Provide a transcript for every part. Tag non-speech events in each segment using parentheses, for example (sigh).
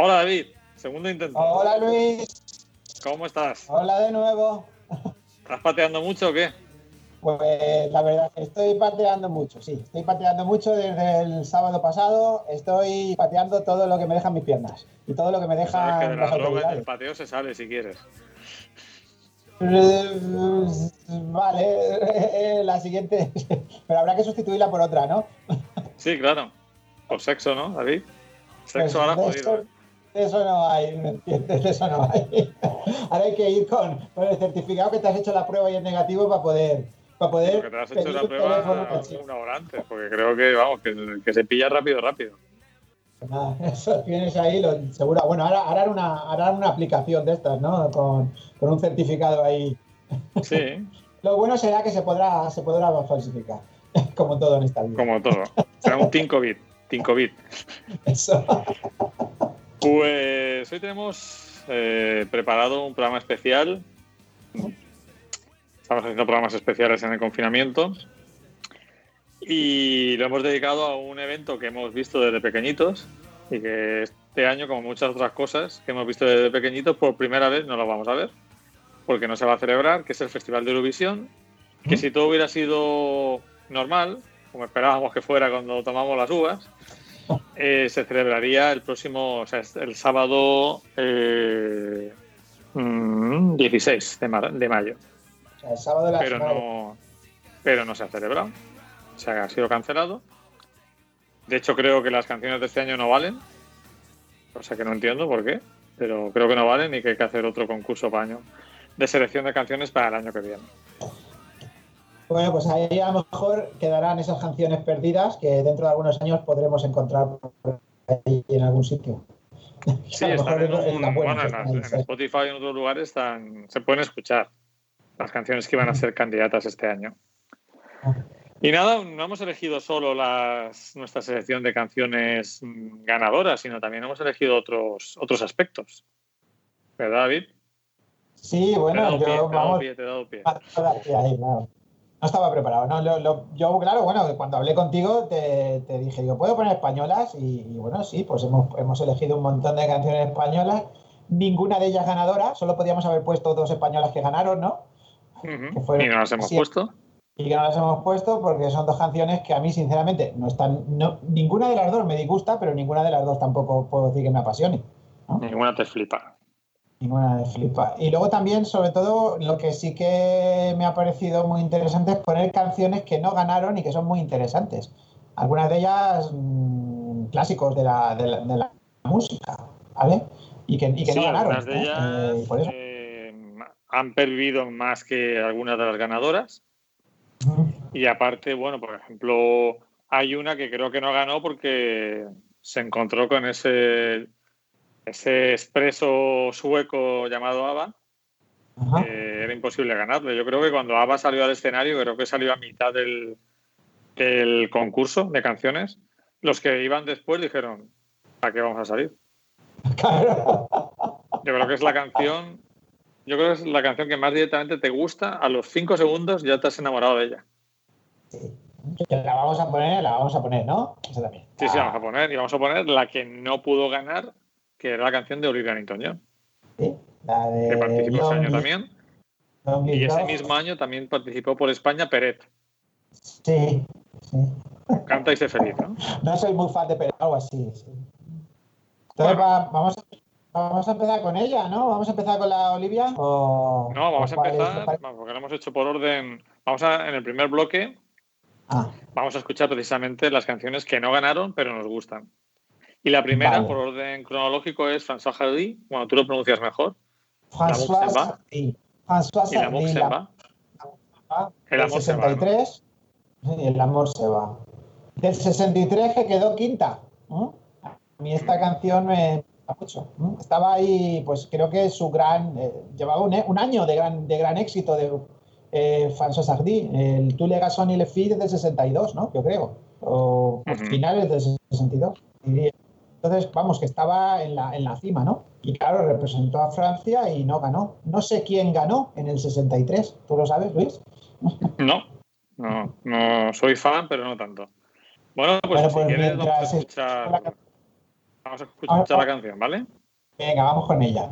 Hola David, segundo intento. Hola Luis. ¿Cómo estás? Hola de nuevo. ¿Estás pateando mucho o qué? Pues la verdad que estoy pateando mucho, sí. Estoy pateando mucho desde el sábado pasado. Estoy pateando todo lo que me dejan mis piernas y todo lo que me dejan Sabes que de las pateo se sale si quieres. Eh, (laughs) Vale, (laughs) la siguiente. Pero habrá que sustituirla por otra, ¿no? Sí, claro. Por sexo, ¿no, David? Sexo Pues ahora de jodido. eso, de eso no hay, ¿me entiendes? De eso no hay. Ahora hay que ir con, con el certificado que te has hecho la prueba y es negativo para poder. Para poder Porque te has hecho la prueba una hora antes, porque creo que, vamos, que, que se pilla rápido, rápido. Nada, (laughs) eso tienes ahí, lo, seguro. Bueno, ahora harán una, harán una aplicación de estas, ¿no? Con, con un certificado ahí. Sí, (laughs) Lo bueno será que se podrá, se podrá falsificar, (laughs) como todo en esta vida. como todo. Será un 5 bit. 5 bit. Eso. Pues hoy tenemos eh, preparado un programa especial. Estamos haciendo programas especiales en el confinamiento. Y lo hemos dedicado a un evento que hemos visto desde pequeñitos y que este año, como muchas otras cosas que hemos visto desde pequeñitos, por primera vez no lo vamos a ver, porque no se va a celebrar, que es el Festival de Eurovisión, que si todo hubiera sido normal, como esperábamos que fuera cuando tomamos las uvas, eh, se celebraría el próximo, o sea, el sábado eh, mm, 16 de, mayo, O sea, el sábado de la pero semana- no, pero no se ha celebrado, o sea, ha sido cancelado. De hecho, creo que las canciones de este año no valen, o sea que no entiendo por qué, pero creo que no valen y que hay que hacer otro concurso para año de selección de canciones para el año que viene. Bueno, pues ahí a lo mejor quedarán esas canciones perdidas que dentro de algunos años podremos encontrar ahí en algún sitio. (laughs) Sí, están en, un- bueno, en, en. Spotify y en otros lugares están, se pueden escuchar las canciones que iban a ser candidatas este año. Y nada, no hemos elegido solo las, nuestra selección de canciones ganadoras, sino también hemos elegido otros, otros aspectos. ¿Verdad, David? Sí, te he bueno, dado pie, te he yo dado vamos. pie, te he dado pie. No estaba preparado. No, lo- lo- yo, claro, bueno, cuando hablé contigo te, te dije, digo, ¿puedo poner españolas? Y, y bueno, sí, pues hemos, hemos elegido un montón de canciones españolas. Ninguna de ellas ganadora, solo podíamos haber puesto dos españolas que ganaron, ¿no? Ujú. que fueron Y no las hemos puesto. y que no las hemos puesto porque son dos canciones que a mí sinceramente no están no, ninguna de las dos me disgusta pero ninguna de las dos tampoco puedo decir que me apasione ¿no? Ninguna te flipa. Ninguna me flipa y luego también sobre todo lo que sí que me ha parecido muy interesante es poner canciones que no ganaron y que son muy interesantes algunas de ellas mm, clásicos de la, de la, de la música ¿vale? y que, y que Sí, no ganaron algunas de ¿eh? ellas Eh, y por eso eh, han perdido más que algunas de las ganadoras. Y aparte, bueno, por ejemplo, hay una que creo que no ganó porque se encontró con ese, ese expreso sueco llamado ABBA. Que era imposible ganarle. Yo creo que cuando ABBA salió al escenario, creo que salió a mitad del, del concurso de canciones, los que iban después dijeron, ¿a qué vamos a salir? Claro. Yo creo que es la canción, yo creo que es la canción que más directamente te gusta, a los cinco segundos ya te has enamorado de ella. Que la vamos a poner la vamos a poner ¿no? Esa también Sí, sí, Ah, vamos a poner, y vamos a poner la que no pudo ganar, que era la canción de Olivia Newton-John, sí, la de que participó ese año también. Y ese mismo año también participó por España Peret. Sí, sí. Canta y sé feliz, ¿no? No soy muy fan de Pérez, algo así. sí. Bueno. Entonces va- vamos, a, vamos a empezar con ella, ¿no? Vamos a empezar con la Olivia. O, No, vamos o a es? empezar, porque lo hemos hecho por orden. Vamos a, en el primer bloque, Ah, vamos a escuchar precisamente las canciones que no ganaron, pero nos gustan. Y la primera, Vale. por orden cronológico, es François Hardy, bueno, tú lo pronuncias mejor, François. Sardy. François y la Sardy, Moxemba. la- El amor se va, ¿no? 63. Sí, el amor se va. Del 63 que quedó quinta. A mí esta canción me gusta mucho. Estaba ahí, pues creo que su gran. eh, llevaba un, un año de gran, de gran éxito de eh, François Sardy. El Tous les garçons y les filles del 62, ¿no? Yo creo. O pues, finales del 62, diría. Entonces, vamos, que estaba en la, en la cima, ¿no? Y claro, representó a Francia y no ganó. No sé quién ganó en el 63. ¿Tú lo sabes, Luis? No, no, no soy fan, pero no tanto. Bueno, pues Bueno, si pues quieres, vamos a escuchar, escucha Vamos a escuchar la canción, ¿vale? Venga, vamos con ella.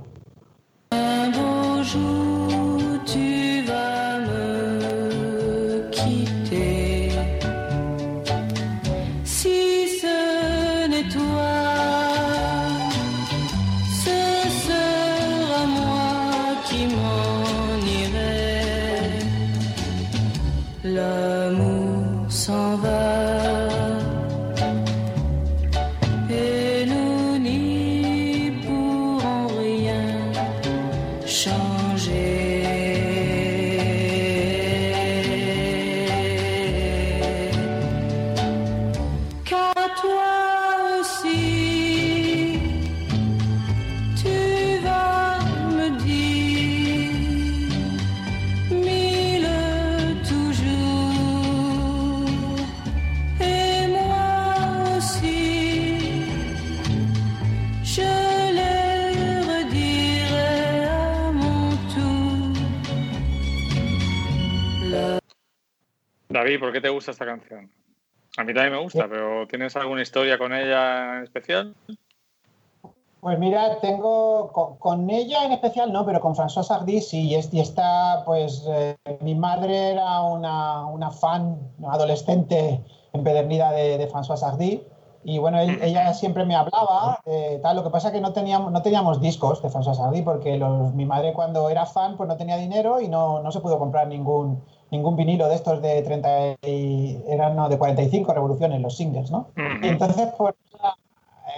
David, ¿por qué te gusta esta canción? A mí también me gusta, pero ¿tienes alguna historia con ella en especial? Pues mira, tengo con, ella en especial no, pero con François Sardy sí, y, está, pues eh, mi madre era una, fan adolescente empedernida de, de François Sardy y bueno, ella siempre me hablaba tal, lo que pasa es que no teníamos, no teníamos discos de François Sardy porque mi madre cuando era fan pues no tenía dinero y no, no se pudo comprar ningún, ningún vinilo de estos de 30 y, eran no, de 45 revoluciones los singles, ¿no? Y entonces pues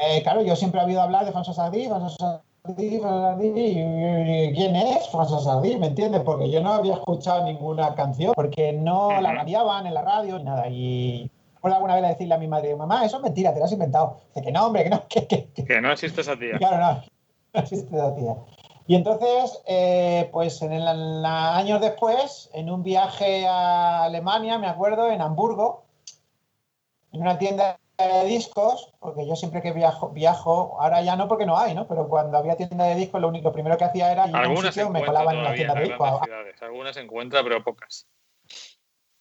eh, claro, yo siempre he oído hablar de François Sardy, François Sardy, François Sardy, y, ¿quién es François Sardy? ¿Me entiendes? Porque yo no había escuchado ninguna canción, porque no la radiaban en la radio ni nada. Y recuerdo alguna vez decirle a mi madre, mamá, eso es mentira, te lo has inventado. Dice que no, hombre, que no, (laughs) que, que, que no existe esa tía. Claro, no, (laughs) no existe esa tía. Y entonces, eh, pues en el, años después, en un viaje a Alemania, me acuerdo, en Hamburgo, en una tienda de discos, porque yo siempre que viajo, viajo, ahora ya no porque no hay, ¿no? Pero cuando había tienda de discos, lo único primero que hacía era ir a un sitio, me colaba en una tienda de discos. Algunas se encuentra, pero pocas.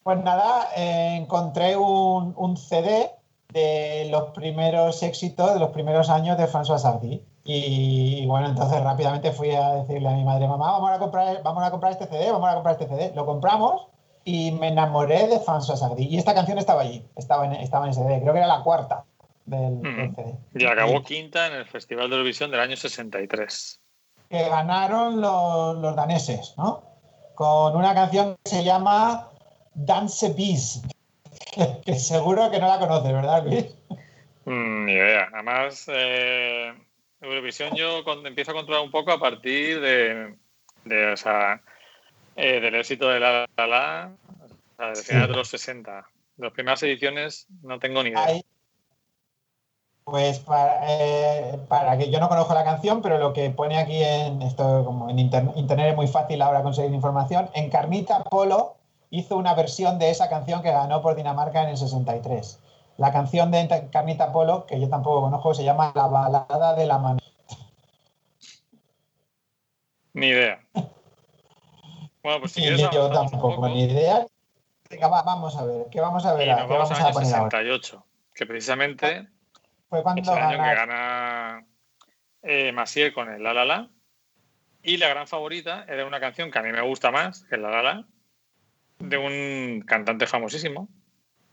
Pues nada, eh, encontré un, un, CD de los primeros éxitos, de los primeros años de François Sardy. Y, bueno, entonces rápidamente fui a decirle a mi madre, mamá, vamos a comprar, vamos a comprar este CD, vamos a comprar este CD. Lo compramos y me enamoré de François Sardy. Y esta canción estaba allí, estaba en, estaba en ese CD, creo que era la cuarta del, CD. Y acabó quinta en el Festival de Eurovisión del año 63. Que ganaron los, los daneses, ¿no? Con una canción que se llama Dance Bees, (laughs) que, seguro que no la conoces, ¿verdad, Luis? Mm, ni idea. Además, eh, Eurovisión yo empiezo a controlar un poco a partir de, de o sea, eh, del éxito de La La, la o sea, del final de los 60. De las primeras ediciones no tengo ni idea. Pues para, eh, para, que yo no conozco la canción, pero lo que pone aquí en esto, como en internet es muy fácil ahora conseguir información, en Carnita Polo hizo una versión de esa canción que ganó por Dinamarca en el 63. La canción de Carnita Polo, que yo tampoco conozco, se llama La balada de la mano. Ni idea. Bueno, pues si quieres, yo tampoco, ni idea. Venga, vamos a ver, ¿qué vamos a ver? ¿qué vamos, a, poner 68, que precisamente fue cuando es el año que gana eh, Masier con el La La La. Y la gran favorita era una canción que a mí me gusta más que el La La La, de un cantante famosísimo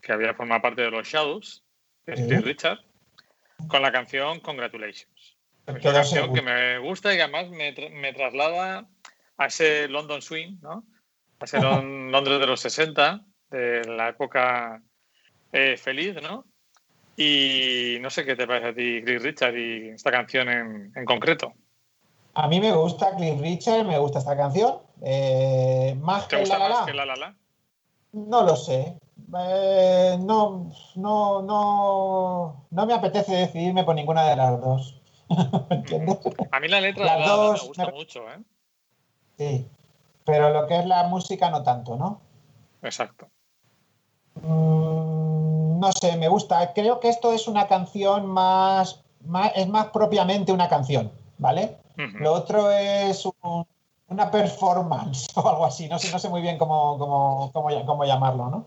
que había formado parte de los Shadows, Steve Richard, con la canción Congratulations. Es una canción que me gusta y que además me, me traslada a ese London Swing, ¿no? A ese Londres de los 60, de la época eh, feliz, ¿no? Y no sé qué te parece a ti, Chris Richard, y esta canción en, en concreto. A mí me gusta Cliff Richard, me gusta esta canción. Eh, más ¿Te que gusta la, más que la La La? No lo sé. Eh, no, no, no, no me apetece decidirme por ninguna de las dos. (laughs) ¿Entiendes? A mí la letra las de la, dos me gusta mucho, ¿eh? Sí, pero lo que es la música no tanto, ¿no? Exacto. Mm, no sé, me gusta. Creo que esto es una canción más, más es más propiamente una canción, ¿vale? Lo otro es una performance (laughs) o algo así, no sé, no sé muy bien cómo, cómo, cómo, cómo llamarlo, ¿no?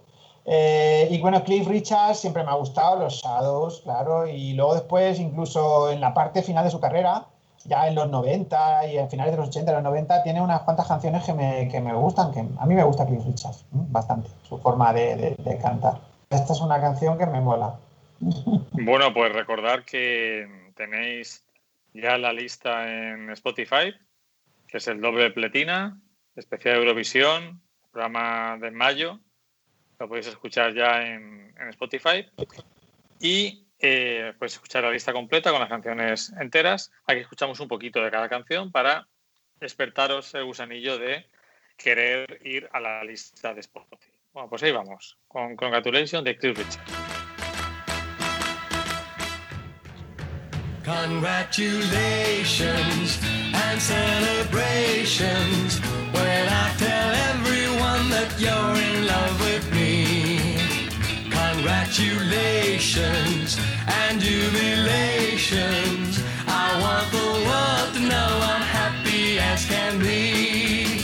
Eh, y bueno, Cliff Richards siempre me ha gustado, los Shadows, claro, y luego después, incluso en la parte final de su carrera, ya en los 90 y en finales de los 80, los 90, tiene unas cuantas canciones que me, que me gustan, que a mí me gusta Cliff Richards, bastante, su forma de, de, cantar. Esta es una canción que me mola. (laughs) Bueno, pues recordar que tenéis ya la lista en Spotify, que es el doble pletina, especial Eurovisión, programa de mayo, lo podéis escuchar ya en, Spotify. Y eh, escuchar la lista completa con las canciones enteras. Aquí escuchamos un poquito de cada canción para despertaros el gusanillo de querer ir a la lista de Spotify. Bueno, pues ahí vamos, con Congratulations de Chris Richard. Congratulations and celebrations when I tell everyone that you're in love with me. Congratulations and jubilations. I want the world to know I'm happy as can be.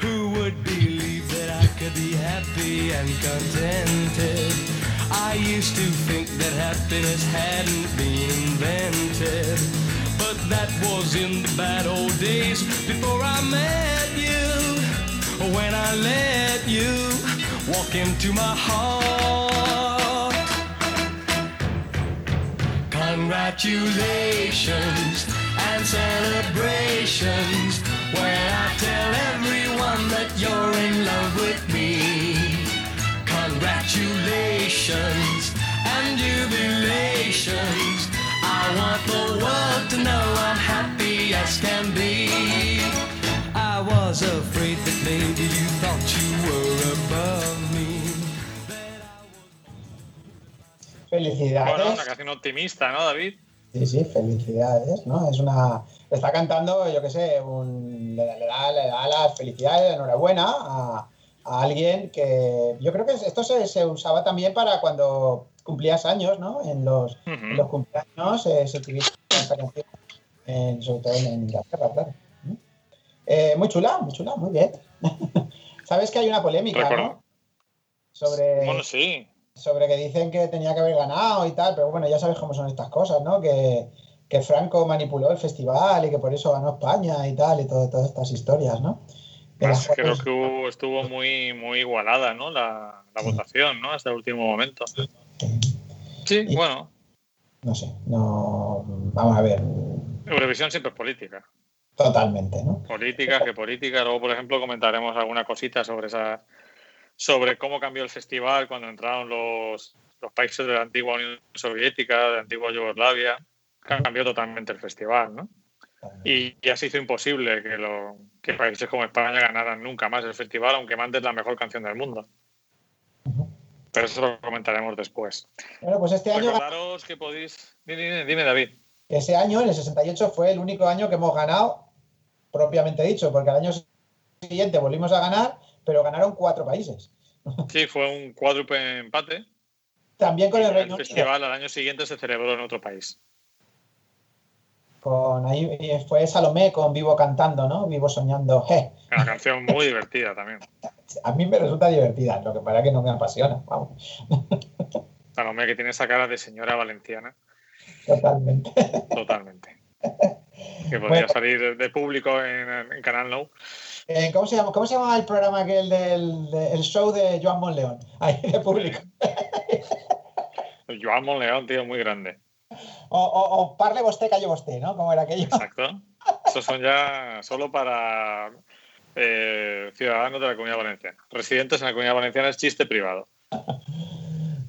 Who would believe that I could be happy and contented? I used to think that happiness hadn't been invented. That was in the bad old days before I met you. When I let you walk into my heart. Congratulations and celebrations when I tell everyone that you're in love with me. Congratulations and jubilations. I want the world to know I'm happy as can be. I was afraid that maybe you thought you were above Felicidades. Bueno, una canción optimista, ¿no, David? Sí, sí, felicidades, ¿no? Es una. Está cantando, yo qué sé, un, le, da, le, da, las felicidades, enhorabuena a, a, alguien que. Yo creo que esto se, se, usaba también para cuando cumplías años, ¿no? En los, en los cumpleaños eh, se utiliza esta canción, en, sobre todo en Inglaterra, claro. Eh, muy chula, muy chula, muy bien. (laughs) Sabes que hay una polémica, ¿no? Sobre. Bueno, sí sobre que dicen que tenía que haber ganado y tal, pero bueno, ya sabes cómo son estas cosas, ¿no? Que, Franco manipuló el festival y que por eso ganó España y tal, y todas estas historias, ¿no? Creo que estuvo muy, muy igualada, ¿no? La, votación, ¿no? Hasta el último momento. Sí, bueno. No sé, no. Vamos a ver. Eurovisión siempre es política. Totalmente, ¿no? Política, que política. Luego, por ejemplo, comentaremos alguna cosita sobre esa sobre cómo cambió el festival cuando entraron los, los países de la antigua Unión Soviética, de la antigua Yugoslavia. Cambió totalmente el festival, ¿no? Y ya se hizo imposible que, lo, que países como España ganaran nunca más el festival, aunque mandes la mejor canción del mundo. Pero eso lo comentaremos después. Bueno, pues este año. Recordaros que podéis. Dime, dime, David. Ese año, en el 68, fue el único año que hemos ganado, propiamente dicho, porque al año siguiente volvimos a ganar pero ganaron cuatro países. (laughs) Sí, fue un cuádruple empate. También con el Reino El festival al año siguiente se celebró en otro país. Con ahí fue Salomé con Vivo cantando, ¿no? Vivo soñando. Una canción muy divertida también. (laughs) A mí me resulta divertida, lo que para que no me apasiona. Vamos. (laughs) Salomé que tiene esa cara de señora valenciana. Totalmente. (laughs) Totalmente. Que podría salir de público en, en Canal No. Eh, ¿cómo, se llama, ¿Cómo se llama el programa aquel del, el show de Joan Monleón? Ahí, de público. Joan Monleón, tío, muy grande. O, o, Parle Vosté, Calle Vosté, ¿no? Como era aquello. Exacto. Esos son ya solo para eh, ciudadanos de la Comunidad Valenciana. Residentes en la Comunidad Valenciana es chiste privado.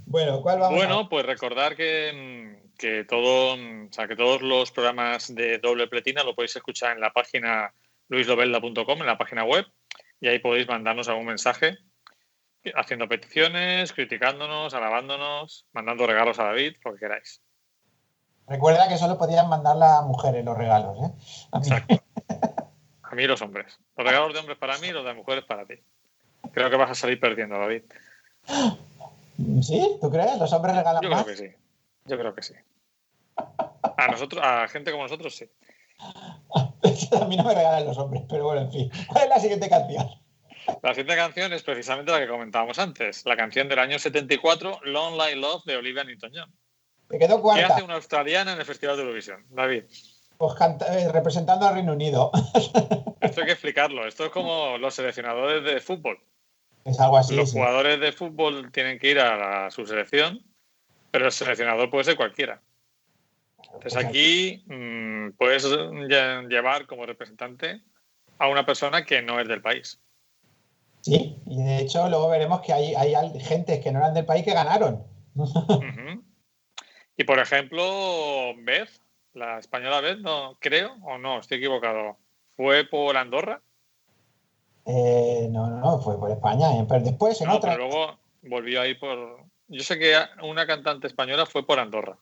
bueno, ¿cuál vamos Bueno, pues recordar que, que, todo, o sea, que todos los programas de doble pletina lo podéis escuchar en la página luislobelda.com en la página web y ahí podéis mandarnos algún mensaje haciendo peticiones, criticándonos, alabándonos, mandando regalos a David, lo que queráis. Recuerda que solo podían mandar las mujeres los regalos, ¿eh? A mí. Exacto. (laughs) A mí los hombres. Los regalos de hombres para mí y los de mujeres para ti. Creo que vas a salir perdiendo, David. (gasps) ¿Sí? ¿Tú crees? ¿Los hombres regalan Yo creo que sí. Yo creo que sí. A nosotros, a gente como nosotros, sí. (laughs) a mí no me regalan los hombres, pero bueno, en fin. ¿Cuál es (laughs) la siguiente canción? La siguiente canción es precisamente la que comentábamos antes, la canción del año 74, Long Light Love de Olivia Newton-John. Me ¿Qué hace una australiana en el Festival de Eurovisión? David, Pues canta- eh, representando al Reino Unido. (laughs) esto hay que explicarlo. Esto es como los seleccionadores de fútbol. es algo así. los sí. jugadores de fútbol tienen que ir a, la- su selección, pero el seleccionador puede ser cualquiera. Entonces Pues aquí mm, puedes lle- llevar como representante a una persona que no es del país. Sí, y de hecho luego veremos que hay, hay gentes que no eran del país que ganaron. Ujú. (laughs) Y por ejemplo, Beth, la española Beth, no creo, o no, estoy equivocado, fue por Andorra, Eh, no, no, no, fue por España. eh, Pero después en no, otra. pero luego volvió ahí por. Yo sé que una cantante española fue por Andorra.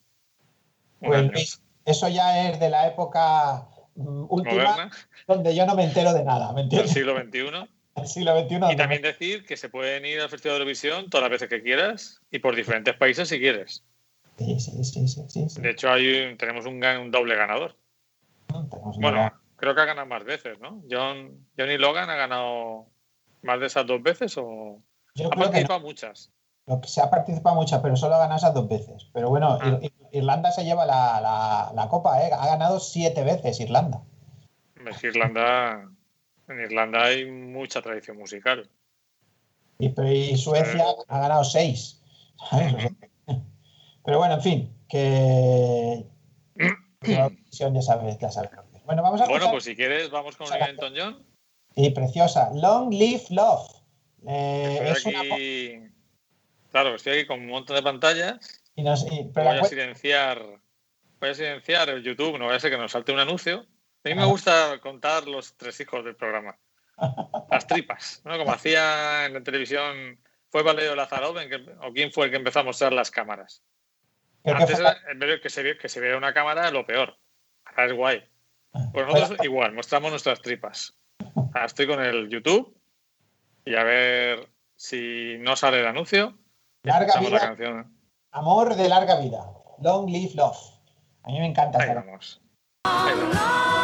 Pues eso ya es de la época mm, última Moderna, donde yo no me entero de nada, ¿me del siglo XXI. (laughs) El siglo XXI. Y también decir que se pueden ir al Festival de Eurovisión todas las veces que quieras y por diferentes países si quieres. De hecho, hay, tenemos un, un doble ganador. Una- Bueno, creo que ha ganado más veces, ¿no? John, Johnny Logan ha ganado más de esas dos veces o yo ha no, participado muchas. lo que se ha participado mucho, pero solo ha ganado esas dos veces. Pero bueno, Ah. Ir- Ir- Irlanda se lleva la, la- la copa, ¿eh? Ha ganado siete veces Irlanda. Es que Irlanda, en Irlanda hay mucha tradición musical. Y, pero- y Suecia ha ganado seis. (laughs) ¿sabes? O sea, Pero bueno, en fin, que. Ya sabes, ya sabes. Bueno, vamos a Bueno, pues si quieres, vamos con Olivia Newton-John. Sí, preciosa. Long Live Love. Eh, es Estoy una- aquí, claro, estoy aquí con un montón de pantallas. y nos- y- pero la Voy a silenciar, voy a silenciar el YouTube, no vaya a ser que nos salte un anuncio. A mí me gusta contar los tres hijos del programa. (laughs) Las tripas, ¿no? Como hacía en la televisión, fue Valerio Lazarov en que- o quién fue el que empezó a mostrar las cámaras. Antes en vez de que se, ve- que se vea una cámara, lo peor. Ahora es guay. Pues nosotros igual, mostramos nuestras tripas. Ahora estoy con el YouTube y a ver si no sale el anuncio. Larga la vida. canción. Amor de larga vida. Long Live Love. A mí me encanta Ahí esta vamos. Ahí vamos.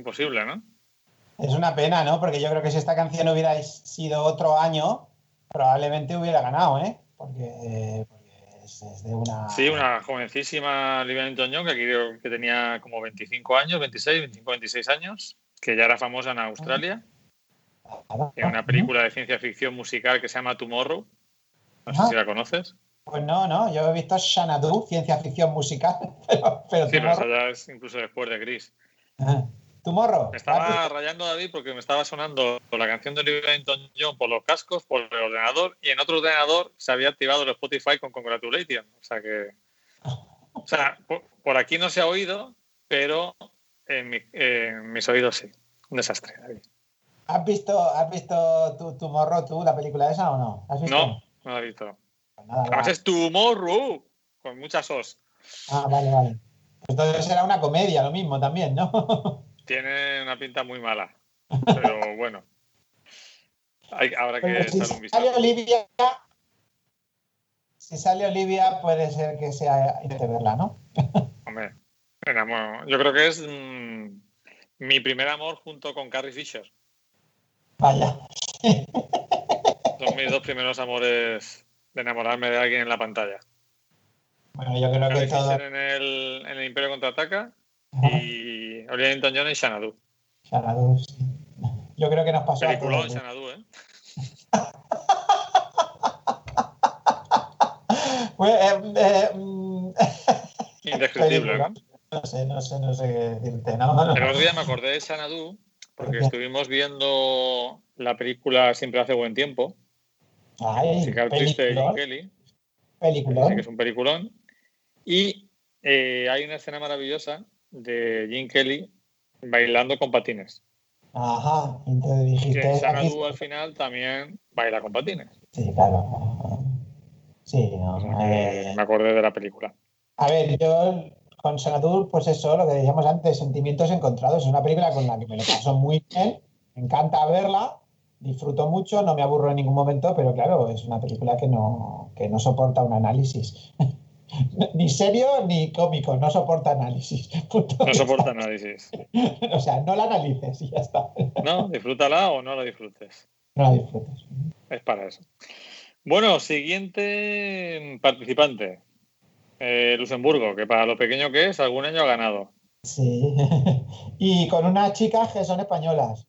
Imposible, ¿no? Es una pena, ¿no? Porque yo creo que si esta canción hubiera sido otro año, probablemente hubiera ganado, ¿eh? Porque, porque es, es de una. Sí, una jovencísima Olivia Newton-John que creo que tenía como 25 años, 26, 25, 26 años, que ya era famosa en Australia. Tiene una película de ciencia ficción musical que se llama Tomorrow. No sé Ah. si la conoces. Pues no, no. Yo he visto Xanadu, ciencia ficción musical, (laughs) pero, pero Sí, pero esa ya es incluso después de Gris. Me ¿la has estaba rayando David porque me estaba sonando la canción de Olivia Newton-John por los cascos, por el ordenador, y en otro ordenador se había activado el Spotify con Congratulations. O sea que. O sea, por, por aquí no se ha oído, pero en, mi- en mis oídos sí. Un desastre, David. ¿Has visto, has visto tu, Tomorrow tú, la película esa o no? ¿Has visto? No, no la he visto. Nada, Además nada. es Tomorrow, con muchas os. Ah, vale, vale. Entonces era una comedia, lo mismo también, ¿no? (laughs) Tiene una pinta muy mala. Pero (laughs) bueno. Hay, habrá que si un sale vistazo. Olivia, si sale Olivia, puede ser que sea de verla, ¿no? (laughs) Hombre, enamoro. Yo creo que es mm, mi primer amor junto con Carrie Fisher. Vaya. Son mis dos primeros amores de enamorarme de alguien en la pantalla. Bueno, yo creo que todo. Fisher en el, en el Imperio Contraataca Ajá, y Olivia Newton-John en Xanadu. Xanadu, sí. Yo creo que nos pasó a Peliculón todos. Xanadu, ¿eh? (laughs) Pues, eh, eh, mm, Indescriptible, ¿no? No sé, no sé, no sé qué decirte. No, El otro día me acordé de Xanadu porque estuvimos viendo la película Siempre hace buen tiempo, Ay, triste de Jim Kelly, peliculón. sí que es un peliculón. Y eh, hay una escena maravillosa de Jim Kelly bailando con patines. Ajá, entonces Que dijiste. aquí- Xanadu al final también baila con patines. Sí, claro. Sí, no, que eh, me acordé de la película. A ver, yo con Xanadu, pues eso, lo que decíamos antes, sentimientos encontrados. Es una película con la que me lo paso muy bien, me encanta verla, disfruto mucho, no me aburro en ningún momento, pero claro, es una película que no, que no soporta un análisis. (laughs) ni serio ni cómico, no soporta análisis. (laughs) No soporta análisis. (laughs) O sea, no la analices y ya está. No, disfrútala o no la disfrutes. No la disfrutes. Es para eso. Bueno, siguiente participante. Eh, Luxemburgo, que para lo pequeño que es, algún año ha ganado. Sí. y con unas chicas que son españolas.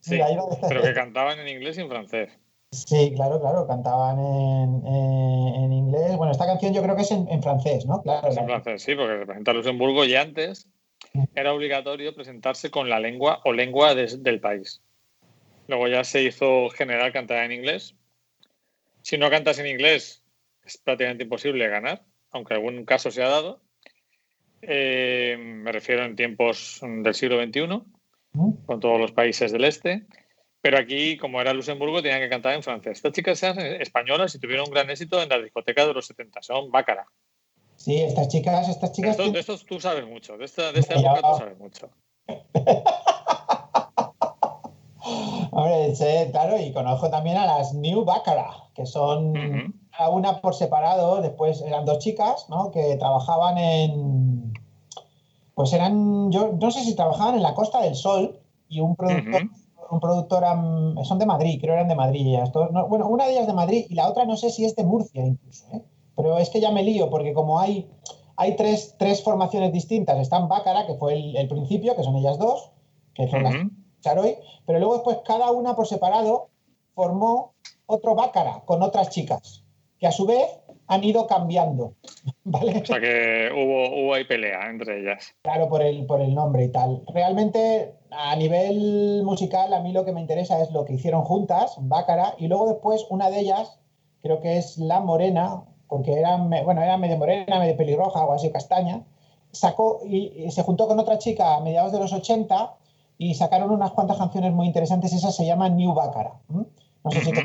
Sí, Mira, pero que cantaban en inglés y en francés. Sí, claro, claro, cantaban en, en- en inglés. Bueno, esta canción yo creo que es en, en francés, ¿no? Claro, Es en francés, sí, porque representa a Luxemburgo y antes era obligatorio presentarse con la lengua o lengua del país. Luego ya se hizo general cantar en inglés. Si no cantas en inglés, es prácticamente imposible ganar, aunque algún caso se ha dado. Eh, me refiero en tiempos del siglo XXI, con todos los países del este. Pero aquí, como era Luxemburgo, tenían que cantar en francés. Estas chicas eran españolas y tuvieron un gran éxito en la discoteca de los 70. Son Bácara. Sí, estas chicas, estas chicas. Esto- de estos tú sabes mucho. De esta, de esta época tú sabes mucho. (laughs) Hombre, sí, claro, y conozco también a las New Baccara, que son cada una por separado. Después eran dos chicas, ¿no? Que trabajaban en. Pues eran. Yo no sé si trabajaban en la Costa del Sol y un productor. Productor, am- son de Madrid, creo eran de Madrid ellas. no, bueno, una de ellas de Madrid y la otra no sé si es de Murcia incluso, ¿eh? Pero es que ya me lío porque como hay, hay tres, tres formaciones distintas, están Bácara, que fue el, el principio, que son ellas dos, que son las Ujú. escuchar hoy, pero luego después cada una por separado formó otro Bácara con otras chicas, que a su vez han ido cambiando, (laughs) ¿vale? O sea que hubo, hubo ahí pelea entre ellas. Claro, por el, por el nombre y tal. Realmente, a nivel musical, a mí lo que me interesa es lo que hicieron juntas, Bácara, y luego después una de ellas, creo que es La Morena, porque era, bueno, era medio morena, medio pelirroja o así, castaña, sacó y, y se juntó con otra chica a mediados de los 80 y sacaron unas cuantas canciones muy interesantes, esas se llaman New Bácara. ¿m? No sé si te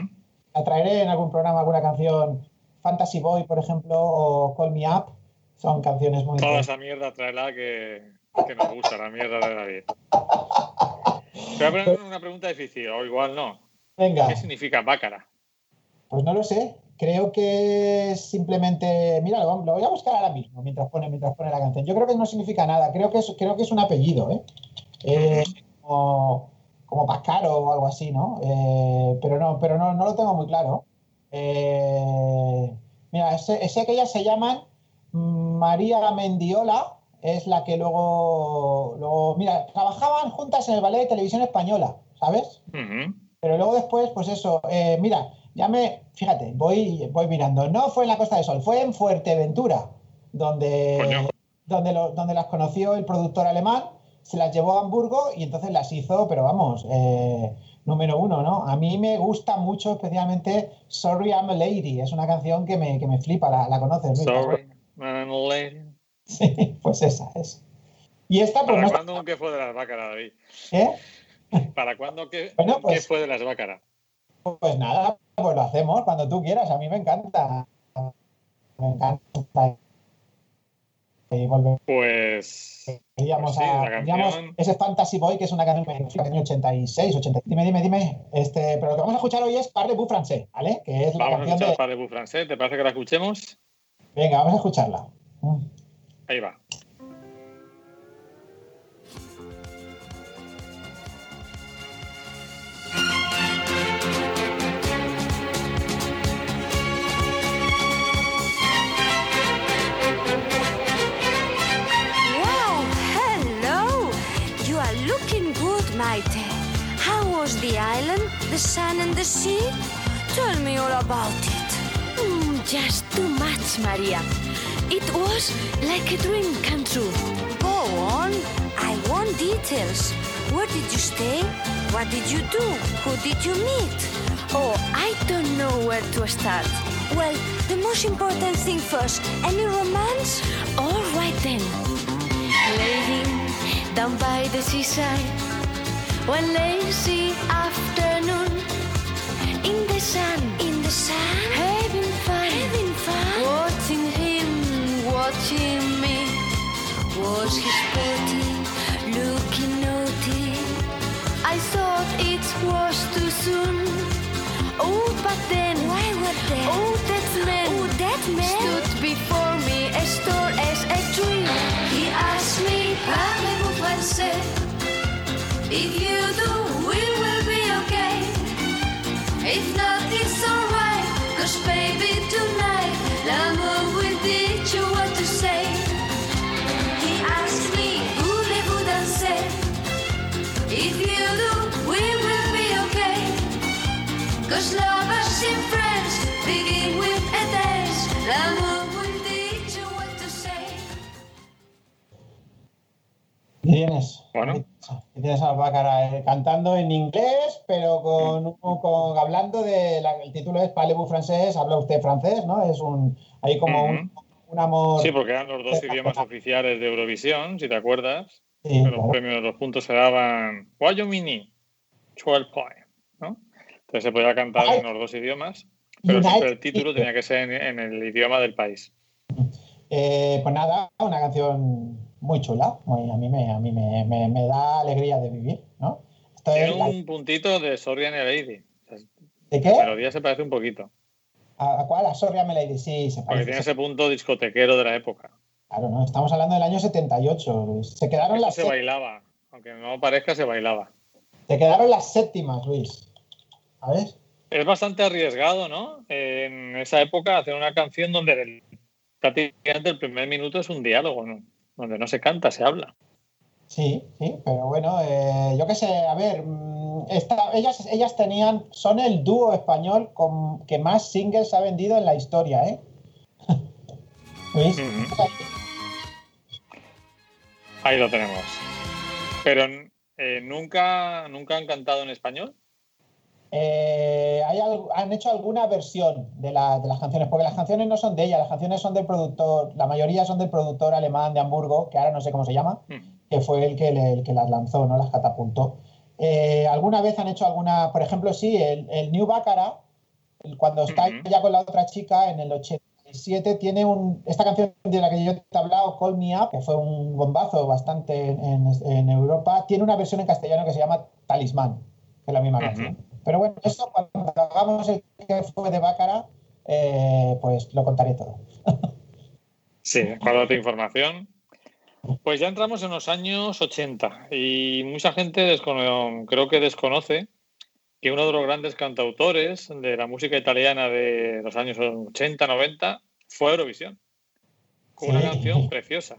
la traeré en algún programa alguna canción, Fantasy Boy, por ejemplo, o Call Me Up, son canciones muy Toda esa mierda tráela que, que nos gusta, la mierda de David. Te voy a poner una pregunta difícil, o igual no. Venga. ¿Qué significa bácara? Pues no lo sé. Creo que es simplemente. Mira, lo, lo voy a buscar ahora mismo mientras pone, mientras pone la canción. Yo creo que no significa nada. Creo que es, creo que es un apellido, ¿eh? Eh, como, como Pascaro o algo así, ¿no? Eh, pero no, pero no, no lo tengo muy claro. Eh, mira, sé, sé que ellas se llaman María Mendiola, es la que luego, luego. Mira, trabajaban juntas en el Ballet de Televisión Española, ¿sabes? Pero luego después, pues eso, eh, mira, ya me, fíjate, voy, voy mirando. No fue en la Costa del Sol, fue en Fuerteventura, donde, Coño. donde, lo- donde las conoció el productor alemán, se las llevó a Hamburgo y entonces las hizo, pero vamos, eh, número uno, ¿no? A mí me gusta mucho, especialmente Sorry I'm a Lady, es una canción que me, que me flipa, la, la conoces. Sorry, man, lady. Sí, pues esa es. Y esta, pues ¿Para no cuándo un qué fue de las bácaras, David? ¿eh? ¿Para cuándo qué, Bueno, un pues- qué fue de las bácaras? Pues nada, pues lo hacemos cuando tú quieras, a mí me encanta. me encanta. Y volver- Pues. Sí, a, ese Fantasy Boy, que es una canción del año 86, 80. Dime, dime, dime. Este, pero lo que vamos a escuchar hoy es Parle-vous Français, ¿vale? Que es la Vamos a escuchar de... Parlez-vous francés. ¿Te parece que la escuchemos? Venga, vamos a escucharla. Ahí va. How was the island, the sun and the sea? Tell me all about it. Mm, just too much, Maria. It was like a dream come true. Go on. I want details. Where did you stay? What did you do? Who did you meet? Oh, I don't know where to start. Well, the most important thing first. Any romance? All right then. Laying down by the seaside, one lazy afternoon, in the sun, In the sun? having fun, Having fun? watching him, watching me. Was he sporty? Looking naughty? I thought it was too soon. Oh, but then, Why were there? oh, that man, Oh, that man? stood before me as tall as a tree. He asked me, parlez-vous français? If you do, we will be okay. If not, it's alright. Cause baby, tonight, l'amour will teach you what to say. He asked me, voulez-vous danser? If you do, we will be okay. Cause lovers and friends begin with a dance. L'amour will teach you what to say. ¿Qué tienes? Bueno. ¿Qué tienes a Bácara eh, cantando en inglés, pero con, con- hablando de la- el título es Parlez-vous Français, habla usted francés, ¿no? Es un ahí como un, un amor. Sí, porque eran los dos idiomas oficiales de Eurovisión, si te acuerdas. Sí, los claro. premios, los puntos se daban Wyoming, 12 point, ¿no? Entonces se podía cantar en los dos idiomas, pero United siempre el título tenía que ser en, en el idioma del país. Eh, pues nada, una canción muy chula. muy- a mí, me, a mí me, me- me da alegría de vivir, ¿no? Esto es Tiene la- un puntito de Sorry and a Lady. O sea, ¿De La qué? melodía se parece un poquito, ¿A, a cuál? A Sorry, I'm a Lady. Sí, se porque parece. tiene ese punto discotequero de la época. Claro, ¿no? Estamos hablando del año 78. Luis. Se quedaron, las, se bailaba, aunque no parezca, se bailaba. se quedaron las séptimas, Luis. ¿Sabes? Es bastante arriesgado, ¿no? En esa época hacer una canción donde el- prácticamente el primer minuto es un diálogo, ¿no? Donde no se canta, se habla. Sí, sí, pero bueno, eh, yo qué sé, a ver, mm, esta- ellas, ellas tenían, son el dúo español con, que más singles ha vendido en la historia, ¿eh? (laughs) Ujú. Ahí lo tenemos. Pero eh, nunca, nunca han cantado en español. Eh, hay han hecho alguna versión de, la- de las canciones, porque las canciones no son de ella, las canciones son del productor, la mayoría son del productor alemán de Hamburgo, que ahora no sé cómo se llama, Mm. que fue el que, le- el que las lanzó, ¿no? Las catapultó. Eh, ¿Alguna vez han hecho alguna, por ejemplo, sí, el, el New Baccara, cuando está Ujú. ya con la otra chica en el 87, tiene un, esta canción de la que yo te he hablado, Call Me Up, que fue un bombazo bastante en, en- Europa, tiene una versión en castellano que se llama Talismán, que es la misma Ujú. canción. Pero bueno, eso cuando hagamos el que fue de Baccara, eh, pues lo contaré todo. (laughs) Sí, otra información. Pues ya entramos en los años 80 y mucha gente creo que desconoce que uno de los grandes cantautores de la música italiana de los años 80-90 fue Eurovisión. Con una canción preciosa.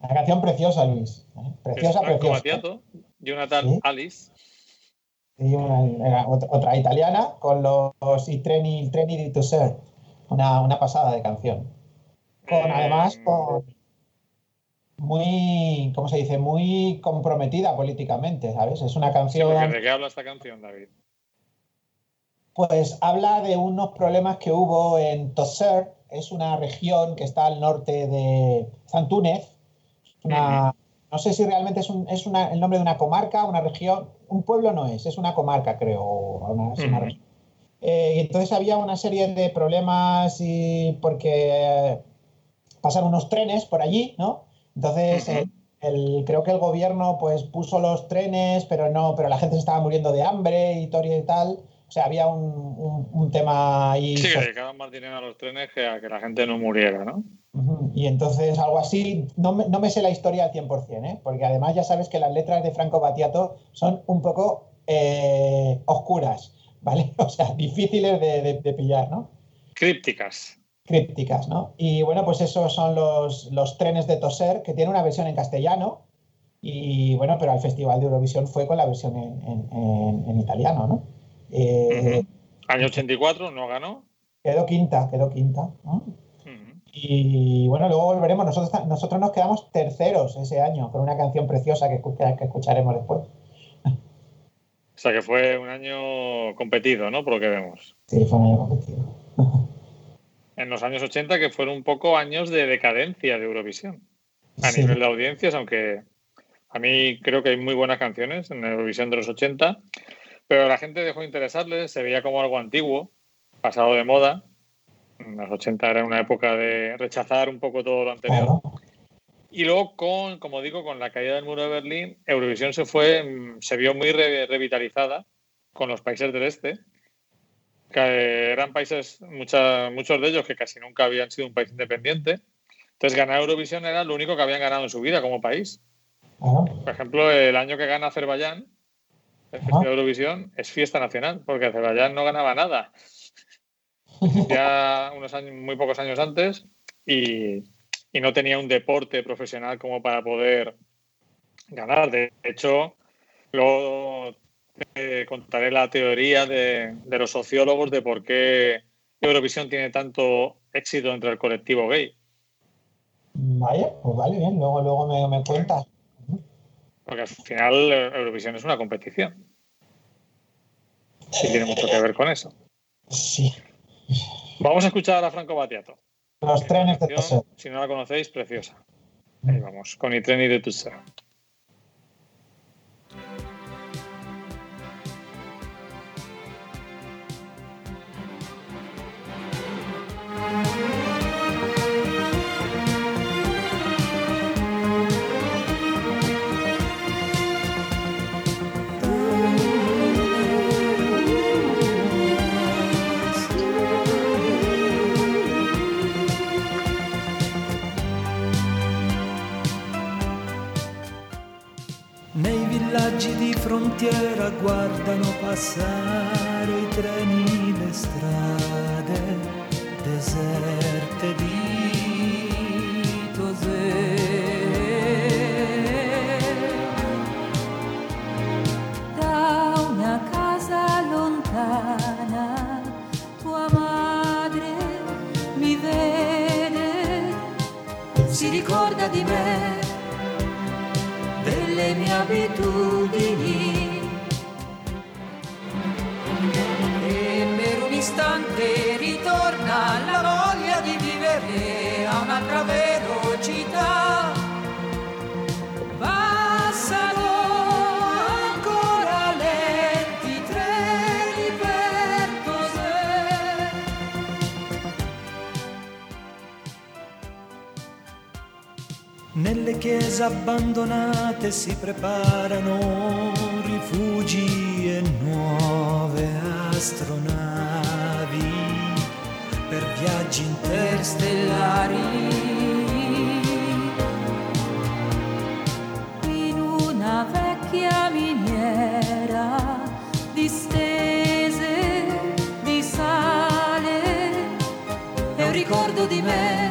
Una canción preciosa, Luis. ¿eh? Preciosa, preciosa. Una tal Sí. Alice. Y una- era otra, otra italiana con los I treni, il treni di. Una, una pasada de canción. Con, Eh, además, con muy, ¿cómo se dice? Muy comprometida políticamente, ¿sabes? Es una Sí, canción, porque ¿De qué habla esta canción, David? pues habla de unos problemas que hubo en Toser. Es una región que está al norte de Santúnez. Una, No sé si realmente es, un- es una- el nombre de una comarca, una región. Un pueblo no es, es una comarca, creo. una- es una Ujú. región. Eh, y entonces había una serie de problemas y porque eh, pasan unos trenes por allí, ¿no? Entonces, el- el- creo que el gobierno pues puso los trenes, pero no, pero la gente se estaba muriendo de hambre y todo y tal. O sea, había un, un- un tema ahí. Sí, que dedicaban más dinero a los trenes que a que la gente no muriera, ¿no? Y entonces algo así, no me, no me sé la historia al 100%, ¿eh? porque además ya sabes que las letras de Franco Battiato son un poco eh, oscuras, ¿vale? (laughs) O sea, difíciles de, de- de pillar, ¿no? Crípticas. Crípticas, ¿no? Y bueno, pues esos son los, los trenes de Toser, que tiene una versión en castellano, y bueno, pero al Festival de Eurovisión fue con la versión en, en- en- en italiano, ¿no? Eh, Ujú. Año 84 no ganó. Quedó quinta, quedó quinta. ¿no? Y bueno, luego volveremos. Nosotros, nosotros nos quedamos terceros ese año con una canción preciosa que, que escucharemos después. (laughs) O sea que fue un año competido, ¿no? Por lo que vemos. Sí, fue un año competido. (laughs) En los años 80 que fueron un poco años de decadencia de Eurovisión. A Sí. nivel de audiencias, aunque a mí creo que hay muy buenas canciones en Eurovisión de los 80, pero la gente dejó de interesarle, se veía como algo antiguo, pasado de moda. Los 80 era una época de rechazar un poco todo lo anterior. Y luego, con, como digo, con la caída del muro de Berlín, Eurovisión se fue, mm, se vio muy re- revitalizada con los países del este, que eran países, mucha- muchos de ellos que casi nunca habían sido un país independiente. Entonces, ganar Eurovisión era lo único que habían ganado en su vida como país. Por ejemplo, el año que gana Azerbaiyán, el Festival de Eurovisión, es fiesta nacional, porque Azerbaiyán no ganaba nada. (laughs) Ya unos años, muy pocos años antes, y, y no tenía un deporte profesional como para poder ganar. De hecho, luego te contaré la teoría de, de los sociólogos de por qué Eurovisión tiene tanto éxito entre el colectivo gay. Vaya, pues vale, bien. Luego, luego me, me cuentas. Porque al final eh, Eurovisión es una competición. Y tiene mucho que ver con eso. Sí. Vamos a escuchar a Franco Battiato. Los trenes de Canción, Toser. si no la conocéis, preciosa. Ahí vamos, con I treni de Tusser. Villaggi di frontiera guardano passare i treni, le strade deserte di Tosè. da una casa lontana tua madre mi vede si ricorda di me abitudini. E per un istante ritorna la voglia di vivere a un'altra velocità Nelle chiese abbandonate si preparano rifugi e nuove astronavi per viaggi interstellari. In una vecchia miniera distese di sale e un ricordo di me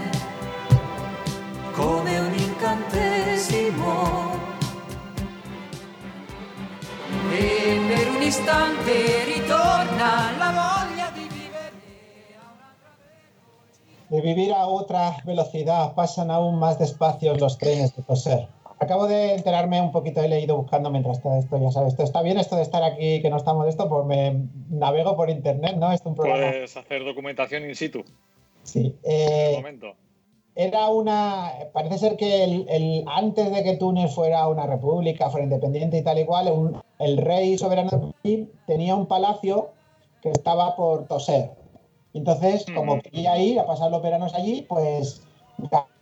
ritorna la voglia di vivere De vivir a otra velocidad, pasan aún más despacio los trenes de Toser. Acabo de enterarme un poquito, he leído buscando mientras todo esto, ya sabes, esto está bien esto de estar aquí, que no estamos de esto, pues me navego por internet, ¿no? Es un programa. Puedes hacer documentación in situ, Sí. en Eh, el momento. Era una. Parece ser que el, el- antes de que Túnez fuera una república, fuera independiente y tal y cual, un- el rey soberano de Túnez tenía un palacio que estaba por toser. Entonces, como quería ir a pasar los veranos allí, pues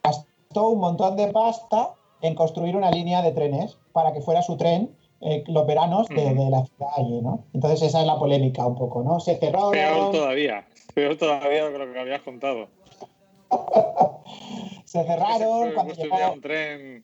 gastó un montón de pasta en construir una línea de trenes para que fuera su tren eh, los veranos de, de la ciudad allí, ¿no? Entonces esa es la polémica un poco, ¿no? Se cerró. Peor todavía. Peor todavía de lo que habías contado. (laughs) Se cerraron cuando llegó. un tren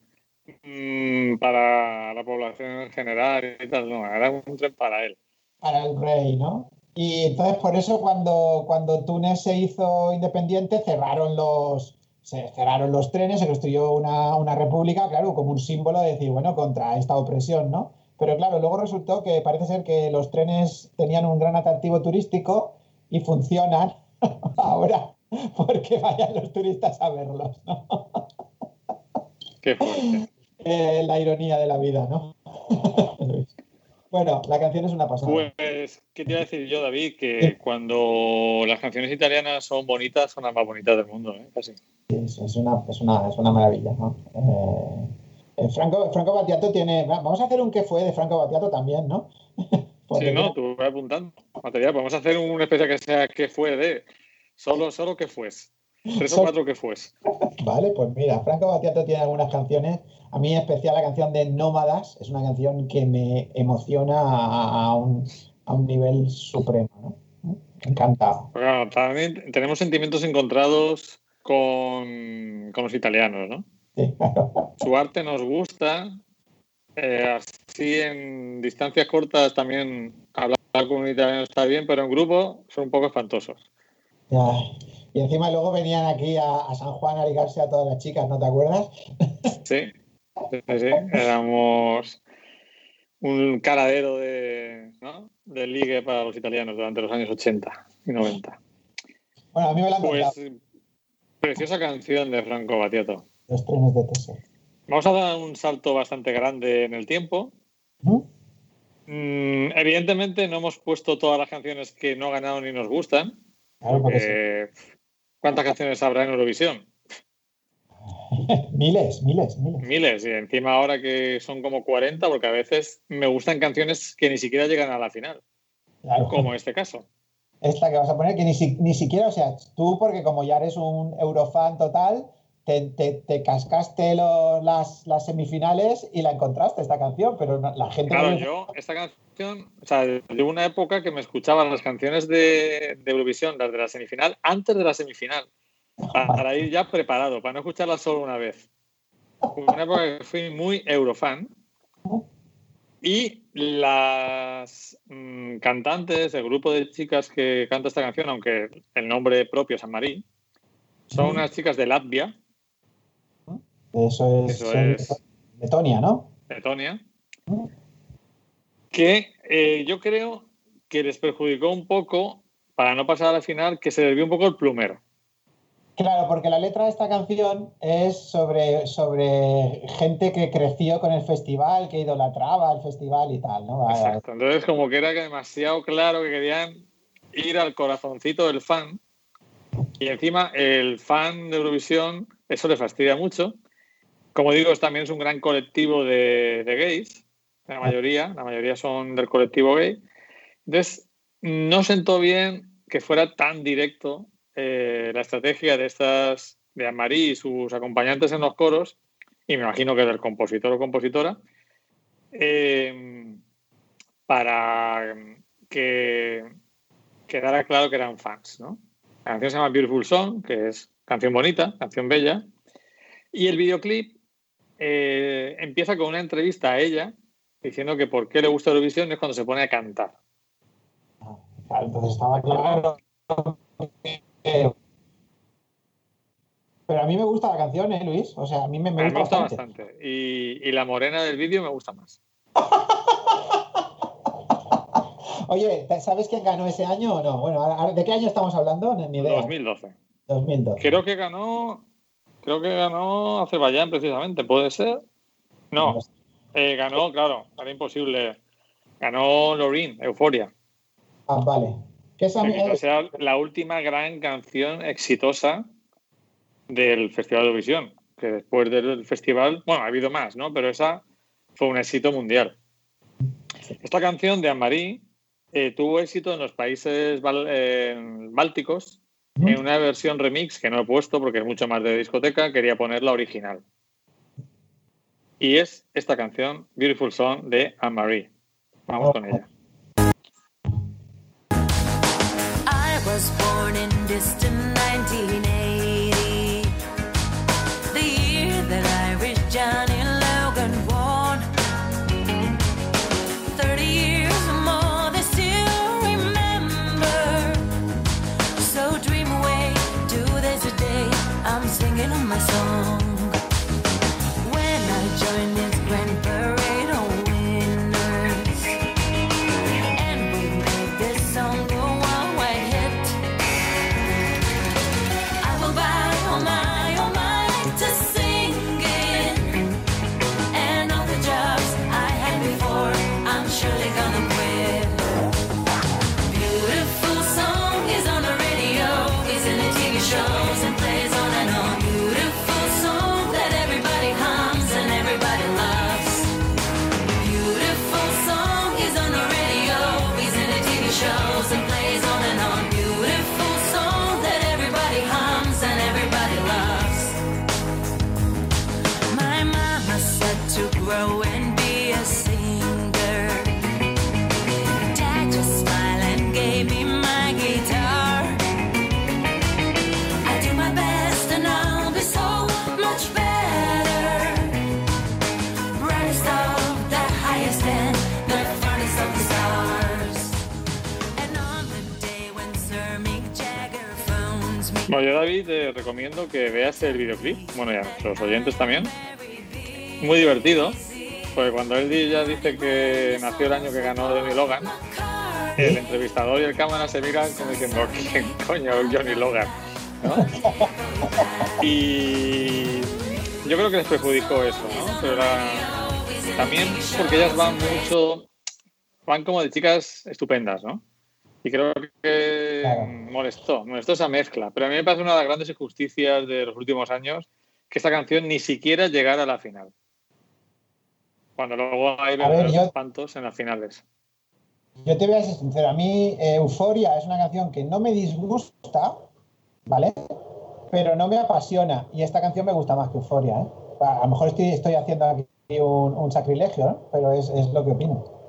mm, para la población en general y tal. No, era un tren para él. para el rey, ¿no? Y entonces por eso cuando, cuando Túnez se hizo independiente cerraron los, se cerraron los trenes, se construyó una, una república, claro, como un símbolo de decir, bueno, contra esta opresión, ¿no? Pero claro, luego resultó que parece ser que los trenes tenían un gran atractivo turístico y funcionan (laughs) ahora (laughs) porque vayan los turistas a verlos, ¿no? (laughs) Qué fuerte. Eh, la ironía de la vida, ¿no? (laughs) bueno, la canción es una pasada. Pues, ¿qué te iba a decir yo, David? Que cuando las canciones italianas son bonitas, son las más bonitas del mundo, ¿eh? Casi. Es, es una, es, una, es una maravilla, ¿no? Eh, eh, Franco, Franco Battiato tiene. va- Vamos a hacer un que fue de Franco Battiato también, ¿no? Sí, no, tú vas apuntando material. Podemos hacer una especie que sea que fue de. Solo, solo que fues. Tres o cuatro que fues. Vale, pues mira, Franco Battiato tiene algunas canciones. A mí, en especial, la canción de Nómadas es una canción que me emociona a, a un, a un nivel supremo, ¿no? Encantado. Bueno, también tenemos sentimientos encontrados con, con los italianos, ¿no? Sí, claro. Su arte nos gusta. eh, así en distancias cortas también hablar con un italiano está bien, pero en grupo son un poco espantosos. Ya. Y encima luego venían aquí a, a San Juan a ligarse a todas las chicas, ¿no te acuerdas? (laughs) Sí, sí, sí. Éramos un caradero de, ¿no? de ligue para los italianos durante los años 80 y 90. Bueno, a mí me la han contado, Pues preciosa canción de Franco Battiato. los trenes de Teseo. Vamos a dar un salto bastante grande en el tiempo. ¿Mm? Mm, evidentemente no hemos puesto todas las canciones que no ganaron ni nos gustan. Claro, porque sí. Eh, ¿Cuántas canciones habrá en Eurovisión? (laughs) miles, miles, miles. Miles. Y encima ahora que son como 40, porque a veces me gustan canciones que ni siquiera llegan a la final, Claro. como este caso. Esta que vas a poner, que ni, si- ni siquiera, o sea, tú, porque como ya eres un eurofan total, te, te- te cascaste los- las, las semifinales y la encontraste, esta canción, pero no- la gente... Claro, no- yo esta canción, o sea, de una época que me escuchaba las canciones de, de Eurovisión, las de la semifinal, antes de la semifinal, para, para ir ya preparado, para no escucharlas solo una vez. Una época que fui muy eurofan y las mm, cantantes, el grupo de chicas que canta esta canción, aunque el nombre propio es Marí, son unas chicas de Latvia, Eso es, Eso es. Letonia, ¿no? Letonia, que eh, yo creo que les perjudicó un poco para no pasar a la final, que se desvió un poco el plumero. Claro, porque la letra de esta canción es sobre, sobre gente que creció con el festival, que idolatraba el festival y tal, ¿no? Exacto. Entonces, como que era demasiado claro que querían ir al corazoncito del fan. Y encima, el fan de Eurovisión, eso le fastidia mucho. Como digo, también es un gran colectivo de, gays. La mayoría, la mayoría son del colectivo gay. Entonces, no sentó bien que fuera tan directo eh, la estrategia de estas, de Amarí y sus acompañantes en los coros, y me imagino que del compositor o compositora, eh, para que quedara claro que eran fans, ¿no? La canción se llama Beautiful Song, que es canción bonita, canción bella, y el videoclip eh, empieza con una entrevista a ella diciendo que por qué le gusta Eurovisión es cuando se pone a cantar. Claro, entonces estaba claro. Pero a mí me gusta la canción, ¿eh, Luis? O sea, a mí me, me gusta, me gusta bastante. bastante. Y, y la morena del vídeo me gusta más. (laughs) Oye, ¿sabes quién ganó ese año o no? Bueno, ¿de qué año estamos hablando? Ni idea. 2012. 2012. Creo que ganó. Creo que ganó Azerbaiyán precisamente, ¿puede ser? No, eh, ganó, claro, era imposible. Ganó Lorin, Euforia. Ah, vale. Que esa que sea la última gran canción exitosa del Festival de Eurovisión. Que después del festival, bueno, ha habido más, ¿no? Pero esa fue un éxito mundial. Esta canción de Anne-Marie eh, tuvo éxito en los países eh, bálticos en una versión remix que no he puesto porque es mucho más de discoteca, quería poner la original. Y es esta canción, Beautiful Song, de Anne-Marie. Vamos con ella. I was born in distant 1980, Bueno, yo David te recomiendo que veas el videoclip, bueno, ya nuestros oyentes también. Muy divertido, porque cuando él ya dice que nació el año que ganó Johnny Logan, el entrevistador y el cámara se miran como diciendo, ¿quién coño es Johnny Logan? ¿No? (laughs) Y yo creo que les perjudicó eso, ¿no? Pero la- también porque ellas van mucho, van como de chicas estupendas, ¿no? Y creo que Claro. molestó, molestó esa mezcla. Pero a mí me parece una de las grandes injusticias de los últimos años que esta canción ni siquiera llegara a la final. Cuando luego hay yo- espantos en las finales. Yo te voy a ser sincero, a mí eh, Euforia es una canción que no me disgusta, ¿vale? Pero no me apasiona. Y esta canción me gusta más que Euforia, ¿eh? A lo mejor estoy, estoy haciendo aquí un, un sacrilegio, ¿no? Pero es, es lo que opino.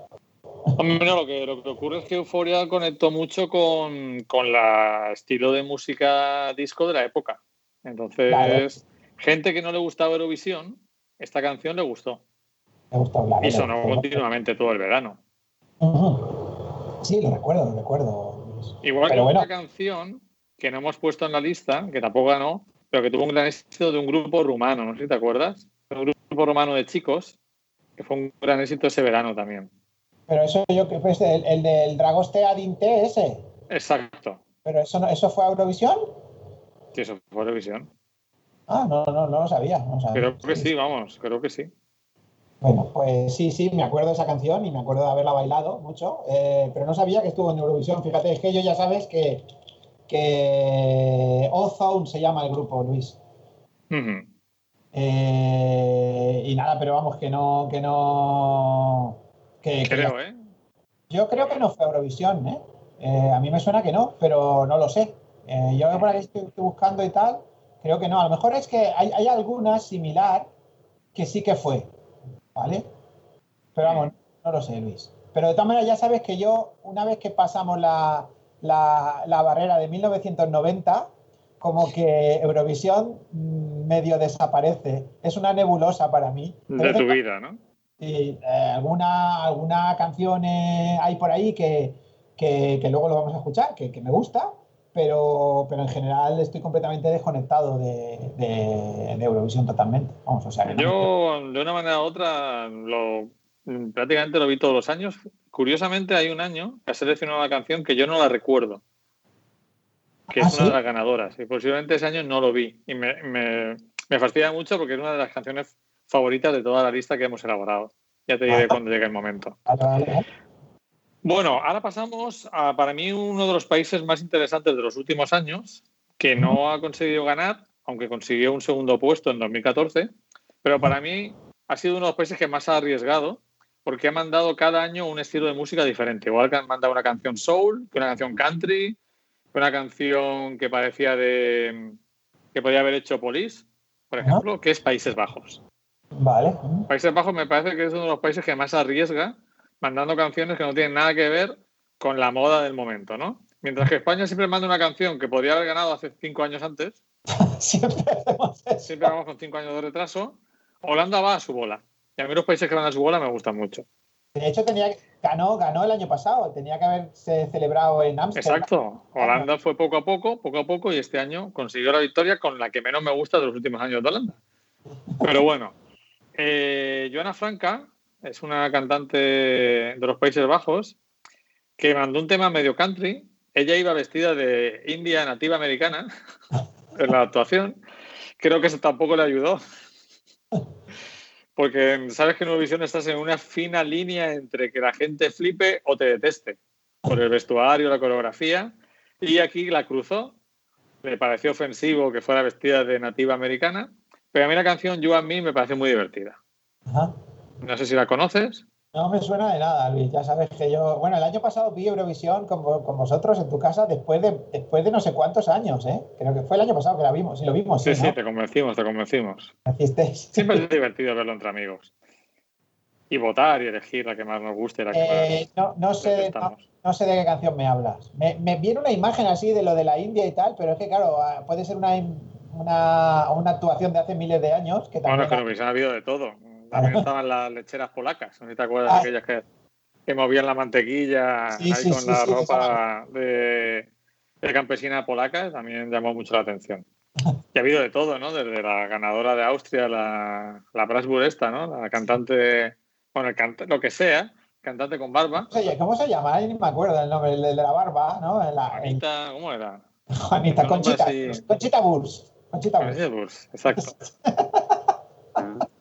Hombre, no, lo, que, lo que ocurre es que Euforia conectó mucho con, con la estilo de música disco de la época. Entonces, Claro. gente que no le gustaba Eurovisión, esta canción le gustó. Me gusta hablar. Y sonó continuamente todo el verano. Sí, lo recuerdo, lo recuerdo. Igual Pero que bueno. una canción que no hemos puesto en la lista, que tampoco ganó, pero que tuvo un gran éxito de un grupo rumano, no sé si te acuerdas. Un grupo rumano de chicos, que fue un gran éxito ese verano también. Pero eso yo creo que es el, el del Dragoste Adinte ese. Exacto. Pero eso, no- eso fue a Eurovisión. Sí, eso fue Eurovisión. Ah, no, no, no lo sabía. no sabía. Creo que sí, vamos, creo que sí. Bueno, pues sí, sí, me acuerdo de esa canción y me acuerdo de haberla bailado mucho, eh, pero no sabía que estuvo en Eurovisión. Fíjate, es que yo ya sabes que, que Ozone se llama el grupo, Luis. Eh, y nada, pero vamos, que no, que no. Que, que Creo, ¿eh? Yo creo que no fue Eurovisión, ¿eh? Eh, A mí me suena que no, pero no lo sé. Eh, yo por ahí estoy, estoy buscando y tal, creo que no. A lo mejor es que hay, hay alguna similar que sí que fue, ¿vale? Pero vamos, no lo sé, Luis. Pero de todas maneras ya sabes que yo, una vez que pasamos la, la- la barrera de 1990, como que Eurovisión mm, medio desaparece. Es una nebulosa para mí. De tu vida, ¿no? Sí, eh, alguna, alguna canción eh, hay por ahí que, que- que luego lo vamos a escuchar, que, que me gusta, pero, pero en general estoy completamente desconectado de, de- de Eurovisión totalmente. Vamos, o sea, que no- Yo, de una manera u otra, lo, prácticamente lo vi todos los años. Curiosamente, hay un año que ha seleccionado una canción que yo no la recuerdo, que ¿Ah, es una sí? de las ganadoras. Y posiblemente ese año no lo vi. Y me, me, me fastidia mucho porque es una de las canciones favoritas de toda la lista que hemos elaborado. Ya te diré cuando llegue el momento. Bueno, ahora pasamos a, para mí, uno de los países más interesantes de los últimos años, que no ha conseguido ganar, aunque consiguió un segundo puesto en 2014, pero para mí ha sido uno de los países que más ha arriesgado porque ha mandado cada año un estilo de música diferente. Igual que han mandado una canción soul, que una canción country, que una canción que parecía de que podía haber hecho Police, por ejemplo, que es Países Bajos. Vale. Países Bajos me parece que es uno de los países que más arriesga mandando canciones que no tienen nada que ver con la moda del momento, ¿no? Mientras que España siempre manda una canción que podría haber ganado hace cinco años antes, (laughs) Siempre hacemos eso. siempre vamos con cinco años de retraso, Holanda va a su bola. Y a mí los países que van a su bola me gustan mucho. De hecho, tenía, ganó, ganó el año pasado. Tenía que haberse celebrado en Ámsterdam. Exacto. Holanda fue poco a poco, poco a poco, y este año consiguió la victoria con la que menos me gusta de los últimos años de Holanda. Pero bueno, eh, Joana Franca es una cantante de los Países Bajos que mandó un tema medio country. Ella iba vestida de india nativa americana (laughs) en la actuación. Creo que eso tampoco le ayudó. Porque sabes que en Eurovisión estás en una fina línea entre que la gente flipe o te deteste por el vestuario, la coreografía. Y aquí la cruzó. Le pareció ofensivo que fuera vestida de nativa americana. Pero a mí la canción You and Me me parece muy divertida. Ajá. No sé si la conoces. No me suena de nada, Luis. Ya sabes que yo. Bueno, el año pasado vi Eurovisión con, vo- con vosotros en tu casa después de, después de no sé cuántos años, ¿eh? Creo que fue el año pasado que la vimos. Sí, lo vimos, sí, Sí, sí, te convencimos, te convencimos. Siempre es (laughs) divertido verlo entre amigos. Y votar y elegir la que más nos guste y la que Eh, no, no, más sé, no, sé de qué canción me hablas. Me, me viene una imagen así de lo de la India y tal, pero es que, claro, ah, puede ser una, una, una actuación de hace miles de años que Bueno, también. es que en Eurovisión ha habido de todo. También estaban las lecheras polacas. No sé si te acuerdas de Ah. aquellas que, que movían la mantequilla Sí, ahí sí, con sí, la ropa de, de campesina polaca. También llamó mucho la atención. Y ha habido de todo, ¿no? Desde la ganadora de Austria, la, la Brasburg esta, ¿no? La cantante, bueno, el canta- lo que sea, cantante con barba. ¿Cómo se, llama? Ay, ni me acuerdo el nombre, el de la barba, ¿no? La, Juanita, ¿cómo era? Juanita, Conchita, así. Conchita Burs. Conchita. Conchita Wurst, exacto. (laughs)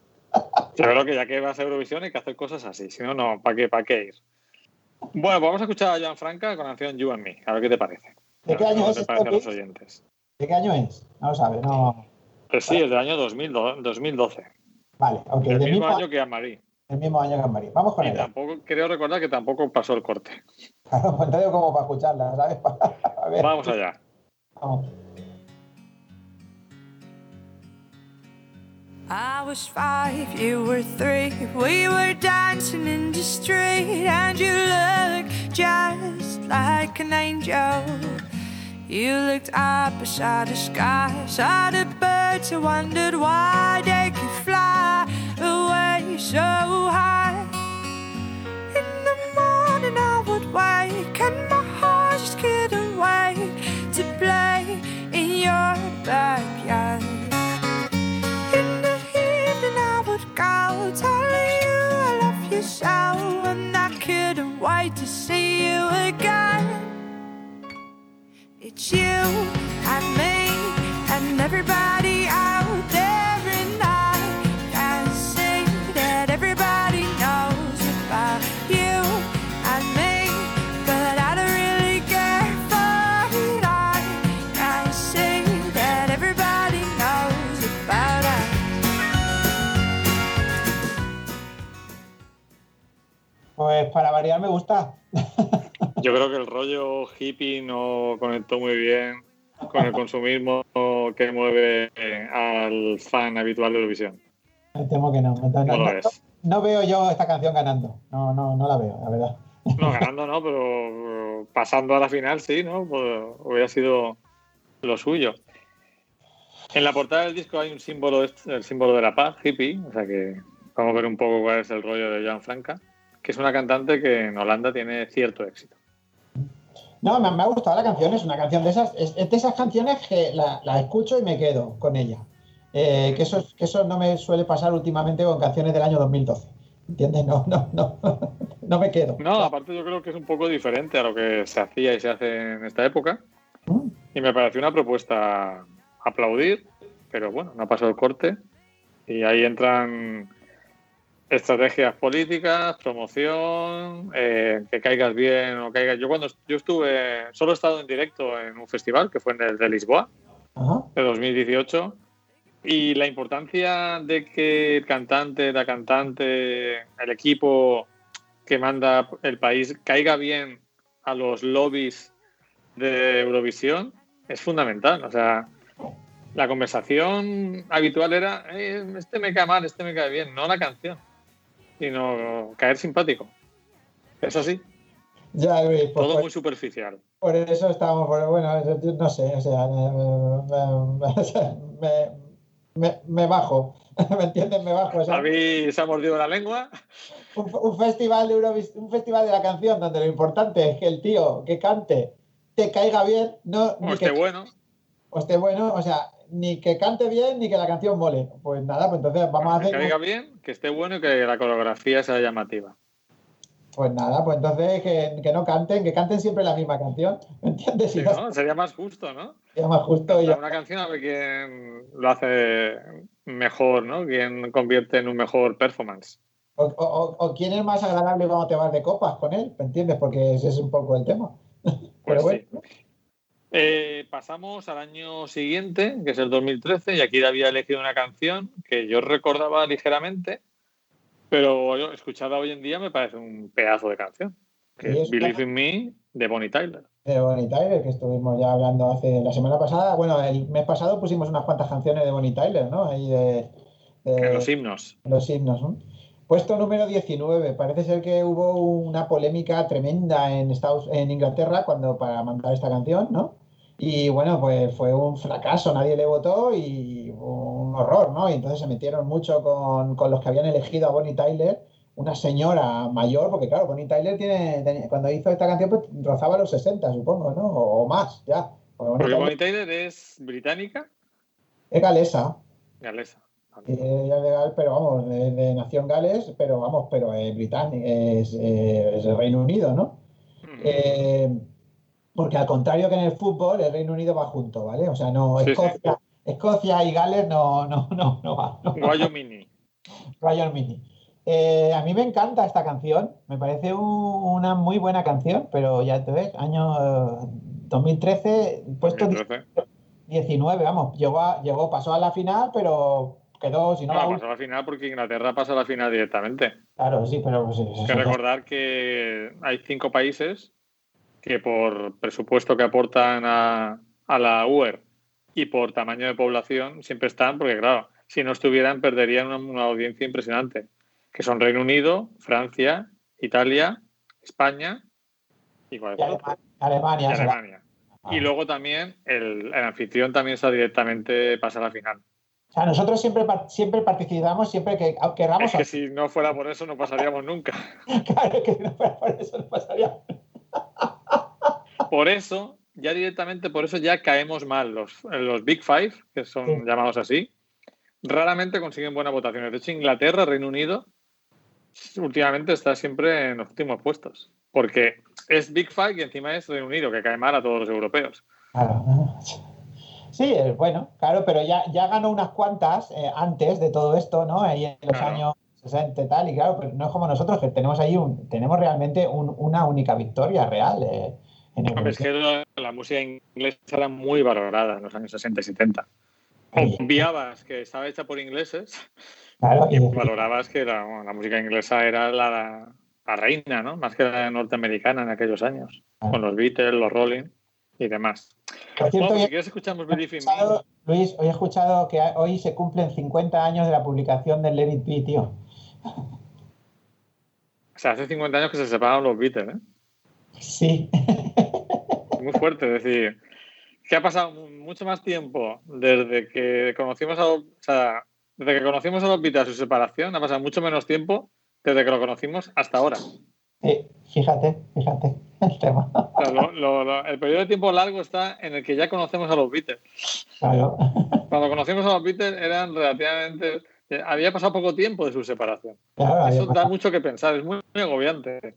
Yo creo que ya que vas a Eurovisión hay que hacer cosas así, si no, no, ¿para qué, para qué ir? Bueno, pues vamos a escuchar a Joan Franca con la canción You and Me, a ver qué te parece. ¿De qué año es te parece a los oyentes? ¿De qué año es? No lo sabe, no. Pues sí, es del año 2000, 2012, Vale, ok. el mismo año que Anne-Marie. el mismo año que María. Vamos con Y ella. tampoco, creo recordar que tampoco pasó el corte. (laughs) Claro, pues como para escucharla, ¿sabes? (laughs) a ver, Vamos allá. vamos. I was five, you were three. We were dancing in the street, and you looked just like an angel. You looked up beside the sky, saw the birds, and wondered why they could fly away so high. In the morning, I would wake, and my heart just couldn't wait to play in your backyard. It's you. And me and everybody out there And I can that everybody knows about you. And me But I don't really care for it. I can see that everybody knows about us. Pues para variar me gusta. Yo creo que el rollo hippie no conectó muy bien con el consumismo que mueve al fan habitual de Eurovisión. Me temo que no. No, no- ¿Cómo lo no- no veo yo esta canción ganando. No, no, no la veo, la verdad. No, (laughs) ganando no, pero pasando a la final sí, ¿no? Pues hubiera sido lo suyo. En la portada del disco hay un símbolo, el símbolo de la paz, hippie, o sea que vamos a ver un poco cuál es el rollo de Joan Franca, que es una cantante que en Holanda tiene cierto éxito. No, me, me ha gustado la canción. Es una canción de esas, es, es de esas canciones que la, la escucho y me quedo con ella. Eh, que, eso, es- que eso no me suele pasar últimamente con canciones del año 2012. ¿Entiendes? No, no, no. (laughs) No me quedo. No, aparte yo creo que es un poco diferente a lo que se hacía y se hace en esta época. Mm. Y me pareció una propuesta aplaudir, pero bueno, no ha pasado el corte. Y ahí entran estrategias políticas, promoción, eh, que caigas bien o caigas. Yo cuando yo estuve, solo he estado en directo en un festival que fue en el de Lisboa, Ajá. de 2018. Y la importancia de que el cantante, la cantante, el equipo que manda el país caiga bien a los lobbies de Eurovisión es fundamental. O sea, la conversación habitual era, "Eh, este me cae mal, este me cae bien, no la canción, sino caer simpático. Es así, Ya, Luis, pues todo por, muy superficial. por eso estábamos, por- bueno, yo no sé, o sea, me, me- me- (laughs) me bajo, (laughs) ¿me entiendes? Me bajo. o sea, Javi se ha mordido la lengua. un, un festival de Eurovis- un festival de la canción donde lo importante es que el tío que cante te caiga bien, no, O esté que bueno. o esté bueno, o sea, ni que cante bien ni que la canción mole. Pues nada, pues entonces vamos a Que hacer. caiga bien, que esté bueno y que la coreografía sea llamativa. Pues nada, pues entonces que, que no canten, que canten siempre la misma canción. ¿Me entiendes? Sí, ¿no? Sería más justo, ¿no? sería más justo. y ya- Una canción a ver quién lo hace mejor, ¿no? Quién convierte en un mejor performance. O, o- o- quién es más agradable cuando te vas de copas con él, ¿me entiendes? Porque ese es un poco el tema. (laughs) Pero Pues bueno, sí. Eh, pasamos al año siguiente, que es el 2013, y aquí había elegido una canción que yo recordaba ligeramente, pero escuchada hoy en día me parece un pedazo de canción, que es Believe in Me de Bonnie Tyler. de Bonnie Tyler, que estuvimos ya hablando hace la semana pasada. Bueno, el mes pasado pusimos unas cuantas canciones de Bonnie Tyler, ¿no? Ahí de, los himnos. los himnos, ¿no? Puesto número 19. Parece ser que hubo una polémica tremenda en Estados, en Inglaterra cuando para mandar esta canción, ¿no? Y bueno, pues fue un fracaso, nadie le votó y un horror, ¿no? Y entonces se metieron mucho con, con los que habían elegido a Bonnie Tyler, una señora mayor, porque claro, Bonnie Tyler tiene, tenía- cuando hizo esta canción pues rozaba los 60, supongo, ¿no? O, o más, ya. Porque Bonnie Porque Tyler Bonnie Tyler es británica, es galesa. galesa. Ella es de Gal- pero vamos, de, de nación Gales, pero vamos, pero es británica, es, eh, es Reino Unido, ¿no? Mm. Eh, porque al contrario que en el fútbol, el Reino Unido va junto, ¿vale? O sea, no, sí. Escocia, Escocia y Gales no, no, no, no va. No va. Guayo Mini. Royal Mini. Eh, a mí me encanta esta canción, me parece un- una muy buena canción, pero ya te ves, año eh, 2013, puesto 2013. 19, vamos, llegó, a- llegó, pasó a la final, pero quedó, si no, No, pasó a la final porque Inglaterra pasa a la final directamente. Claro, sí, pero pues, Hay que recordar que hay cinco países que por presupuesto que aportan a, a la UER y por tamaño de población siempre están, porque claro, si no estuvieran perderían una, una audiencia impresionante, que son Reino Unido, Francia, Italia, España y, cuál es Y el otro? Alema- Alemania. Y. Alemania. Y luego también el, el anfitrión también está directamente pasa a la final. O sea, nosotros siempre, siempre participamos, siempre que aunque Es queramos. (laughs) que si no fuera por eso no pasaríamos nunca. Claro, que no fuera por eso no pasaría. Por eso, ya directamente por eso ya caemos mal. Los, los Big Five, que son Sí. llamados así, raramente consiguen buenas votaciones. De hecho, Inglaterra, Reino Unido, últimamente está siempre en los últimos puestos. Porque es Big Five y encima es Reino Unido, que cae mal a todos los europeos. Claro. Sí, eh, bueno, claro, pero ya, ya ganó unas cuantas eh, antes de todo esto, ¿no? Ahí en los Claro. años 60 y tal, y claro, pero no es como nosotros, que tenemos ahí un, tenemos realmente un- una única victoria real. eh, Hombre, es que la, la música inglesa era muy valorada en los años 60 y 70. Sí. Obviabas que estaba hecha por ingleses Claro, y y- valorabas que la, bueno, la música inglesa era la, la reina, ¿no? Más que la norteamericana en aquellos años, con los Beatles, los Rolling y demás. por Bueno, cierto, hoy si he quieres escuchamos he Believe in escuchado-. Luis, hoy he escuchado que hoy se cumplen 50 años de la publicación del Let It Be, tío. O sea, hace 50 años que se separaron los Beatles, ¿eh? Sí. (laughs) Muy fuerte, es decir, que ha pasado mu- mucho más tiempo desde que conocimos a los, o sea, desde que conocimos a los Beatles a su separación, ha pasado mucho menos tiempo desde que lo conocimos hasta ahora. Sí, fíjate, fíjate (laughs) el tema. O sea, lo- lo- lo- el periodo de tiempo largo está en el que ya conocemos a los Beatles. Claro. (laughs) Cuando conocimos a los Beatles eran relativamente... eh, Había pasado poco tiempo de su separación. Claro, Eso da mucho que pensar, es muy, muy agobiante.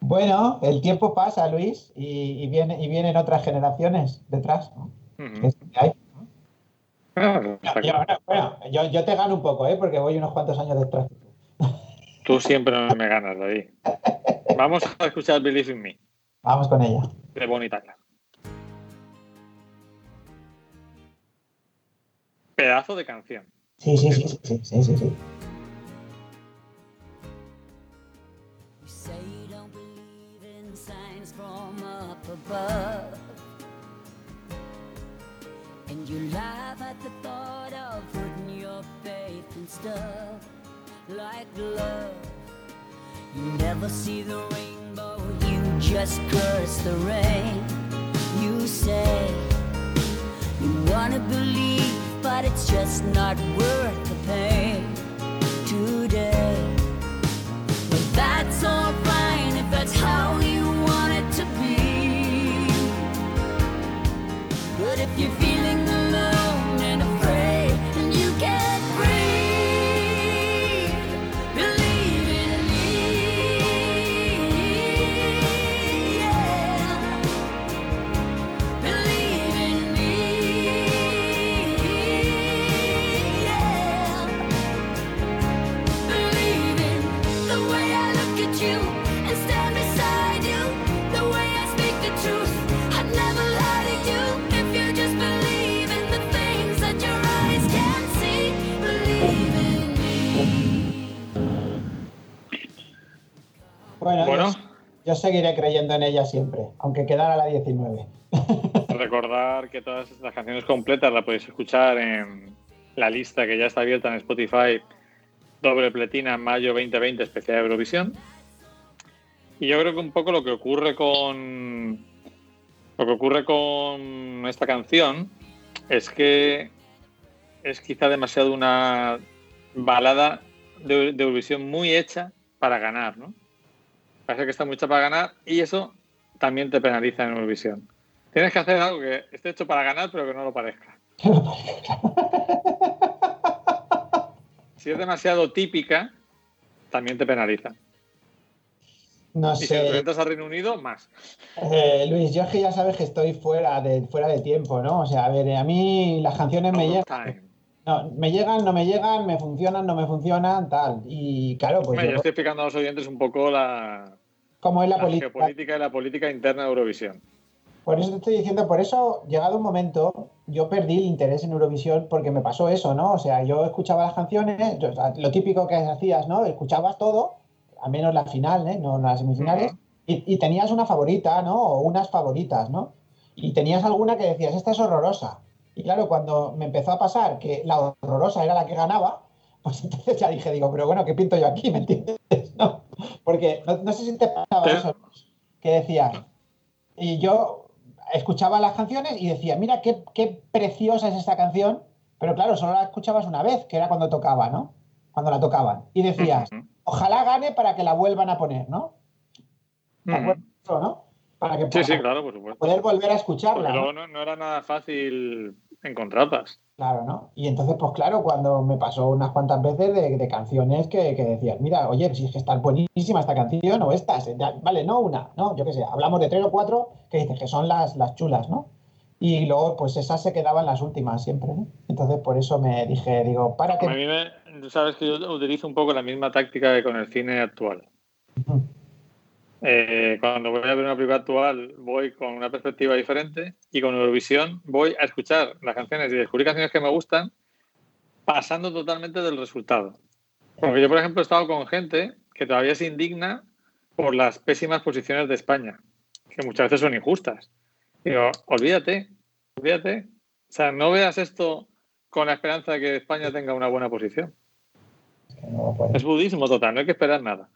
Bueno, el tiempo pasa, Luis, y, y viene, y vienen otras generaciones detrás. ¿no? Ujú. Es que hay. Ah, está Yo, claro. bueno, yo, yo te gano un poco, ¿eh? porque voy unos cuantos años detrás. (laughs) Tú siempre me ganas, David. Vamos a escuchar Believe in Me, Vamos con ella. de Tyler. Pedazo de canción. Sí, sí, sí, sí, sí, sí, sí. Above. And you laugh at the thought of putting your faith in stuff like love. You never see the rainbow, you just curse the rain. You say you wanna believe, but it's just not worth the pain today. But that's all fine if that's how you Bueno, Bueno. Yo, yo seguiré creyendo en ella siempre, aunque quedara la 19. (laughs) Recordar que todas las canciones completas las podéis escuchar en la lista que ya está abierta en Spotify, doble pletina mayo 2020 especial de Eurovisión. Y yo creo que un poco lo que ocurre con lo que ocurre con esta canción es que es quizá demasiado una balada de, de Eurovisión muy hecha para ganar, ¿no? Parece que está muy hecha para ganar y eso también te penaliza en Eurovisión. Tienes que hacer algo que esté hecho para ganar, pero que no lo parezca. (laughs) Si es demasiado típica, también te penaliza. No Y si sé, presentas al Reino Unido, más. eh, Luis, yo es que ya sabes que estoy fuera de, fuera de tiempo, ¿no? O sea, a ver, a mí las canciones me llegan, no, me llegan, no me llegan, me funcionan, no me funcionan, tal. Y claro, pues Hombre, yo- yo estoy explicando a los oyentes un poco la, como es la la política. geopolítica y la política interna de Eurovisión. Por eso te estoy diciendo, por eso, llegado un momento, yo perdí el interés en Eurovisión porque me pasó eso, ¿no? O sea, yo escuchaba las canciones, yo- lo típico que hacías, ¿no? Escuchabas todo, al menos la final, ¿eh? No las semifinales, y tenías una favorita, ¿no? O unas favoritas, ¿no? Y tenías alguna que decías, esta es horrorosa. Y claro, cuando me empezó a pasar que la horrorosa era la que ganaba, pues (laughs) entonces ya dije, digo, pero bueno, ¿qué pinto yo aquí? ¿Me entiendes? (laughs) ¿No? Porque no, no sé si te pasaba eso, que decías, y yo escuchaba las canciones y decía, mira qué, qué preciosa es esta canción, pero claro, solo la escuchabas una vez, que era cuando tocaba, ¿no? Cuando la tocaban. Y decías, ojalá gane para que la vuelvan a poner, ¿no? ¿Te Ujú. acuerdas de eso, no? Para que Sí, para sí, claro, por supuesto. poder volver a escucharla. ¿no? no, no era nada fácil encontrarlas. Claro, ¿no? Y entonces, pues claro, cuando me pasó unas cuantas veces de, de canciones que, que decías, mira, oye, si es que está buenísima esta canción o estas, ya, vale, no una, no, yo qué sé, hablamos de tres o cuatro que dices que son las, las chulas, ¿no? Y luego, pues esas se quedaban las últimas siempre, ¿no? Entonces, por eso me dije, digo, A párate. mí me, sabes que yo utilizo un poco la misma táctica que con el cine actual. Eh, cuando voy a ver una película actual voy con una perspectiva diferente y con Eurovisión voy a escuchar las canciones y descubrir canciones que me gustan pasando totalmente del resultado. Porque yo, por ejemplo, he estado con gente que todavía se indigna por las pésimas posiciones de España, que muchas veces son injustas. Digo, olvídate, olvídate. O sea, no veas esto con la esperanza de que España tenga una buena posición. No, pues, Es budismo total, no hay que esperar nada.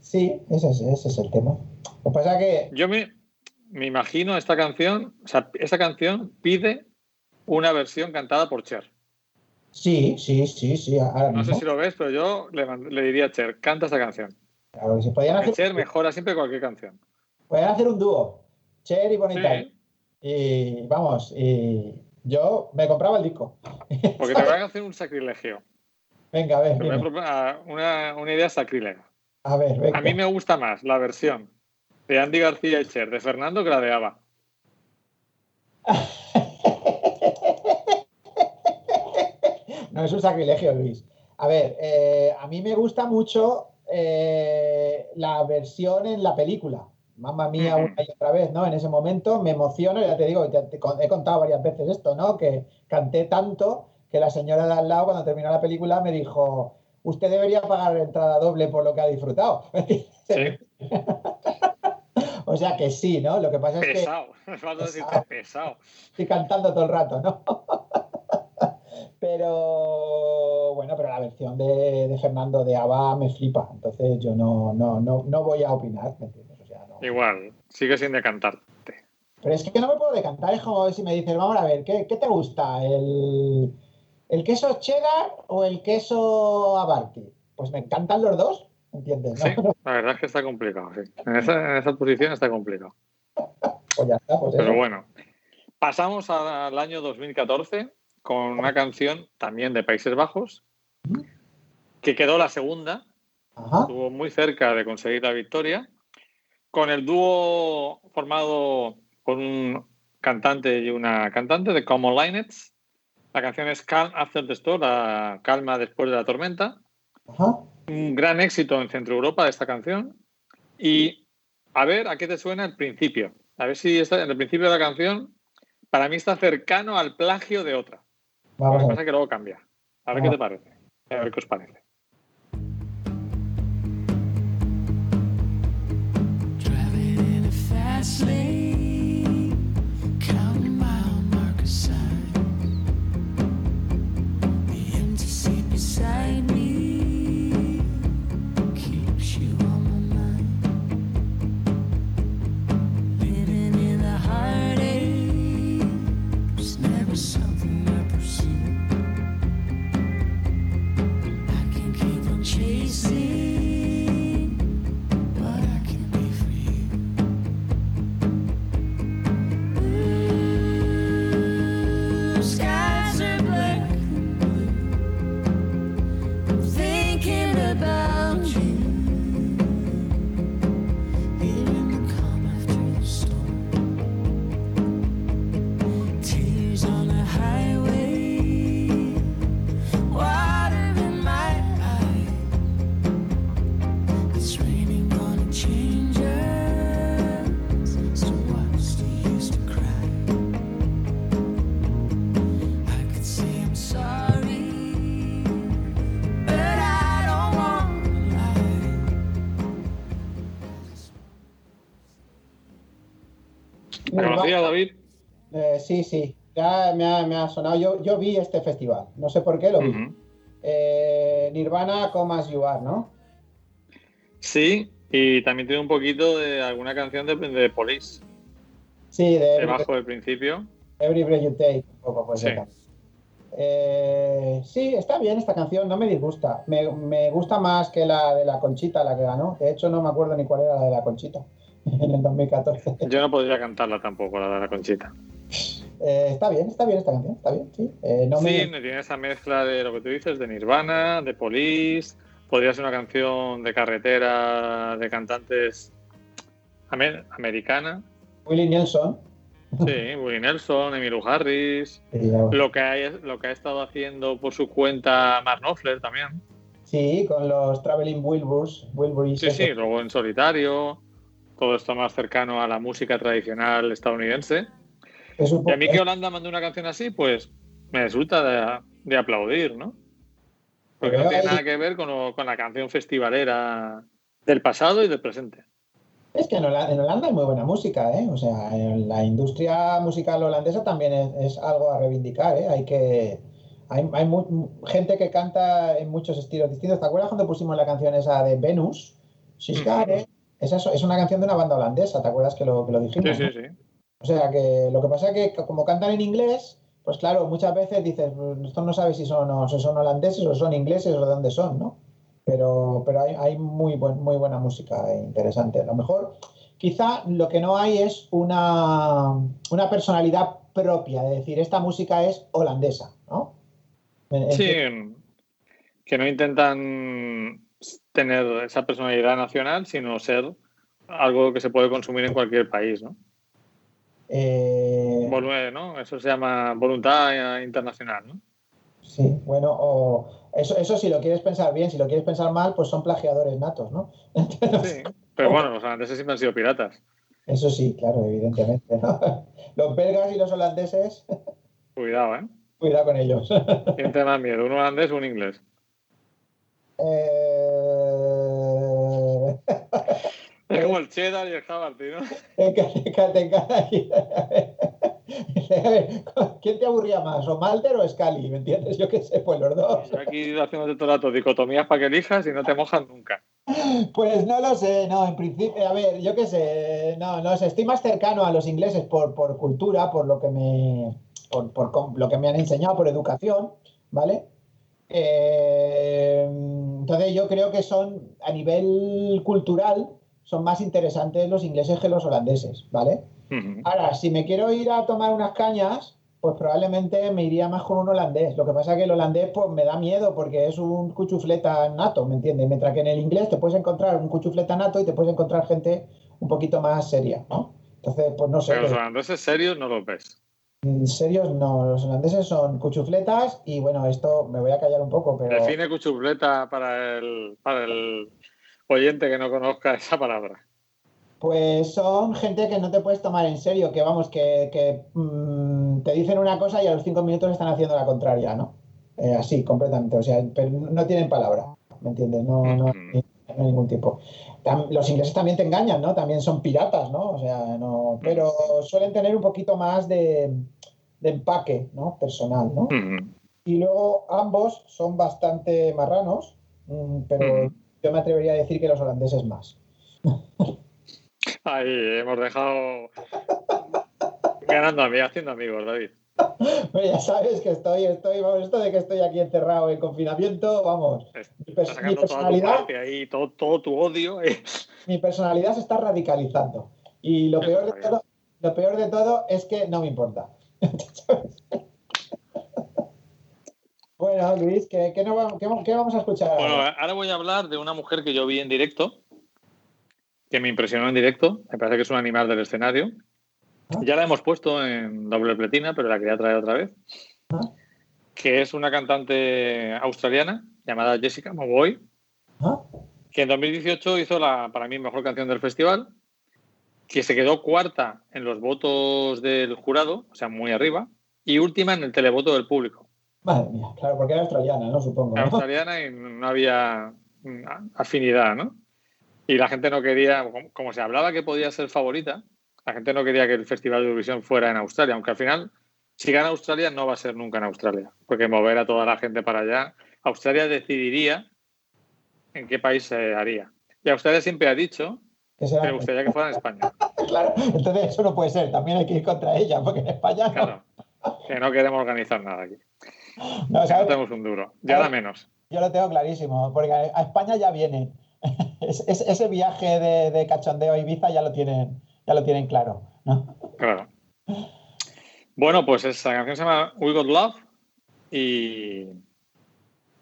Sí, ese es, ese es el tema. Lo que pasa es que Yo me, me imagino esta canción, o sea, esta canción pide una versión cantada por Cher. sí, sí, sí, sí, ahora No sé si lo ves, pero yo le, diría a Cher, canta esta canción. Claro que sí. Hacer, Cher mejora siempre cualquier canción. podían hacer un dúo, Cher y Bonita. Sí, Y vamos, y yo me compraba el disco. porque te (laughs) voy a hacer un sacrilegio. Venga, a ver, una, una idea sacrilega. A ver, venga. A mí me gusta más la versión de Andy García y Cher de Fernando que la de Ava. (laughs) No es un sacrilegio, Luis. A ver, eh, a mí me gusta mucho eh, la versión en la película. Mamma mía, una y otra vez, ¿no? En ese momento me emociono, ya te digo, te he contado varias veces esto, ¿no? Que canté tanto que la señora de al lado, cuando terminó la película, me dijo, usted debería pagar entrada doble por lo que ha disfrutado. Sí. (laughs) O sea que sí, ¿no? Lo que pasa es que Pesado. (laughs) Pesado. pesado. estoy cantando todo el rato, ¿no? (laughs) Pero bueno, pero la versión de, de Fernando de Ava me flipa. Entonces yo no, no, no, no voy a opinar, ¿me entiendes? O sea, no. Igual, sigue sin decantarte. Pero es que no me puedo decantar, es como si me dices, vamos a ver, ¿qué, qué te gusta? ¿El, ¿El queso cheddar o el queso abarqui? Pues me encantan los dos, ¿entiendes? Sí, ¿no? la verdad es que está complicado. sí. En, esa, en esa posición está complicado. Pues ya está, pues Pero eso. bueno, pasamos al año 2014 con una canción también de Países Bajos que quedó la segunda, Ajá. estuvo muy cerca de conseguir la victoria, con el dúo formado por un cantante y una cantante de Common Linets. La canción es Calm After the Storm, la calma después de la tormenta. Ajá. Un gran éxito en Centro Europa de esta canción. Y a ver a qué te suena el principio. A ver si está, en el principio de la canción, para mí está cercano al plagio de otra. Lo Vamos que a pasa ver. es que luego cambia. A ver qué te parece. A ver qué os parece. Driving in a fast lane, Mira, ¿Conocías, va- David? eh, sí, sí, ya me ha, me ha sonado. Yo, yo vi este festival, no sé por qué lo vi. Eh, Nirvana, Come As You Are, ¿no? Sí, y también tiene un poquito de alguna canción de, de Police, Sí, de debajo del principio. Every Breath You Take, un poco, pues, Sí. Eh, sí, está bien esta canción, no me disgusta. Me, me gusta más que la de la Conchita, la que ganó. De hecho, no me acuerdo ni cuál era la de la Conchita (laughs) en el 2014. Yo no podría cantarla tampoco, la de la Conchita. Eh, está bien, está bien esta canción, está bien, sí. Eh, no me- Sí, tiene esa mezcla de lo que tú dices, de Nirvana, de Police. Podría ser una canción de carretera de cantantes amer- americana. Willie Nelson. Sí, Willie Nelson, Emmylou Harris. (laughs) Sí, Lo que, ha, lo que ha estado haciendo por su cuenta Mark Knopfler también. Sí, con los Traveling Wilburys. Wilburys Sí, sí, luego en solitario. Todo esto más cercano a la música tradicional estadounidense. Es un Y a mí que Holanda mande una canción así, pues me resulta de, de aplaudir, ¿no? Porque no tiene nada que ver con, lo- con la canción festivalera del pasado y del presente. Es que en Holanda, en Holanda hay muy buena música, ¿eh? O sea, en la industria musical holandesa también es, es algo a reivindicar, ¿eh? Hay que... Hay, hay mu- gente que canta en muchos estilos distintos. ¿Te acuerdas cuando pusimos la canción esa de Venus? It. Esa es, es una canción de una banda holandesa, ¿te acuerdas que lo, que lo dijimos? Sí, sí, sí. O sea, que lo que pasa es que como cantan en inglés, pues claro, muchas veces dices, "Pues esto no sabes si son, o- si son holandeses o son ingleses o de dónde son, ¿no? Pero, pero hay, hay muy, buen- muy buena música e interesante. A lo mejor, quizá lo que no hay es una, una personalidad propia, de decir, esta música es holandesa, ¿no? Sí, que no intentan tener esa personalidad nacional, sino ser algo que se puede consumir en cualquier país, ¿no? eh, Volver, ¿no? Eso se llama voluntad internacional, ¿no? sí, bueno, o eso, eso si lo quieres pensar bien, si lo quieres pensar mal, pues son plagiadores natos, ¿no? (laughs) Sí. Pero bueno, los holandeses siempre han sido piratas. Eso sí, claro, evidentemente. ¿no? (laughs) Los belgas y los holandeses, (laughs) Cuidado, ¿eh? cuidado con ellos. ¿Quién te da miedo, un holandés o un inglés? Eh, Es como el (laughs) cheddar y el jabalí, ¿no? (laughs) ¿Quién te aburría más, o Malter o Scali? ¿Me entiendes? Yo qué sé, pues los dos. Yo aquí haciéndote todo el rato dicotomías para que elijas y no te mojas nunca. Pues no lo sé, no, en principio, a ver, yo qué sé, no, no sé, estoy más cercano a los ingleses por, por cultura, por lo que me, por, por lo que me han enseñado, por educación, ¿vale? Eh, entonces yo creo que son, a nivel cultural, son más interesantes los ingleses que los holandeses, ¿vale? Ahora, si me quiero ir a tomar unas cañas, pues probablemente me iría más con un holandés. Lo que pasa es que el holandés pues me da miedo porque es un cuchufleta nato, ¿me entiendes? Mientras que en el inglés te puedes encontrar un cuchufleta nato y te puedes encontrar gente un poquito más seria, ¿no? Entonces, pues no sé. Pero los holandeses serios no los ves. en serios no, los holandeses son cuchufletas y bueno, esto me voy a callar un poco, pero Define cuchufleta para el, para el oyente que no conozca esa palabra. pues son gente que no te puedes tomar en serio, que vamos, que, que, mm, te dicen una cosa y a los cinco minutos están haciendo la contraria, ¿no? Eh, así, completamente, o sea, pero no tienen palabra, ¿me entiendes? No, no, ningún tipo. Los ingleses también te engañan, ¿no? También son piratas, ¿no? O sea, no, pero suelen tener un poquito más de, de empaque, ¿no? Personal, ¿no? Y luego ambos son bastante marranos, mm, pero. Yo me atrevería a decir que los holandeses más. Ahí hemos dejado ganando a mí, haciendo amigos, David. Bueno, ya sabes que estoy, estoy, vamos, esto de que estoy aquí encerrado en confinamiento, vamos, mi, pers- mi personalidad, ahí, todo, todo tu odio. eh. mi personalidad se está radicalizando. Y lo peor de todo, lo peor de todo es que no me importa. (laughs) bueno, Luis, ¿qué, qué, no va- qué- qué vamos a escuchar? Bueno, ahora? voy a hablar de una mujer que yo vi en directo, que me impresionó en directo. Me parece que es un animal del escenario. Ya la hemos puesto en doble pletina, pero la quería traer otra vez. Ah. Que es una cantante australiana llamada Jessica Mowboy, ¿Ah? que en 2018 hizo la, para mí, mejor canción del festival, que se quedó cuarta en los votos del jurado, o sea, muy arriba, y última en el televoto del público. Madre mía, claro, porque era australiana, ¿no? Supongo. Era ¿no? australiana y no había afinidad, ¿no? Y la gente no quería, como- se hablaba que podía ser favorita, la gente no quería que el Festival de Eurovisión fuera en Australia, aunque al final, si gana Australia, no va a ser nunca en Australia, porque mover a toda la gente para allá, Australia decidiría en qué país se haría. Y Australia siempre ha dicho Que le gustaría que fuera en España. (laughs) Claro, entonces eso no puede ser, también hay que ir contra ella, porque en España no. Claro, que no queremos organizar nada aquí. (gasps) No, tenemos un duro. Y ahora menos. Yo lo tengo clarísimo, porque a España ya viene. (laughs) Es- es- ese viaje de, de cachondeo a Ibiza ya lo tienen, ya lo tienen claro. ¿no? Claro. Bueno, pues esa canción se llama We Got Love y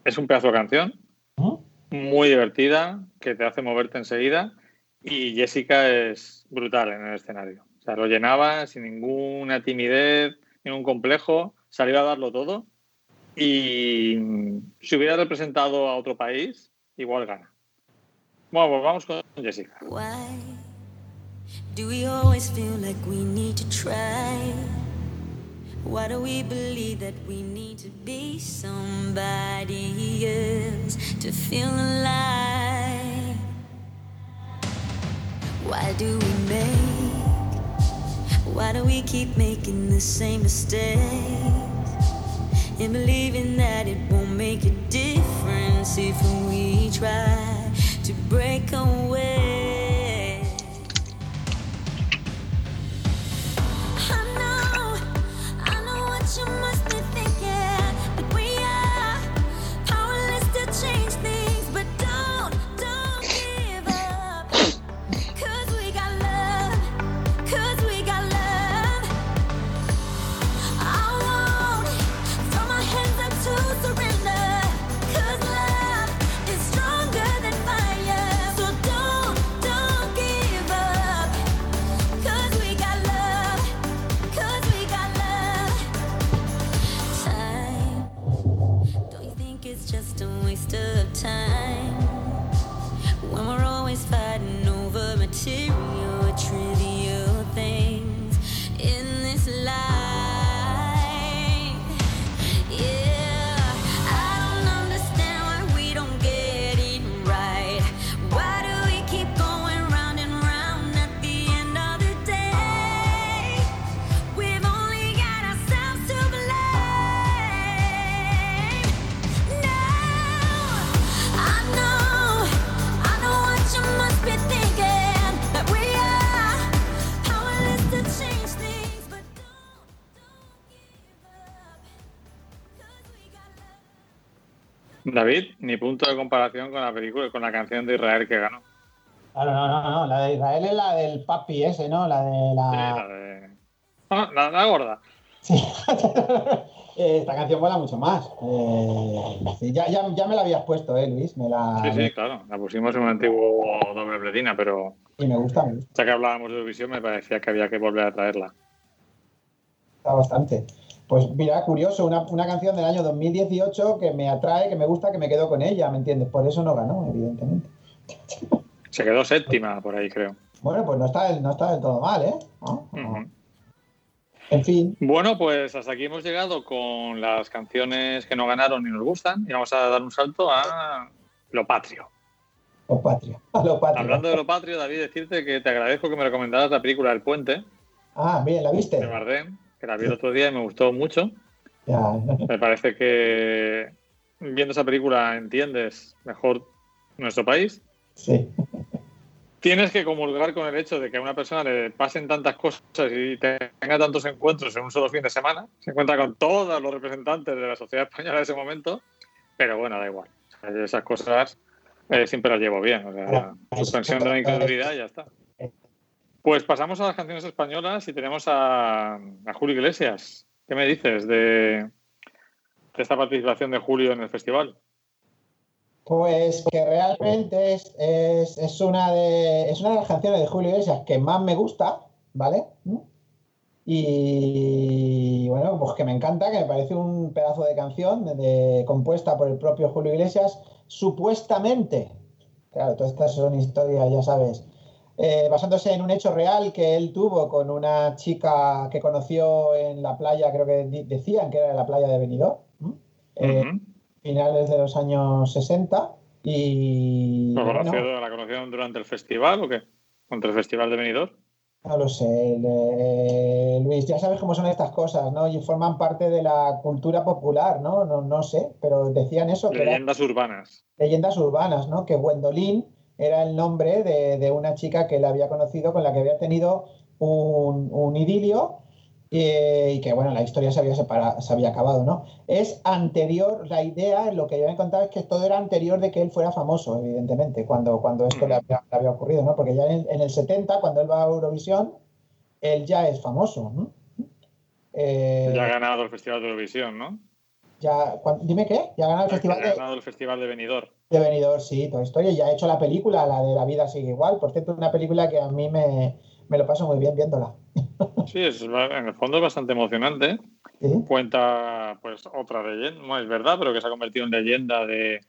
es un pedazo de canción, ¿Mm? muy divertida, que te hace moverte enseguida y Jessica es brutal en el escenario. O sea, lo llenaba sin ninguna timidez, ningún complejo, salió a darlo todo y si hubiera representado a otro país, igual gana. Bueno, pues vamos con Jessica. Why do we always feel like we need to try? Why do we believe that we need to be somebody else to feel alive? Why do we make? Why do we keep making the same mistakes? And believing that it won't make a difference if we try to break away. David, ni punto de comparación con la película, con la canción de Israel que ganó. Claro, no, no, no. La de Israel es la del papi ese, ¿no? La de la. Sí, la de. Ah, la, la gorda. Sí. (laughs) Eh, Esta canción mola mucho más. Eh, ya, ya, ya me la habías puesto, ¿eh, Luis? Me la... Sí, sí, claro. La pusimos en un antiguo doble pletina, pero Y me gusta, me gusta ya que hablábamos de Eurovisión, me parecía que había que volver a traerla. bastante. Pues mira, curioso, una, una canción del año 2018 que me atrae, que me gusta, que me quedo con ella, ¿me entiendes? Por eso no ganó, evidentemente. Se quedó séptima por ahí, creo. Bueno, pues no está, del- no está del todo mal, ¿eh? En fin, Bueno, pues hasta aquí hemos llegado con las canciones que no ganaron y nos gustan. Y vamos a dar un salto a lo patrio. lo patrio. A lo patrio. Hablando de lo patrio, David, decirte que te agradezco que me recomendaras la película El Puente Ah, bien, ¿la viste? de Bardem, que la vi el otro día y me gustó mucho. Me parece que viendo esa película entiendes mejor nuestro país. Sí. Tienes que comulgar con el hecho de que a una persona le pasen tantas cosas y tenga tantos encuentros en un solo fin de semana. Se encuentra con todos los representantes de la sociedad española de ese momento, pero bueno, da igual. O sea, yo esas cosas eh, siempre las llevo bien. O sea, suspensión de la incredulidad y ya está. Pues pasamos a las canciones españolas y tenemos a, Julio Iglesias. ¿Qué me dices de, esta participación de Julio en el festival? Pues que realmente es, es, una de, es una de las canciones de Julio Iglesias que más me gusta, ¿vale? Y bueno, pues que me encanta, que me parece un pedazo de canción compuesta por el propio Julio Iglesias, supuestamente, claro, todas estas son historias, ya sabes, eh, basándose en un hecho real que él tuvo con una chica que conoció en la playa, creo que decían que era la playa de Benidorm. Eh, finales de los años 60 y ¿La, bueno, conoció- la conocieron durante el festival o qué? ¿Contra el festival de Benidorm? no lo sé, eh, Luis, ya sabes cómo son estas cosas, ¿no? Y forman parte de la cultura popular, ¿no? No, no sé, pero decían eso, que eran Leyendas urbanas. leyendas urbanas, ¿no? Que Gwendolyn era el nombre de, de una chica que él había conocido, con la que había tenido un, un idilio eh, y que, bueno, la historia se había, separado, se había acabado, ¿no? Es anterior, la idea, lo que yo me contaba es que todo era anterior de que él fuera famoso, evidentemente, cuando, cuando esto le había, le había ocurrido, ¿no? Porque ya en, en el 70, cuando él va a Eurovisión, él ya es famoso, ¿no? Eh, Ya ha ganado el festival de Eurovisión, ¿no? Ya- dime qué, ya ha ganado el festival Ha de, ganado el festival de Benidorm. de Benidorm, sí, toda historia. Y ha hecho la película, la de La vida sigue igual. Por cierto, una película que a mí me, me lo paso muy bien viéndola. (laughs) Sí, es, en el fondo es bastante emocionante. Sí, Cuenta, pues, otra leyenda, no es verdad, pero que se ha convertido en leyenda de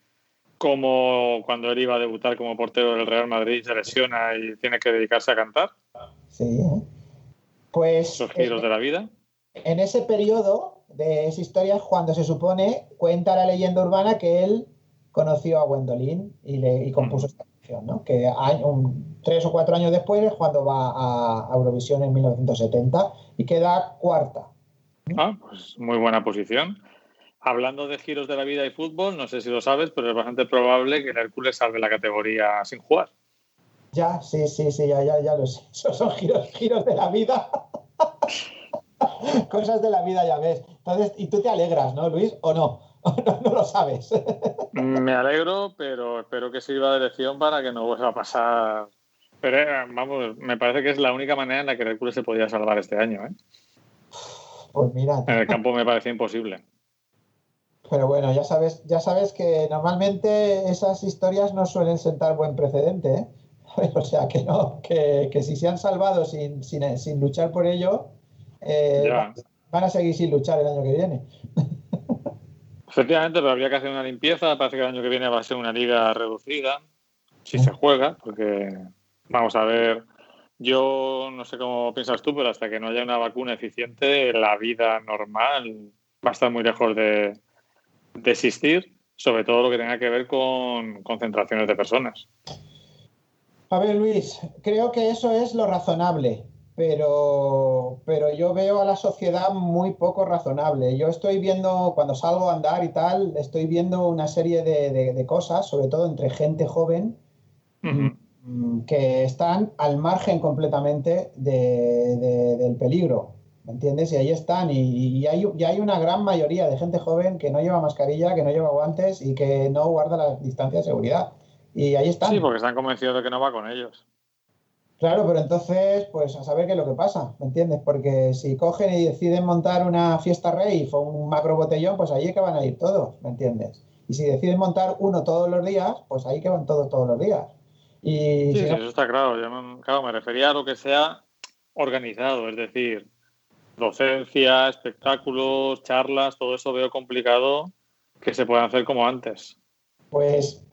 cómo cuando él iba a debutar como portero del Real Madrid se lesiona y tiene que dedicarse a cantar. sí. ¿eh? Pues Esos giros de la vida. En ese periodo de esa historia es cuando se supone, cuenta la leyenda urbana que él conoció a Gwendolyn y, le, y compuso esta canción, ¿no? Que hay un- tres o cuatro años después es cuando va a, a Eurovisión en 1970 y queda cuarta. Ah, pues muy buena posición. Hablando de giros de la vida y fútbol, no sé si lo sabes, pero es bastante probable que el Hércules salve la categoría sin jugar. Ya, sí, sí, sí, ya, ya, ya lo sé. (laughs) Esos son giros, giros de la vida. (laughs) (laughs) Cosas de la vida, ya ves. Entonces, y tú te alegras, ¿no, Luis? ¿O no? (laughs) ¿O no, no lo sabes? Me alegro, pero espero que sirva de lección para que no vuelva a pasar. Pero eh, vamos, me parece que es la única manera en la que Hércules se podía salvar este año. ¿eh? Pues mira, En el campo me parece imposible. pero bueno, ya sabes, ya sabes que normalmente esas historias no suelen sentar buen precedente, ¿eh? (laughs) O sea, que no, que, que si se han salvado sin, sin, sin luchar por ello, eh, Ya. van a seguir sin luchar el año que viene. (laughs) Efectivamente, pero habría que hacer una limpieza. Parece que el año que viene va a ser una liga reducida, si se juega, porque vamos a ver. Yo no sé cómo piensas tú, pero hasta que no haya una vacuna eficiente, la vida normal va a estar muy lejos de, de existir, sobre todo lo que tenga que ver con concentraciones de personas. A ver, Luis, creo que eso es lo razonable, pero, pero yo veo a la sociedad muy poco razonable. Yo estoy viendo, cuando salgo a andar y tal, estoy viendo una serie de, de- de cosas, sobre todo entre gente joven, mm, que están al margen completamente de- de- del peligro. ¿me entiendes? Y ahí están, y, y hay, y hay una gran mayoría de gente joven que no lleva mascarilla, que no lleva guantes y que no guarda la distancia de seguridad. Y ahí están. Sí, porque están convencidos de que no va con ellos. Claro, pero entonces, pues a saber qué es lo que pasa, ¿me entiendes? Porque si cogen y deciden montar una fiesta rave o un macro botellón, pues ahí es que van a ir todos, ¿me entiendes? Y si deciden montar uno todos los días, pues ahí que van todos todos los días. Y Sí, si sí, no- eso está claro. Yo me, claro, me refería a lo que sea organizado, es decir, docencia, espectáculos, charlas, todo eso veo complicado que se puedan hacer como antes. Pues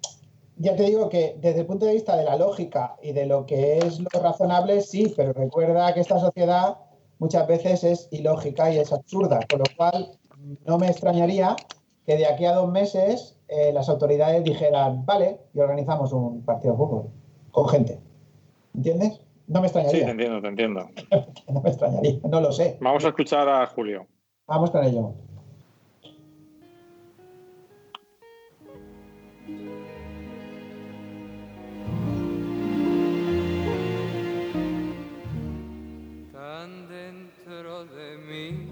ya te digo que desde el punto de vista de la lógica y de lo que es lo razonable, sí, pero recuerda que esta sociedad muchas veces es ilógica y es absurda, con lo cual no me extrañaría que de aquí a dos meses eh, las autoridades dijeran, vale, y organizamos un partido de fútbol con gente. ¿Entiendes? No me Sí, te extrañaría, entiendo, te entiendo. (laughs) no me extrañaría, no lo sé. Vamos a escuchar a Julio. Vamos con ello. Dentro de mí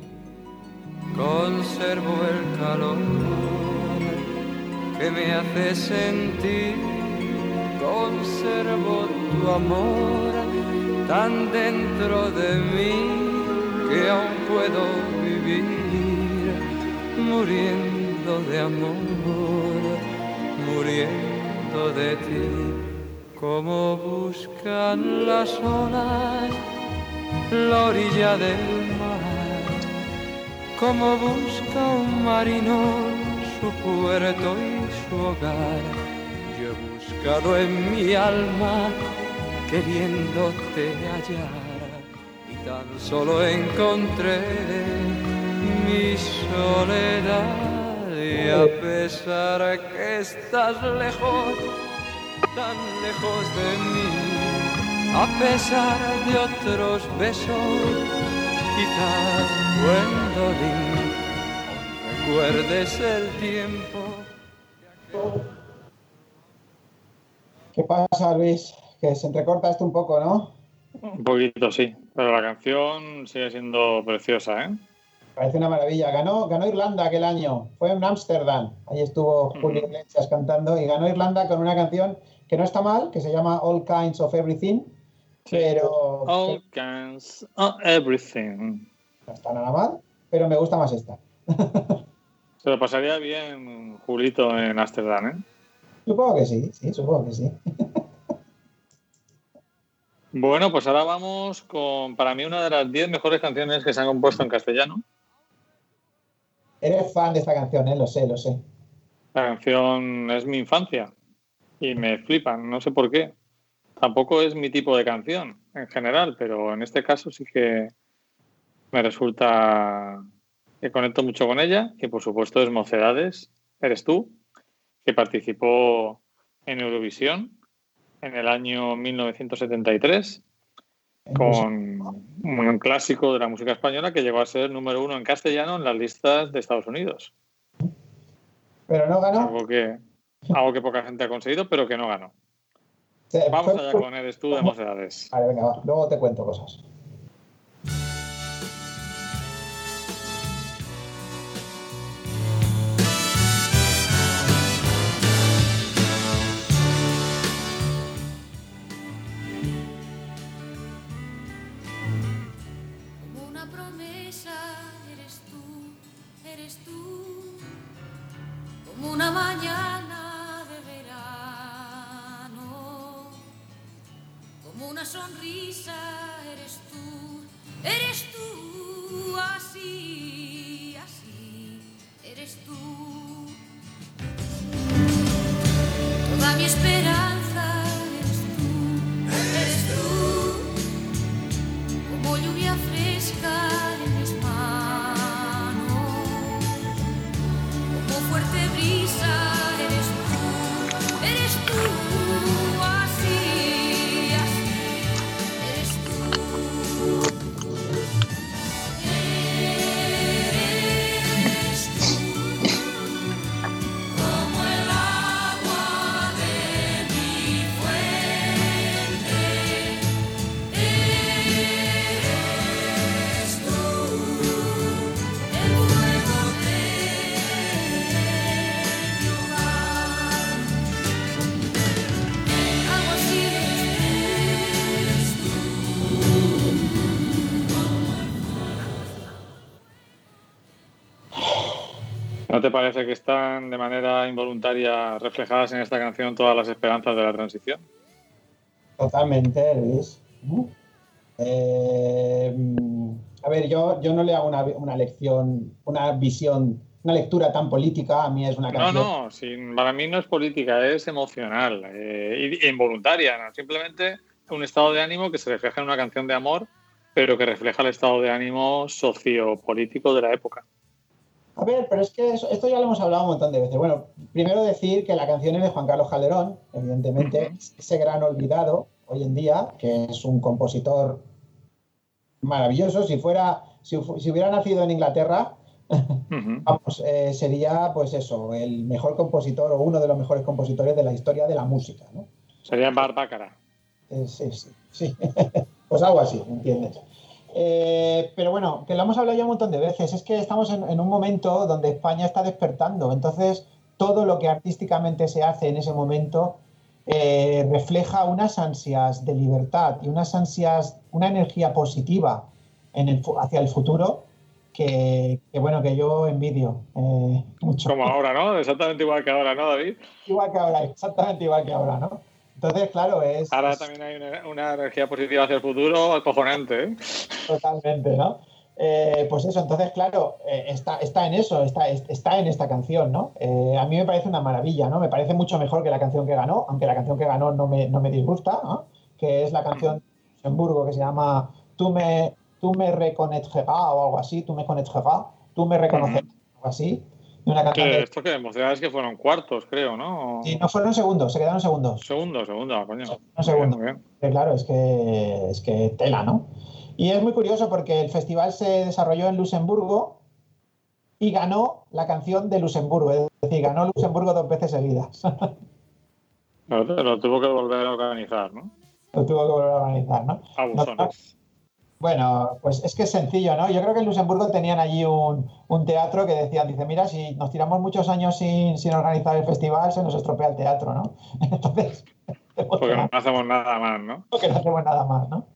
conservo el calor que me hace sentir, conservo tu amor tan dentro de mí que aún puedo vivir muriendo de amor, muriendo de ti, como buscan las olas la orilla del mar, como busca un marino su puerto y su hogar. Yo he buscado en mi alma queriéndote hallar. Y tan solo encontré mi soledad. Y a pesar que estás lejos, tan lejos de mí a pesar de otros besos, quizás Gwendolyn, recuerdes el tiempo. ¿Qué pasa, Luis? Que se entrecorta esto un poco, ¿no? Un poquito, sí. Pero la canción sigue siendo preciosa, ¿eh? Parece una maravilla. Ganó, ganó Irlanda aquel año. Fue en Ámsterdam. Ahí estuvo Julio Iglesias cantando y ganó Irlanda con una canción que no está mal, que se llama All Kinds of Everything, pero All kinds everything. no está nada mal, pero me gusta más esta. (laughs) Se lo pasaría bien Julito en Ámsterdam, ¿eh? Supongo que sí, sí, supongo que sí. (laughs) Bueno, pues ahora vamos con, para mí, una de las 10 mejores canciones que se han compuesto en castellano. Eres fan de esta canción, ¿eh? Lo sé, lo sé. La canción es mi infancia y me flipan, no sé por qué. Tampoco es mi tipo de canción en general, pero en este caso sí que me resulta que conecto mucho con ella, que por supuesto es Mocedades, eres tú, que participó en Eurovisión en el año 1973 con un clásico de la música española que llegó a ser número uno en castellano en las listas de Estados Unidos. Pero no ganó. Algo que, algo que poca gente ha conseguido, pero que no ganó. Se- Vamos fue- allá con Eres tú de Mocedades. Vale, venga, va. Luego te cuento cosas. Jesus. Te parece que están de manera involuntaria reflejadas en esta canción todas las esperanzas de la transición? Totalmente, Luis. ¿Mm? Eh, a ver, yo, yo no le hago una, una lección, una visión, una lectura tan política. A mí es una No, canción. no, sin- para mí no es política, es emocional eh, e involuntaria, ¿no? simplemente un estado de ánimo que se refleja en una canción de amor, pero que refleja el estado de ánimo sociopolítico de la época. A ver, pero es que eso- esto ya lo hemos hablado un montón de veces. Bueno, primero decir que la canción es de Juan Carlos Calderón, evidentemente, ese gran olvidado hoy en día, que es un compositor maravilloso. Si fuera, si, hubiera nacido en Inglaterra, (laughs) vamos, eh, sería pues eso, el mejor compositor o uno de los mejores compositores de la historia de la música, ¿no? Sería Barbácara. Eh, sí, sí, sí. (laughs) pues algo así, ¿entiendes? Eh, pero bueno, que lo hemos hablado ya un montón de veces, es que estamos en, en un momento donde España está despertando, entonces todo lo que artísticamente se hace en ese momento eh, refleja unas ansias de libertad y unas ansias, una energía positiva en el hacia el futuro que, que, bueno, que yo envidio eh, mucho. Como ahora, ¿no? Exactamente igual que ahora, ¿no, David? Igual que ahora, exactamente igual que ahora, ¿no? Entonces, claro, es... Ahora es- también hay una, una energía positiva hacia el futuro acojonante, ¿eh? Totalmente, ¿no? Eh, pues eso, entonces, claro, eh, está, está en eso, está, es- está en esta canción, ¿no? Eh, a mí me parece una maravilla, ¿no? Me parece mucho mejor que la canción que ganó, aunque la canción que ganó no me, no me disgusta, ¿no? Que es la canción de Luxemburgo que se llama Tú me, tú me reconnaîtras o algo así, tú me connaîtras, tú me reconocerás, algo así. Una esto que es que fueron cuartos, creo, ¿no? Sí, no fueron segundos, se quedaron segundos. Segundo, segundo, coño. Claro, es que, es que tela, ¿no? Y es muy curioso porque el festival se desarrolló en Luxemburgo y ganó la canción de Luxemburgo, es decir, ganó Luxemburgo dos veces seguidas. Lo, lo tuvo que volver a organizar, ¿no? Lo tuvo que volver a organizar, ¿no? Abusones. Bueno, pues es que es sencillo, ¿no? Yo creo que en Luxemburgo tenían allí un, un teatro que decían, dice, mira, si nos tiramos muchos años sin, sin organizar el festival, se nos estropea el teatro, ¿no? (laughs) Entonces, Porque no hacemos nada más, ¿no? que no hacemos nada más, ¿no?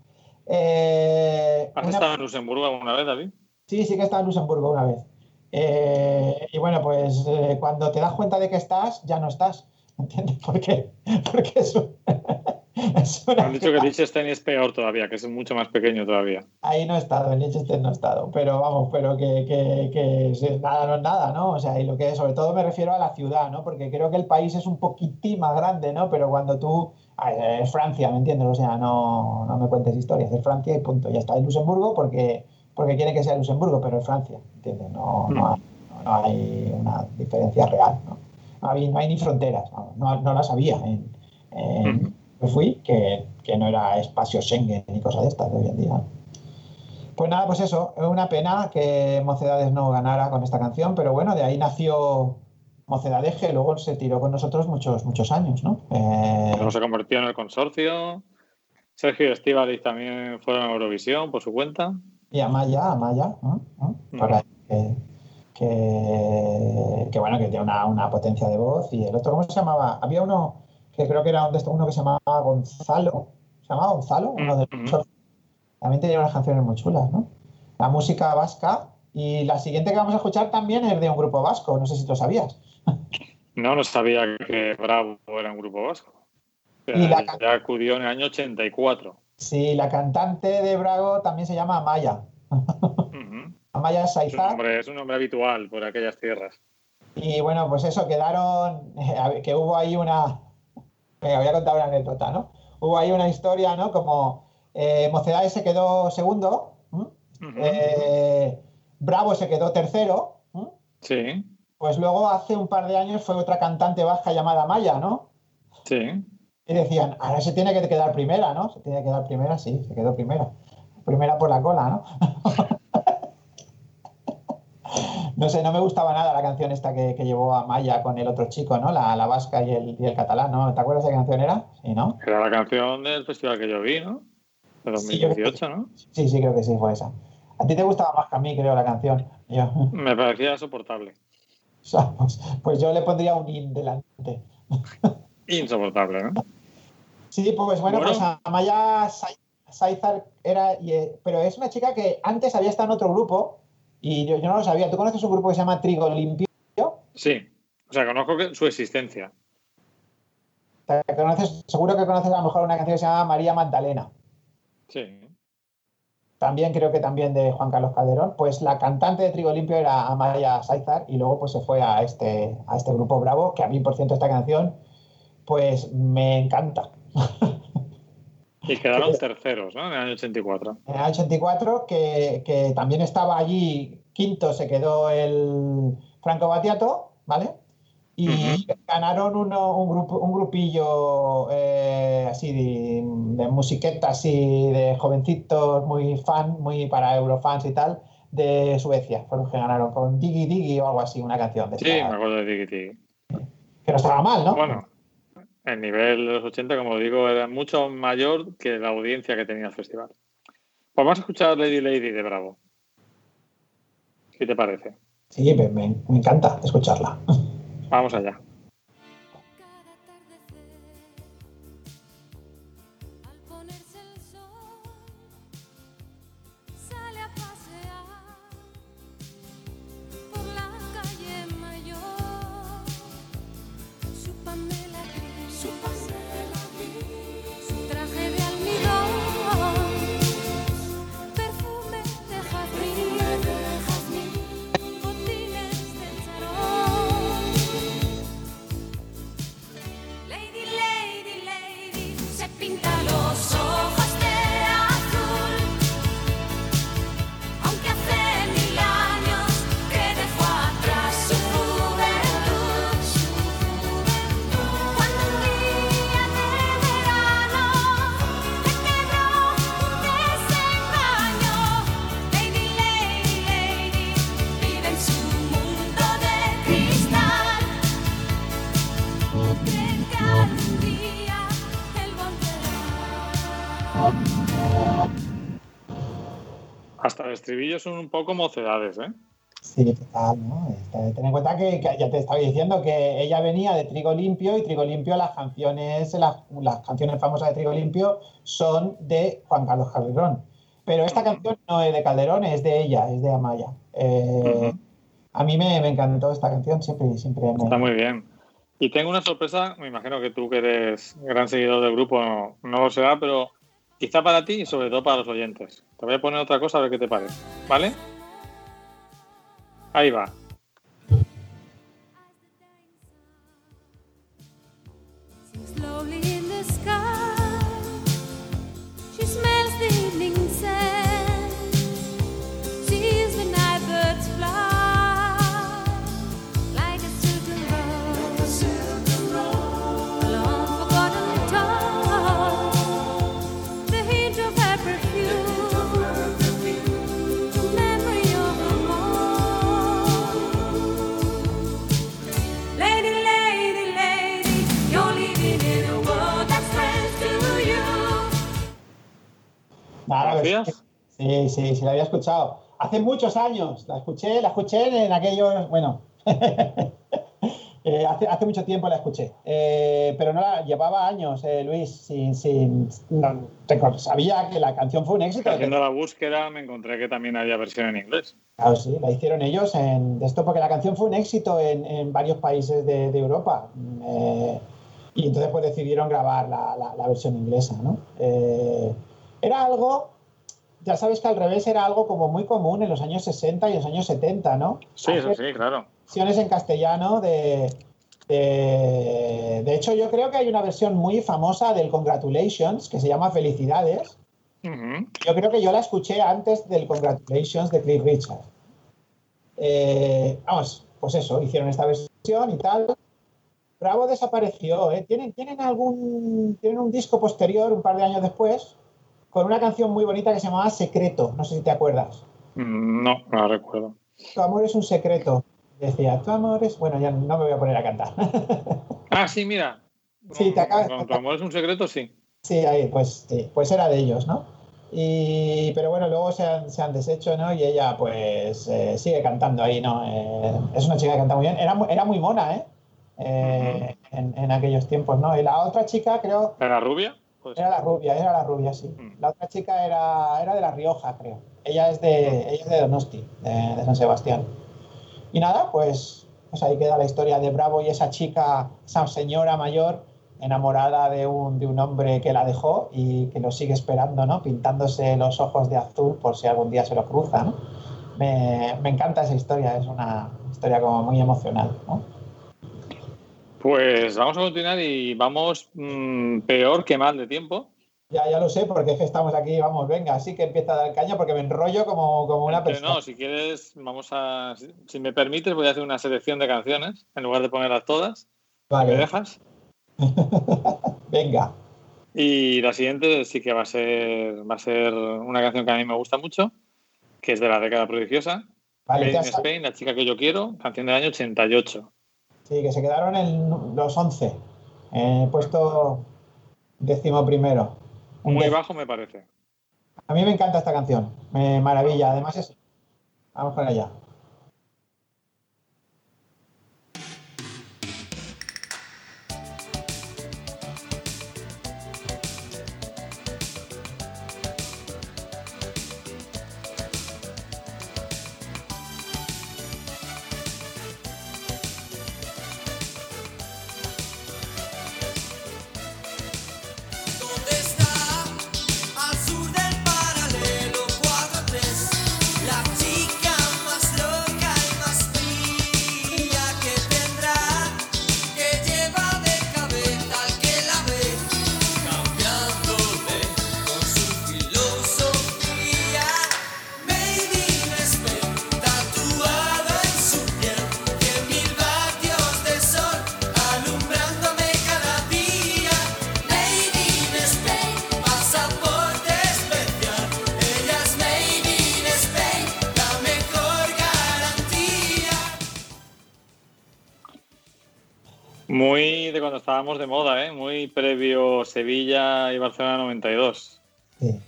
Eh, ¿Has una- estado en Luxemburgo alguna vez, David? Sí, sí que he estado en Luxemburgo una vez. Eh, y bueno, pues eh, cuando te das cuenta de que estás, ya no estás. ¿Entiendes? (laughs) ¿Por qué? Porque es, un- (laughs) (laughs) han dicho que Liechtenstein es peor todavía, que es mucho más pequeño todavía. Ahí no he estado, en Liechtenstein no he estado. Pero vamos, pero que, que, que nada no es nada, ¿no? O sea, y lo que sobre todo me refiero a la ciudad, ¿no? Porque creo que el país es un poquitín más grande, ¿no? Pero cuando tú... Es Francia, ¿me entiendes? O sea, no, no me cuentes historias. Es Francia y punto. Ya está en Luxemburgo porque, porque quiere que sea Luxemburgo, pero es Francia, ¿entiendes? No, no, hay, no hay una diferencia real, ¿no? No hay, no hay ni fronteras, no, no, no las había. En, en- que fui, que, que no era espacio Schengen ni cosas de estas de hoy en día. Pues nada, pues eso, es una pena que Mocedades no ganara con esta canción, pero bueno, de ahí nació Mocedades, que luego se tiró con nosotros muchos, muchos años, ¿no? Eh, Luego se convirtió en el consorcio. Sergio y Estíbaliz también fueron a Eurovisión por su cuenta. y Amaya, Amaya, ¿no? ¿no? Por ahí, que, que, que, bueno, que tiene una, una potencia de voz. Y el otro, ¿cómo se llamaba? Había uno que creo que era un- uno que se llamaba Gonzalo. ¿Se llamaba Gonzalo? Uno de Ujú. También tenía unas canciones muy chulas, ¿no? La música vasca. Y la siguiente que vamos a escuchar también es de un grupo vasco, no sé si lo sabías. (laughs) No, no sabía que Bravo era un grupo vasco. O sea, Y la- Ya acudió en el año 84. Sí, la cantante de Brago también se llama Amaya. Ujú. (laughs) Amaya Es, un Saizar. nombre, es un nombre habitual por aquellas tierras. Y bueno, pues eso, quedaron, (laughs) que hubo ahí una, venga, voy a contar una anécdota, ¿no? Hubo ahí una historia, ¿no? Como eh, Mocedades se quedó segundo. Eh, Bravo se quedó tercero. Sí, pues luego hace un par de años fue otra cantante vasca llamada Maya, ¿no? sí. Y decían, ahora se tiene que quedar primera, ¿no? Se tiene que quedar primera, sí, se quedó primera. Primera por la cola, ¿no? (laughs) no sé, no me gustaba nada la canción esta que, que llevó a Maya con el otro chico, ¿no? La, la vasca y el, y el catalán, ¿no? ¿Te acuerdas de qué canción era? Sí, ¿no? Era la canción del festival que yo vi, ¿no? De Sí, yo creo que 2018, ¿no? Sí, sí, creo que sí, fue esa. A ti te gustaba más que a mí, creo, la canción. Yo, (laughs) Me parecía soportable. o sea, pues, pues yo le pondría un in delante. (laughs) Insoportable, ¿no? Sí, pues bueno, Bueno. pues Amaya Sai- Saizar era, eh, pero es una chica que antes había estado en otro grupo y yo, yo no lo sabía. ¿Tú conoces un grupo que se llama Trigo Limpio? Sí. O sea, conozco que- su existencia. Te conoces, seguro que conoces a lo mejor una canción que se llama María Magdalena. Sí. También creo que también de Juan Carlos Calderón. Pues la cantante de Trigo Limpio era Amaya Saizar y luego pues se fue a este, a este grupo Bravo, que a mí, por cierto, esta canción pues me encanta. (laughs) Y quedaron terceros, ¿no? En el año 84. En el año 84, que, que también estaba allí, quinto se quedó el Franco Battiato, ¿vale? Y Ujú. ganaron uno- un, grupo, un grupillo eh, así de, de musiqueta, así de jovencitos, muy fan, muy para eurofans y tal, de Suecia. Fueron los que ganaron con Diggy Diggy o algo así, una canción de Sí, esta, me acuerdo de Tiki Tiki. que no estaba mal, ¿no? Bueno, el nivel de los 80, como digo, era mucho mayor que la audiencia que tenía el festival. Pues vamos a escuchar Lady Lady de Bravo. ¿Qué te parece? Sí, me, me- me encanta escucharla. Vamos allá. Hasta el estribillo son un poco mocedades, ¿eh? Sí, total, ¿no? Este, Ten en cuenta que, que ya te estaba diciendo que ella venía de Trigo Limpio y Trigo Limpio, las canciones, las, las canciones famosas de Trigo Limpio son de Juan Carlos Calderón. Pero esta canción no es de Calderón, es de ella, es de Amaya. Eh. A mí me, me encantó esta canción, siempre, siempre me... Está muy bien. Y tengo una sorpresa, me imagino que tú que eres gran seguidor del grupo no, no lo será, pero quizá para ti y sobre todo para los oyentes. Te voy a poner otra cosa a ver qué te parece. ¿Vale? Ahí va. Slowly ¿Conocías? Sí, sí, sí, la había escuchado. Hace muchos años, la escuché, la escuché en aquellos, bueno, (laughs) eh, hace, hace mucho tiempo la escuché, Eh, pero no la llevaba años, eh, Luis, sin, sin, no, sabía que la canción fue un éxito. Haciendo la búsqueda me encontré que también había versión en inglés. Claro, sí, la hicieron ellos en esto porque la canción fue un éxito en, en varios países de, de Europa. Y entonces pues decidieron grabar la, la- la versión inglesa, ¿no? Era algo, ya sabes que al revés era algo como muy común en los años 60 y los años 70, ¿no? Sí, eso Hacer sí, claro. versiones en castellano de, de... De hecho, yo creo que hay una versión muy famosa del Congratulations que se llama Felicidades. Yo creo que yo la escuché antes del Congratulations de Cliff Richard. Eh, vamos, pues eso, hicieron esta versión y tal. Bravo desapareció, ¿eh? Tienen, tienen algún. Tienen un disco posterior, un par de años después, con una canción muy bonita que se llamaba Secreto. No sé si te acuerdas. Mm, No, no la recuerdo. Tu amor es un secreto. Decía, tu amor es. Bueno, ya no me voy a poner a cantar. (laughs) Ah, sí, mira. Sí, te acabas- Con tu amor es un secreto, sí. Sí, ahí, pues, sí, pues era de ellos, ¿no? Y, pero bueno, luego se han, se han deshecho, ¿no? Y ella, pues, eh, sigue cantando ahí, ¿no? Eh, es una chica que canta muy bien. Era, era muy mona, ¿eh? Eh, en, en aquellos tiempos, ¿no? Y la otra chica, creo, ¿Era rubia? Pues, era la rubia, era la rubia, sí. Mm. La otra chica era, era de La Rioja, creo. Ella es de, ella es de Donosti, de, de San Sebastián. Y nada, pues, Pues ahí queda la historia de Bravo y esa chica, esa señora mayor, enamorada de un, de un hombre que la dejó y que lo sigue esperando, ¿no? Pintándose los ojos de azul por si algún día se lo cruza, ¿no? Me, me encanta esa historia, es una historia como muy emocional, ¿no? Pues vamos a continuar y vamos mm, peor que mal de tiempo. Ya, ya lo sé, porque es que estamos aquí, vamos, venga, así que empieza a dar caña porque me enrollo como, como una Pero persona. no, si quieres, vamos a. si- me permites, voy a hacer una selección de canciones en lugar de ponerlas todas. ¿Me Vale, dejas? (laughs) venga. Y la siguiente sí que va a ser va a ser una canción que a mí me gusta mucho, que es de la década prodigiosa. Vale, Spain, La chica que yo quiero, canción del año 88. Sí, que se quedaron en los 11. Eh, puesto décimo primero. Un Muy bajo me parece. A mí me encanta esta canción. Me maravilla. Además es... Vamos con ella. De moda, ¿eh? Muy previo Sevilla y Barcelona 92. Sí.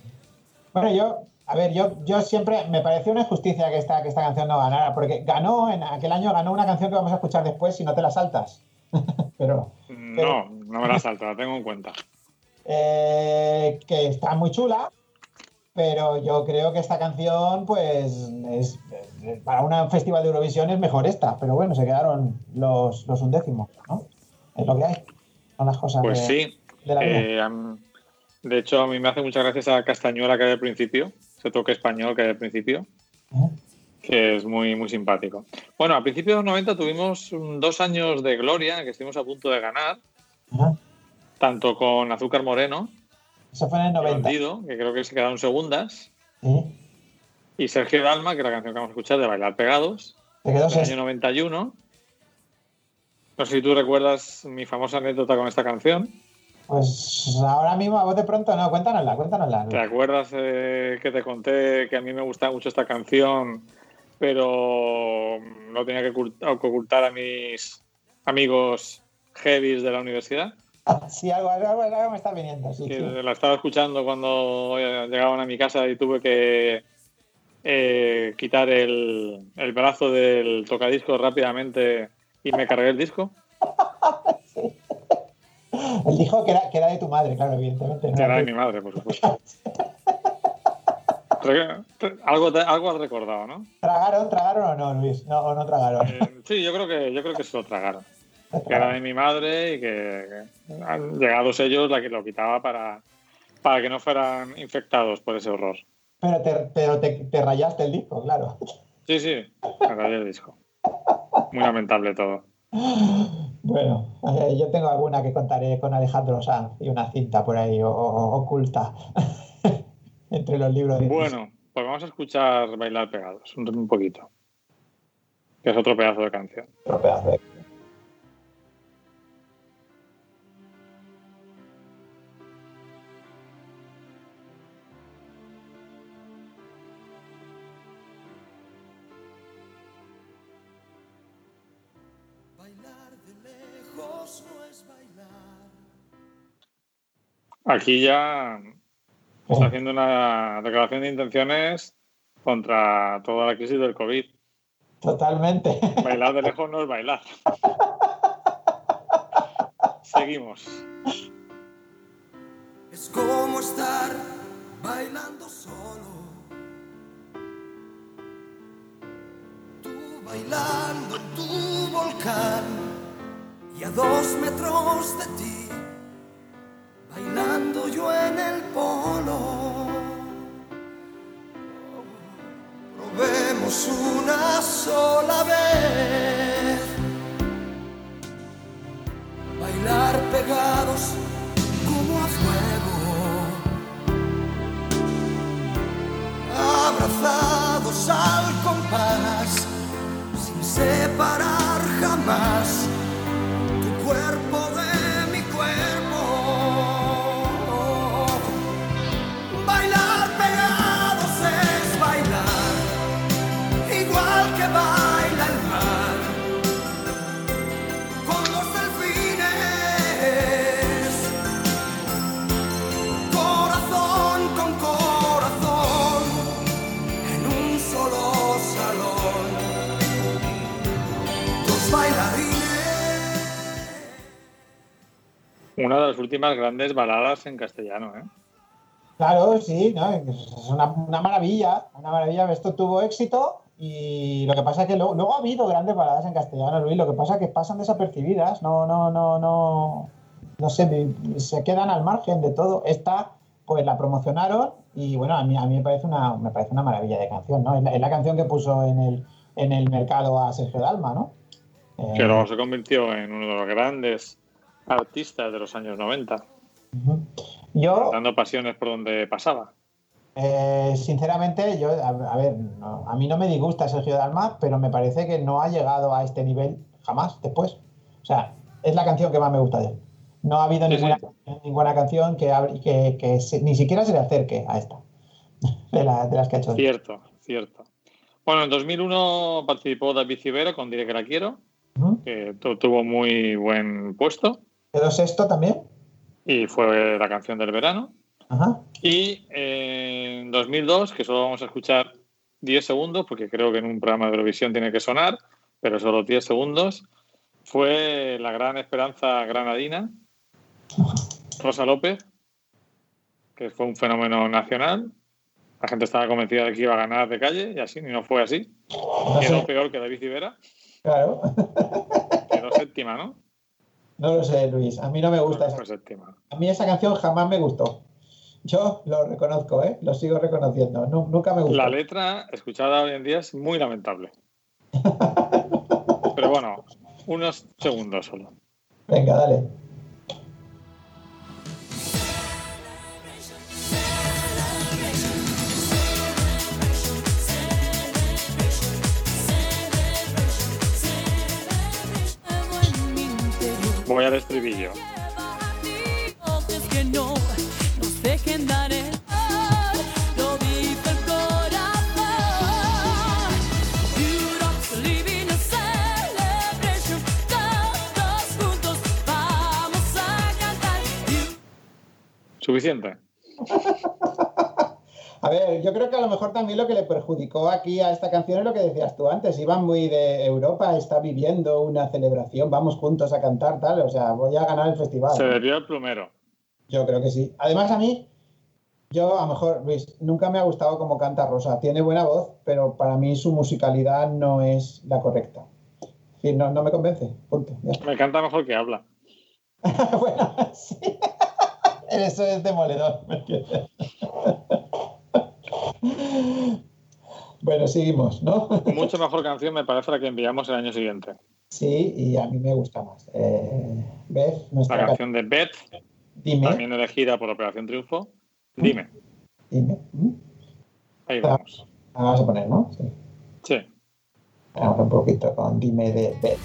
Bueno, yo, a ver, yo, yo siempre me pareció una injusticia que esta, que esta canción no ganara, porque ganó, en aquel año ganó una canción que vamos a escuchar después si no te la saltas. (laughs) Pero No, no me la salto, la tengo en cuenta. eh, que está muy chula, pero yo creo que esta canción, pues, es, para un festival de Eurovisión es mejor esta, pero bueno, se quedaron los, los undécimos, ¿no? Es lo que hay, son las cosas Pues de, sí. de la vida. Eh, de hecho, a mí me hace muchas gracias a Castañuela que hay al principio, ese toque español que hay al principio, ¿eh? que es muy, muy simpático. Bueno, a principios de los 90 tuvimos dos años de gloria, que estuvimos a punto de ganar, tanto con Azúcar Moreno Eso fue en el y 90. Bandido, que creo que se quedaron segundas, y Sergio Dalma, que es la canción que vamos a escuchar de Bailar Pegados, del sexto. año 91. No sé si tú recuerdas mi famosa anécdota con esta canción. Pues ahora mismo, a vos de pronto, no, cuéntanosla, cuéntanosla. ¿Te acuerdas eh, que te conté que a mí me gustaba mucho esta canción, pero no tenía que ocult- ocultar a mis amigos heavies de la universidad? (laughs) Sí, algo, algo, algo me está viniendo, sí. Que sí. la estaba escuchando cuando eh, llegaban a mi casa y tuve que eh, quitar el, el brazo del tocadiscos rápidamente y me cargué el disco. Él dijo que era, que era de tu madre, claro, evidentemente. ¿no? Era de mi madre, por supuesto. (laughs) Re- algo, te- algo has recordado, ¿no? ¿Tragaron, tragaron o no, Luis? No, o no tragaron. Eh, sí, yo creo que yo creo que se lo tragaron. Que era de mi madre y que, que han- llegados ellos la que lo quitaba para, para que no fueran infectados por ese horror. Pero, te, pero te, te rayaste el disco, claro. Sí, sí, me rayé el disco. (laughs) Muy lamentable todo. Bueno, eh, yo tengo alguna que contaré con Alejandro Sanz y una cinta por ahí o- o- oculta (laughs) entre los libros de Bueno, pues vamos a escuchar Bailar Pegados un, un poquito. Que es otro pedazo de canción. otro pedazo de- Bailar Aquí ya está haciendo una declaración de intenciones contra toda la crisis del COVID. Totalmente. Bailar de lejos no es bailar. Seguimos. Es como estar bailando solo. Tú bailando en tu volcán y a dos metros de ti, bailando yo en el polo. Probemos una sola vez, bailar pegados como a fuego. abrazados al compás, sin separar jamás tu cuerpo Una de las últimas grandes baladas en castellano, ¿eh? Claro, sí, ¿no? es una, una maravilla, una maravilla. Esto tuvo éxito y lo que pasa es que luego, luego ha habido grandes baladas en castellano, Luis. Lo que pasa es que pasan desapercibidas, no, no, no, no, no sé, se quedan al margen de todo. Esta, pues la promocionaron y bueno, a mí, a mí me parece una, me parece una maravilla de canción, ¿no? Es la, es la canción que puso en el, en el mercado a Sergio Dalma, ¿no? Eh, Que luego se convirtió en uno de los grandes artistas de los años 90, ujú. Yo, dando pasiones por donde pasaba. Eh, sinceramente, yo, a, a ver, no, a mí no me disgusta Sergio Dalma, pero me parece que no ha llegado a este nivel jamás después. O sea, es la canción que más me gusta de él. No ha habido Sí, ninguna, sí. ninguna canción que, que, que se- ni siquiera se le acerque a esta, (laughs) de, la- de las que ha hecho. Cierto, cierto. Bueno, en 2001 participó David Civera con Diré que la quiero, que tu- tuvo muy buen puesto ¿Quedó sexto también? y fue la canción del verano. Ajá. Y eh, en 2002, que solo vamos a escuchar 10 segundos, porque creo que en un programa de Eurovisión tiene que sonar, pero solo 10 segundos, fue la gran esperanza granadina, Rosa López, que fue un fenómeno nacional. La gente estaba convencida de que iba a ganar de calle y así, y no fue así. Quedó peor que David Civera, claro. quedó séptima, ¿no? No lo sé, Luis. A mí no me gusta esa Fue séptima. A mí esa canción jamás me gustó. Yo lo reconozco, ¿eh? Lo sigo reconociendo. Nu- nunca me gustó. La letra, escuchada hoy en día, es muy lamentable. (laughs) Pero bueno, unos segundos solo. Venga, dale. Voy al estribillo. Suficiente. A ver, yo creo que a lo mejor también lo que le perjudicó aquí a esta canción es lo que decías tú antes. Iban muy de Europa, está viviendo una celebración, vamos juntos a cantar, tal. O sea, voy a ganar el festival. Se debió el plumero. Yo creo que sí. Además, a mí, yo a lo mejor, Luis, nunca me ha gustado cómo canta Rosa. Tiene buena voz, pero para mí su musicalidad no es la correcta. Decir, no, no me convence. Punto. Me canta mejor que habla. (laughs) bueno, sí. (laughs) Eso es demoledor. (gasps) bueno, seguimos, ¿no? (laughs) Mucho mejor canción me parece la que enviamos el año siguiente. Sí, y a mí me gusta más. Eh, Beth, La nuestra canción de Beth, Dime, también elegida por Operación Triunfo. Dime, dime. ¿Mm? ahí vamos. La vamos a poner, ¿no? Sí. Sí. Vamos un poquito con Dime de Beth.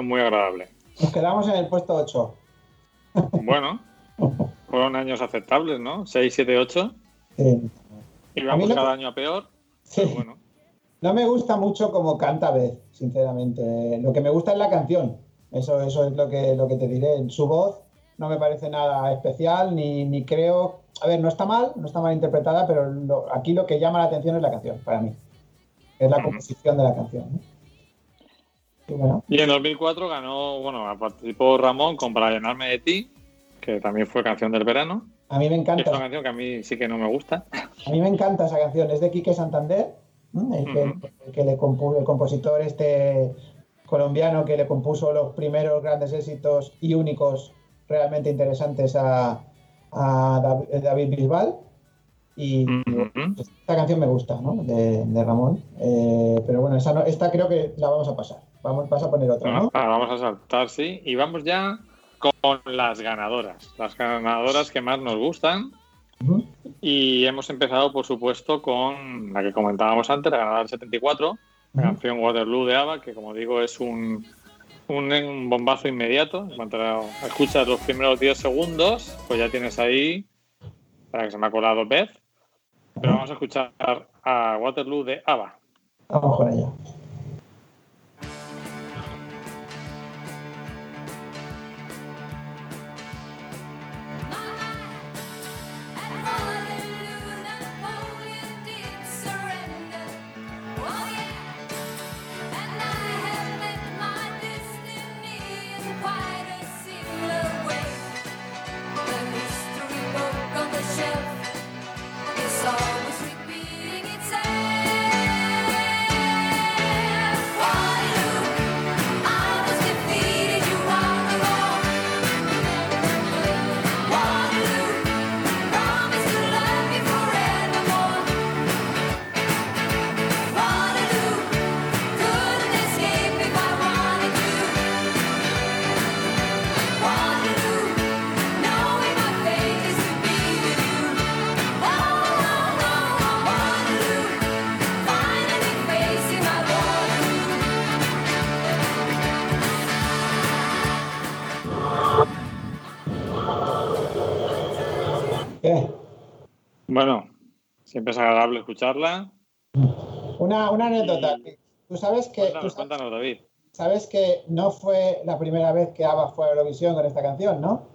Muy agradable. Nos quedamos en el puesto 8. Bueno, (laughs) fueron años aceptables, ¿no? 6, 7, 8. Sí. Y vamos cada año a peor. Sí. Pero bueno, No me gusta mucho como canta Beth, sinceramente. Lo que me gusta es la canción. Eso, eso es lo que, lo que te diré. Su voz no me parece nada especial, ni, ni creo. A ver, no está mal, no está mal interpretada, pero lo- aquí lo que llama la atención es la canción, para mí. Es la composición de la canción. ¿no? Y en 2004 ganó, bueno, participó Ramón con Para llenarme de ti, que también fue canción del verano. a mí me Es una encanta. canción que a mí sí que no me gusta. A mí me encanta esa canción. Es de Quique Santander, el, que, Ujú. el que le compuso, el compositor este colombiano que le compuso los primeros grandes éxitos y únicos realmente interesantes a, a Dav- David Bisbal. Y esta canción me gusta, ¿no? De, de Ramón. Eh, pero bueno, esa no- esta creo que la vamos a pasar. Vamos, vas a poner otra, ¿no? Ahora vamos a saltar, sí. Y vamos ya con las ganadoras. Las ganadoras que más nos gustan. Ujú. Y hemos empezado, por supuesto, con la que comentábamos antes, la ganadora del 74, la Ujú. canción Waterloo de ABBA, que como digo es un, un, un bombazo inmediato. En cuanto escuchas los primeros 10 segundos, pues ya tienes ahí, para que se me ha colado Beth. Pero vamos a escuchar a Waterloo de ABBA. Vamos con ella. Siempre es agradable escucharla. Una, una anécdota. Tú sabes que. tú Cuéntanos, sabes- cuéntanos, David. Sabes que no fue la primera vez que ABBA fue a Eurovisión con esta canción, ¿no?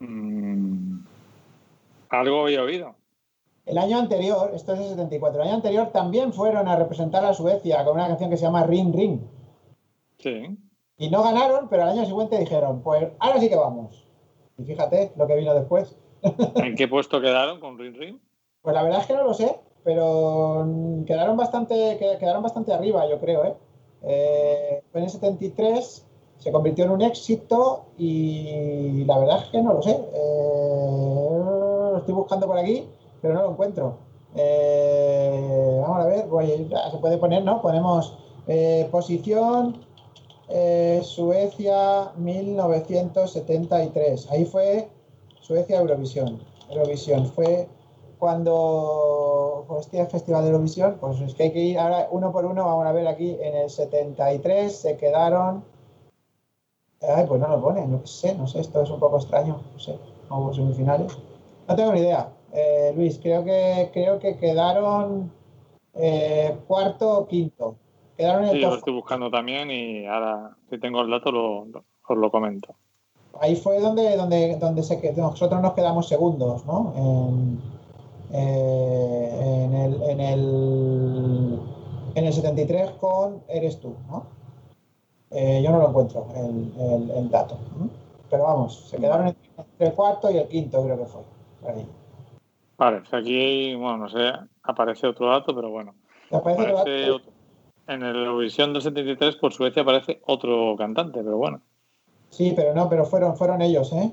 Mm, algo había oído. El año anterior, esto es el 74, el año anterior también fueron a representar a Suecia con una canción que se llama Ring Ring. Sí. Y no ganaron, pero al año siguiente dijeron, pues ahora sí que vamos. Y fíjate lo que vino después. ¿En qué puesto quedaron con Ring Ring? Pues la verdad es que no lo sé, pero quedaron bastante, que- quedaron bastante arriba, yo creo, ¿eh? Eh, en el 73 se convirtió en un éxito y la verdad es que no lo sé. Eh, lo estoy buscando por aquí, pero no lo encuentro. Eh, vamos a ver, se puede poner, ¿no? Ponemos eh, posición eh, Suecia 1973. Ahí fue Suecia Eurovisión. Eurovisión fue cuando hostia, el Festival de Eurovisión, pues es que hay que ir ahora uno por uno, vamos a ver aquí, en el 73 se quedaron, ay, pues no lo pone, no sé, no sé, esto es un poco extraño, no sé, hubo semifinales, no tengo ni idea, Eh, Luis, creo que, creo que quedaron eh, cuarto o quinto, quedaron en Sí, el lo estoy buscando también y ahora, si tengo el dato, lo, lo- os lo comento. ahí fue donde, donde, donde se, nosotros nos quedamos segundos, ¿no? En, eh, en, el, en, el, en el 73 con Eres tú, ¿no? Eh, yo no lo encuentro, el, el- el dato. ¿no? Pero vamos, se quedaron entre el cuarto y el quinto, creo que fue. por ahí. Vale, que aquí, bueno, no sé, aparece otro dato, pero bueno. ¿Te parece otro Aparece otro- en el Eurovisión del 73 por Suecia aparece otro cantante, pero bueno. Sí, pero no, pero fueron, fueron ellos, ¿eh?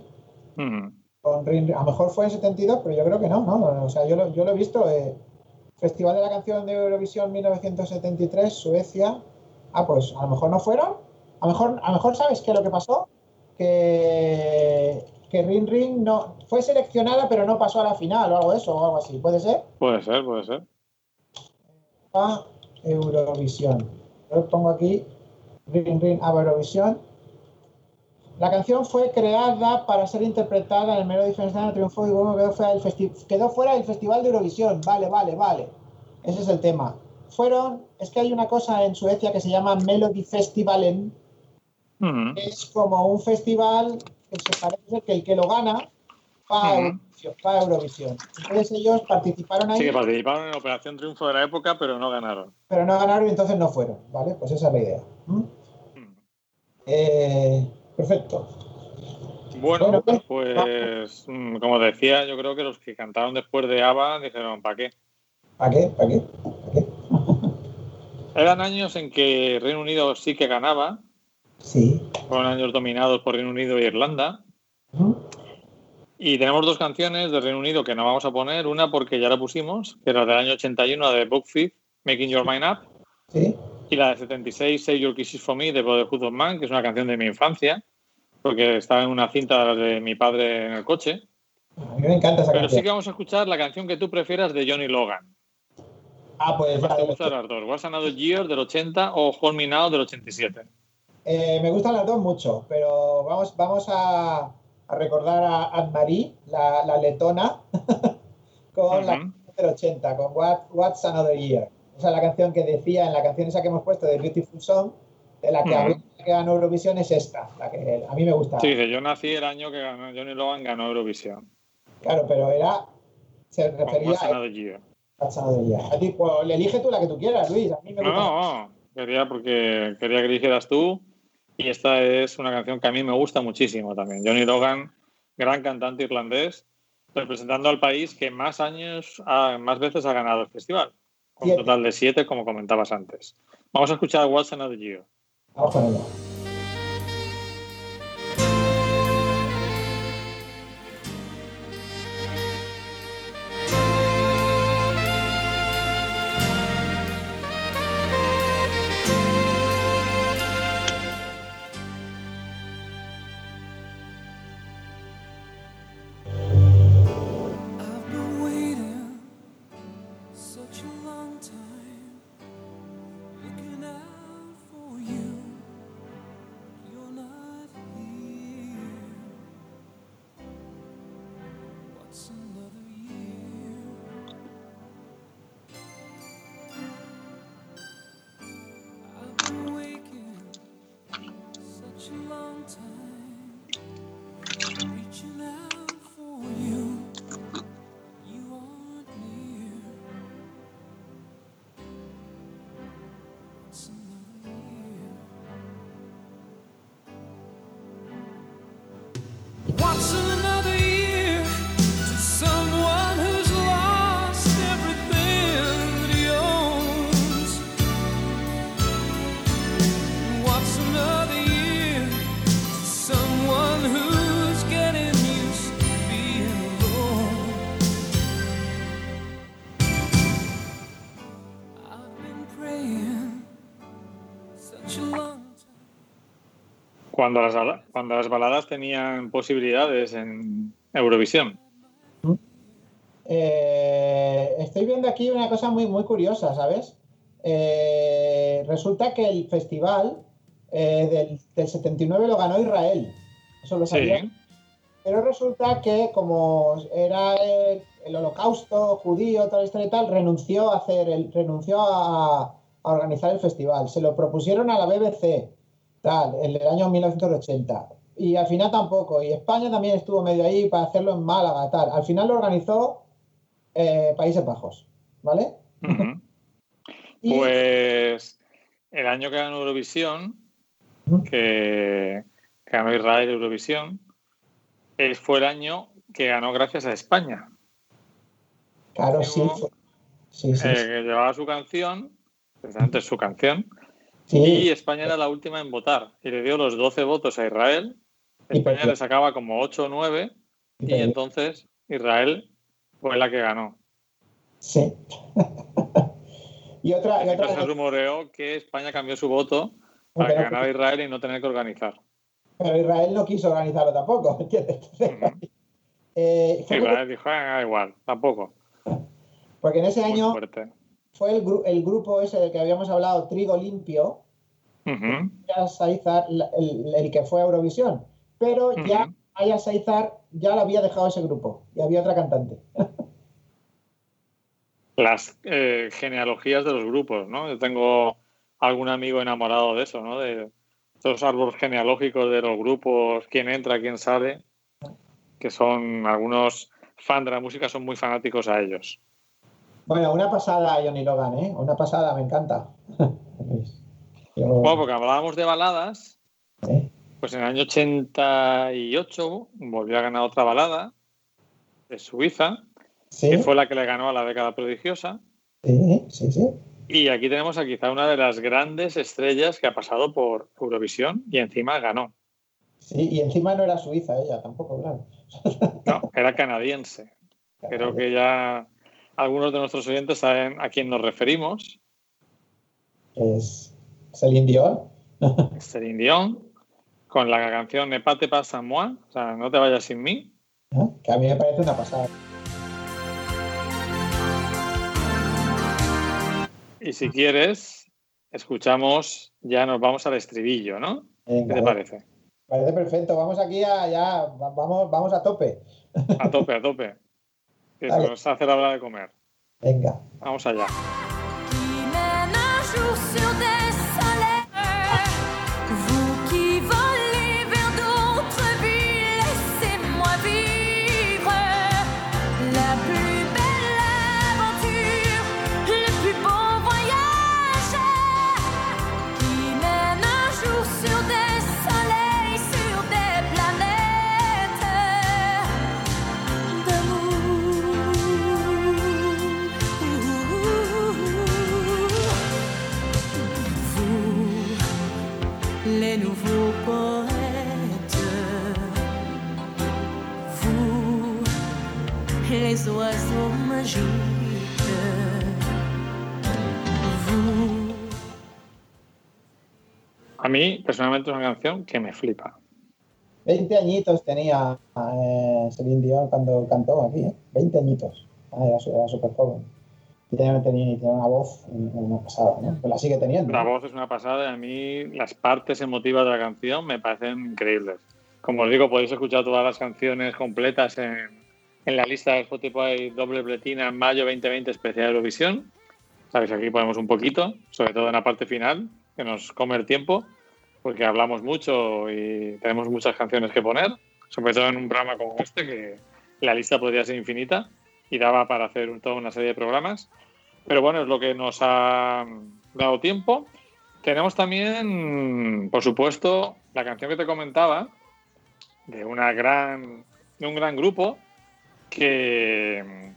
Mm. Con Rin Rin. A lo mejor fue en 72, pero yo creo que no, ¿no? O sea, yo lo, yo lo he visto. eh, Festival de la Canción de Eurovisión 1973, Suecia. Ah, pues a lo mejor no fueron. A lo mejor, a lo mejor ¿sabes qué es lo que pasó? Que, que Rin Rin no, fue seleccionada, pero no pasó a la final o algo de eso, o algo así. ¿Puede ser? Puede ser, puede ser. A Eurovisión. Lo pongo aquí. Ring Ring a Eurovisión. La canción fue creada para ser interpretada en el Melody Festival Triunfo y bueno, quedó fuera, del quedó fuera del Festival de Eurovisión. Vale, vale, vale. Ese es el tema. Fueron, es que hay una cosa en Suecia que se llama Melody Festivalen, Ujú. es como un festival que se parece que el que lo gana va Ujú. Eurovisión. va a Eurovisión. Entonces ellos participaron ahí, Sí, que participaron en Operación Triunfo de la época, pero no ganaron. pero no ganaron y entonces no fueron. ¿Vale? Pues esa es la idea. ¿Mm? Eh, perfecto. Bueno, Bueno, ¿qué? pues mm, como decía, yo creo que los que cantaron después de ABBA dijeron, ¿para qué? ¿Para qué? ¿Para qué? ¿Para qué? (laughs) Eran años en que Reino Unido sí que ganaba, Sí. fueron años dominados por Reino Unido e Irlanda. ¿Mm? Y tenemos dos canciones de Reino Unido que no vamos a poner, una porque ya la pusimos, que era del año 81 de Buckfeed, Making Your Mind Up, Sí. Y la de 76, Say Your Kisses for Me, de Brotherhood of Man, que es una canción de mi infancia, porque estaba en una cinta de mi padre en el coche. A mí me encanta esa Pero sí canción. que vamos a escuchar la canción que tú prefieras de Johnny Logan. Ah, pues ¿Cuál ya, te gustan las dos? What's Another Year del 80 o Hold Me Now del 87. eh, me gustan las dos mucho, pero vamos, vamos a, a recordar a Anne-Marie, la, la letona, (laughs) con la Ujú. canción del 80, con What, What's Another Year. Esa es la canción que decía en la canción esa que hemos puesto de Beautiful Song, de la que, Ujú. hablé- que ganó Eurovisión, es esta, la que a mí me gusta. Sí, que yo nací el año que ganó Johnny Logan ganó Eurovisión. Claro, pero era. Se refería a Year. A ti, pues, le elige tú la que tú quieras, Luis. A mí me No, gusta. no, quería porque quería que dijeras tú. Y esta es una canción que a mí me gusta muchísimo también. Johnny Logan, gran cantante irlandés, representando al país que más años, más veces ha ganado el festival. Con un total de siete, como comentabas antes. Vamos a escuchar What's Another Year. Vamos. Cuando las, bala- cuando las baladas tenían posibilidades en Eurovisión. Eh, estoy viendo aquí una cosa muy, muy curiosa, ¿sabes? Eh, resulta que el festival eh, del, del 79 lo ganó Israel. Eso lo sabía. Sí. Pero resulta que como era el, el holocausto judío, toda la historia y tal, renunció a hacer el, renunció a, a organizar el festival. Se lo propusieron a la BBC, tal, el año 1980. Y al final tampoco. Y España también estuvo medio ahí para hacerlo en Málaga, tal. Al final lo organizó eh, Países Bajos, ¿vale? (laughs) Y- Pues el año que ganó Eurovisión, que que ganó Israel Eurovisión, eh, fue el año que ganó gracias a España, claro, sí. eh, sí. que llevaba su canción, precisamente su canción, Sí. y España era la última en votar, y le dio los 12 votos a Israel. España le sacaba como 8 o 9, Y entonces Israel fue la que ganó. Sí. (laughs) y otra, y otra se rumoreó que España cambió su voto para que ganara Israel y no tener que organizar. pero Israel no quiso organizarlo tampoco, (laughs) ¿entiendes? Entonces, eh, Israel dijo, "Ah, da igual, tampoco. porque en ese Muy año fuerte. Fue el, gru- el grupo ese del que habíamos hablado, Trigo Limpio, Saizar, la- el, el que fue a Eurovisión. Pero ya. Aya Saizar ya lo había dejado ese grupo y había otra cantante. (laughs) Las eh, genealogías de los grupos, ¿no? Yo tengo algún amigo enamorado de eso, ¿no? De estos árboles genealógicos de los grupos, quién entra, quién sale, que son algunos fans de la música, son muy fanáticos a ellos. Bueno, una pasada Johnny Logan, ¿eh? Una pasada, me encanta. (laughs) Yo- Bueno, porque hablábamos de baladas, ¿eh? pues en el año 88 volvió a ganar otra balada de Suiza, Sí, que fue la que le ganó a la década prodigiosa. sí, sí, sí. Y aquí tenemos a quizá una de las grandes estrellas que ha pasado por Eurovisión y encima ganó. Sí, y encima no era suiza ella tampoco, claro. No, era canadiense. Creo que ya algunos de nuestros oyentes saben a quién nos referimos. Es Celine Dion. Celine Dion, con la canción Ne pas te pas sans moi, o sea, no te vayas sin mí. ¿eh? Que a mí me parece una pasada. Y si quieres, escuchamos, ya nos vamos al estribillo, ¿no? ¿Qué te parece? Parece perfecto. Vamos aquí a ya, va- vamos, vamos a tope. A tope, a tope. Que se Dale. nos hace la hora de comer. Venga. Vamos allá. A mí, personalmente, es una canción que me flipa. 20 añitos tenía eh, Celine Dion cuando cantó aquí, ¿eh? 20 añitos. Ah, era súper joven. Y tenía, tenía, tenía una voz eh, una pasada, ¿no? Pues la sigue teniendo. La ¿no? voz es una pasada y a mí las partes emotivas de la canción me parecen increíbles. Como os digo, podéis escuchar todas las canciones completas en, en la lista de Spotify doble pletina mayo 2020 especial Eurovisión. Sabéis, aquí ponemos un poquito, sobre todo en la parte final, que nos come el tiempo, porque hablamos mucho y tenemos muchas canciones que poner, sobre todo en un programa como este, que la lista podría ser infinita y daba para hacer toda una serie de programas. Pero bueno, es lo que nos ha dado tiempo. Tenemos también, por supuesto, la canción que te comentaba de una gran, de un gran grupo que,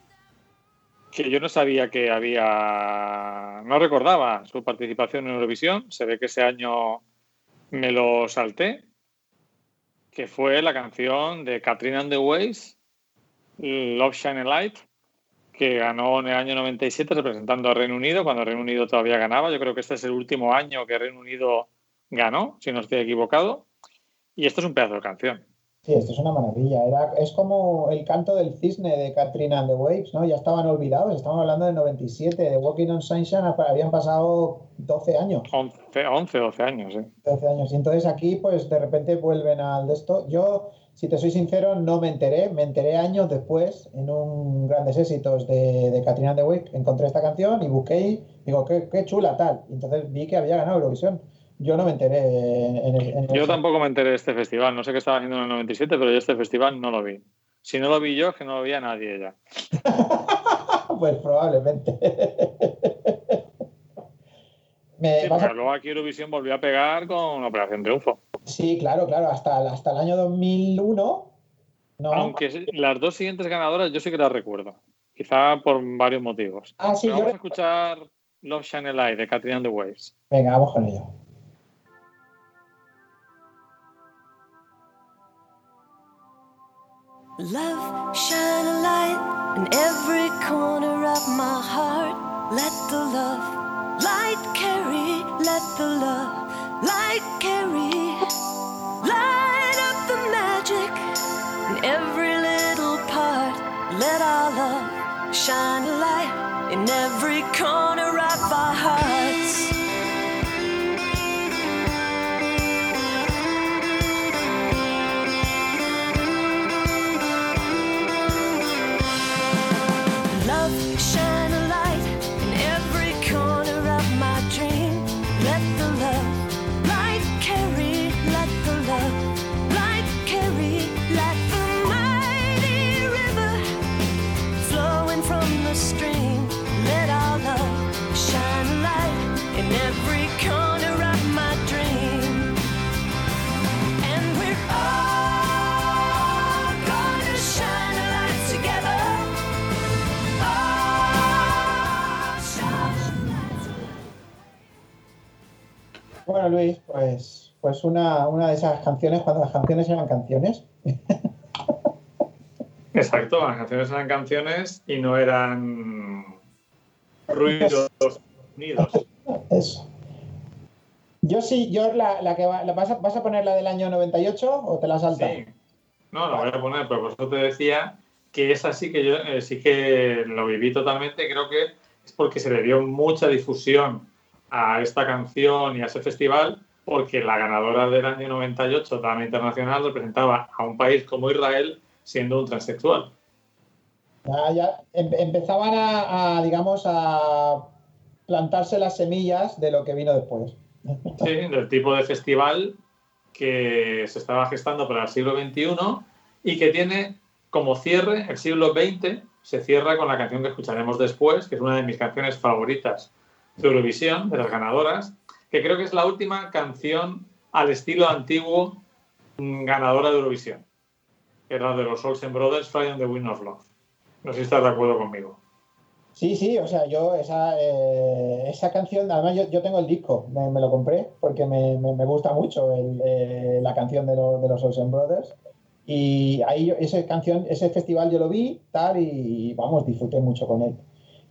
que yo no sabía que había, no recordaba su participación en Eurovisión. Se ve que ese año me lo salté, que fue la canción de Katrina and the Waves, Love Shine a Light, que ganó en el año 97 representando a Reino Unido, cuando Reino Unido todavía ganaba. Yo creo que este es el último año que Reino Unido ganó, si no estoy equivocado. Y esto es un pedazo de canción. Sí, esto es una maravilla. Era, es como el canto del cisne de Katrina and the Waves, ¿no? Ya estaban olvidados. Estamos hablando del 97. De Walking on Sunshine habían pasado 12 años. 11, 11 12 años. ¿eh? 12 años. Y entonces aquí, pues de repente vuelven al de esto. Yo, si te soy sincero, no me enteré. Me enteré años después, en un grandes éxitos de, de Katrina and the Waves. Encontré esta canción y busqué y digo, qué, qué chula tal. Y entonces vi que había ganado Eurovisión. Yo no me enteré en, en- en Yo tampoco me enteré de este festival. No sé qué estaba haciendo en el 97, pero yo este festival no lo vi. Si no lo vi yo, es que no lo veía nadie ya. (laughs) Pues probablemente. (laughs) Me Sí, vas a- pero luego aquí Eurovisión volvió a pegar con Operación Triunfo. Sí, claro, claro, hasta, hasta el año 2001. No. Aunque las dos siguientes ganadoras yo sí que las recuerdo. Quizá por varios motivos. Ah, sí, Pero yo vamos a escuchar Love Shine a Light de Katrina and the Waves. Venga, vamos con ello. Love, shine a light in every corner of my heart. Let the love light carry, let the love light carry. Light up the magic in every little part. Let our love shine a light in every corner of our hearts. Bueno, Luis, pues, pues una, una de esas canciones, cuando las canciones eran canciones. (laughs) Exacto, las canciones eran canciones y no eran ruidos unidos. Eso. Yo sí, yo la, la que va- la- vas, a, ¿vas a poner la del año 98 o te la saltas? Sí. No, lo voy a poner, pero por eso te decía que esa sí que yo eh, sí que lo viví totalmente. Creo que es porque se le dio mucha difusión a esta canción y a ese festival, porque la ganadora del año 98, Dama Internacional, representaba a un país como Israel siendo un transexual. Ya, ya em- empezaban a, a, digamos, a plantarse las semillas de lo que vino después. Sí, del tipo de festival que se estaba gestando para el siglo XXI y que tiene como cierre el siglo XX, se cierra con la canción que escucharemos después, que es una de mis canciones favoritas de Eurovisión, de las ganadoras, que creo que es la última canción al estilo antiguo ganadora de Eurovisión, que era de los Olsen Brothers, Fly on the Wind of Love. No sé si estás de acuerdo conmigo. Sí, sí, o sea, yo esa, eh, esa canción, además yo, yo tengo el disco, me, me lo compré porque me, me- me gusta mucho el, eh, la canción de, los de los Olsen Brothers. Y ahí esa canción, ese festival yo lo vi, tal, y vamos, disfruté mucho con él.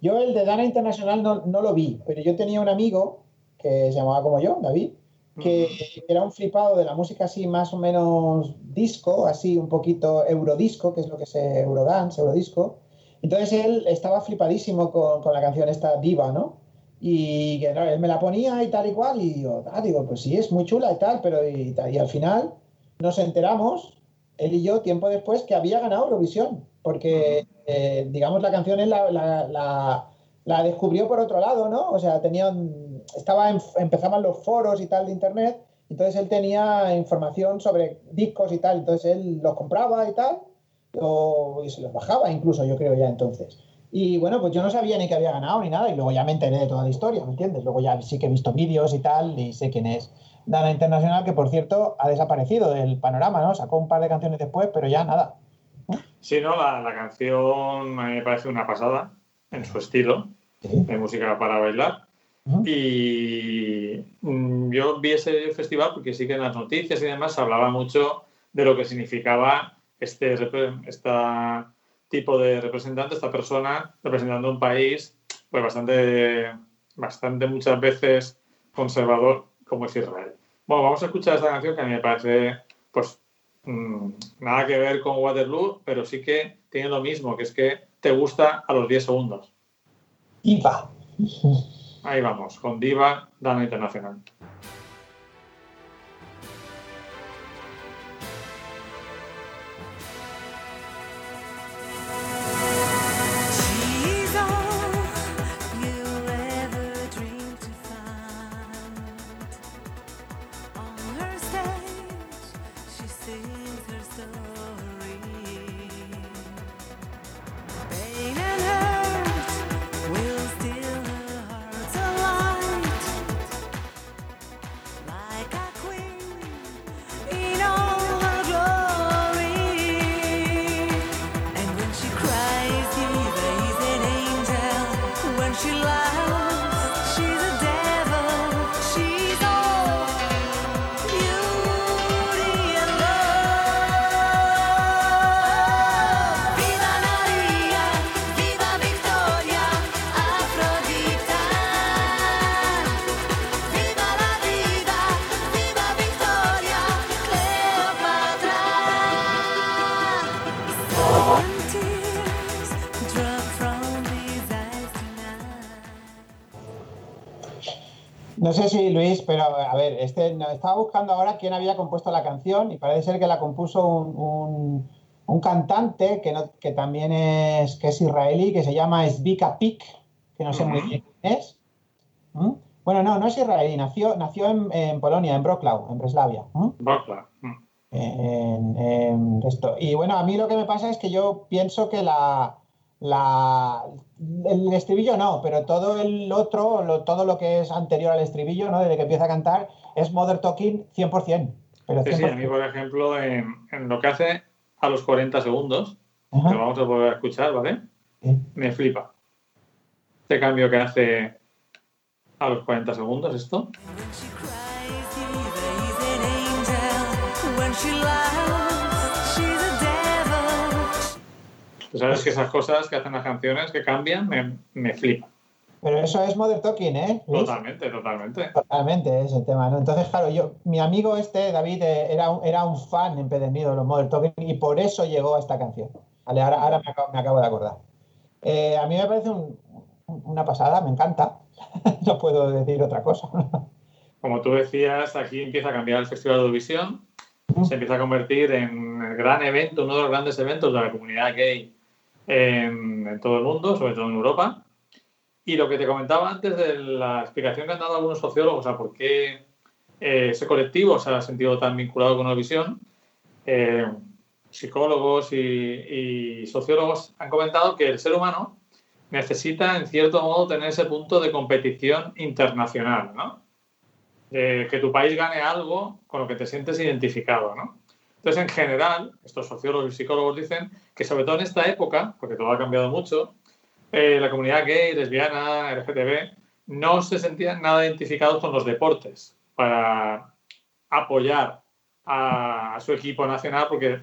Yo el de Dana Internacional no, no lo vi, pero yo tenía un amigo que se llamaba como yo, David, que era un flipado de la música así más o menos disco, así un poquito eurodisco, que es lo que es Eurodance, Eurodisco. Entonces él estaba flipadísimo con, con la canción esta Diva, ¿no? Y que claro, él me la ponía y tal y cual, y yo, ah, digo, pues sí, es muy chula y tal, pero y, tal. Y al final nos enteramos, él y yo, tiempo después, que había ganado Eurovisión, porque, eh, digamos, la canción la, la, la- la descubrió por otro lado, ¿no? O sea, tenía un- estaba en- empezaban los foros y tal de internet, entonces él tenía información sobre discos y tal, entonces él los compraba y tal, o- y se los bajaba incluso, yo creo ya entonces. Y bueno, pues yo no sabía ni que había ganado ni nada, y luego ya me enteré de toda la historia, ¿me entiendes? Luego ya sí que he visto vídeos y tal, y sé quién es Dana Internacional, que por cierto ha desaparecido del panorama, ¿no? Sacó un par de canciones después, pero ya nada. Sí, no, la, la canción me parece una pasada en su estilo de música para bailar. Y mm, yo vi ese festival porque sí que en las noticias y demás se hablaba mucho de lo que significaba este esta tipo de representante, esta persona representando un país pues bastante, bastante muchas veces conservador como es Israel. Bueno, vamos a escuchar esta canción que a mí me parece pues mm, nada que ver con Waterloo, pero sí que tiene lo mismo, que es que te gusta a los 10 segundos. Iva. Ahí vamos, con Diva, Dana Internacional. Estaba buscando ahora quién había compuesto la canción y parece ser que la compuso un, un- un cantante que, no- que también es, que es israelí, que se llama Svika Pik, que no sé muy bien quién es. ¿Mm? Bueno, no, no es israelí, nació, nació en, en Polonia, en Wrocław, en Breslavia. ¿Mm? Barclay. En, en esto. Y bueno, a mí lo que me pasa es que yo pienso que la, la el estribillo no, pero todo el otro, lo- todo lo que es anterior al estribillo, ¿no? Desde que empieza a cantar, es Mother Talking 100%. Pero Sí, sí, a mí, 100%. por ejemplo, en, en lo que hace a los 40 segundos, Ajá. que lo vamos a poder escuchar, ¿vale? Sí. Me flipa. Este cambio que hace a los 40 segundos, esto. When she cries, Tú sabes que esas cosas que hacen las canciones, que cambian, me, me flipan. Pero eso es Mother Talking, ¿eh? Luis? Totalmente, totalmente. Totalmente es el tema, ¿no? Entonces, claro, yo, mi amigo este, David, eh, era un, era un fan empedernido de los Mother Talking y por eso llegó a esta canción. Vale, ahora, ahora me, acabo, me acabo de acordar. Eh, a mí me parece un- una pasada, me encanta. (laughs) no puedo decir otra cosa. Como tú decías, aquí empieza a cambiar el Festival de Eurovisión, se empieza a convertir en el gran evento, uno de los grandes eventos de la comunidad gay en, en todo el mundo, sobre todo en Europa. Y lo que te comentaba antes de la explicación que han dado algunos sociólogos a por qué eh, ese colectivo se ha sentido tan vinculado con Eurovisión, eh, psicólogos y, sociólogos han comentado que el ser humano necesita, en cierto modo, tener ese punto de competición internacional, ¿no? de que tu país gane algo con lo que te sientes identificado, ¿no? Entonces, en general, estos sociólogos y psicólogos dicen que sobre todo en esta época, porque todo ha cambiado mucho, eh, la comunidad gay, lesbiana, LGTB, no se sentían nada identificados con los deportes para apoyar a, a su equipo nacional porque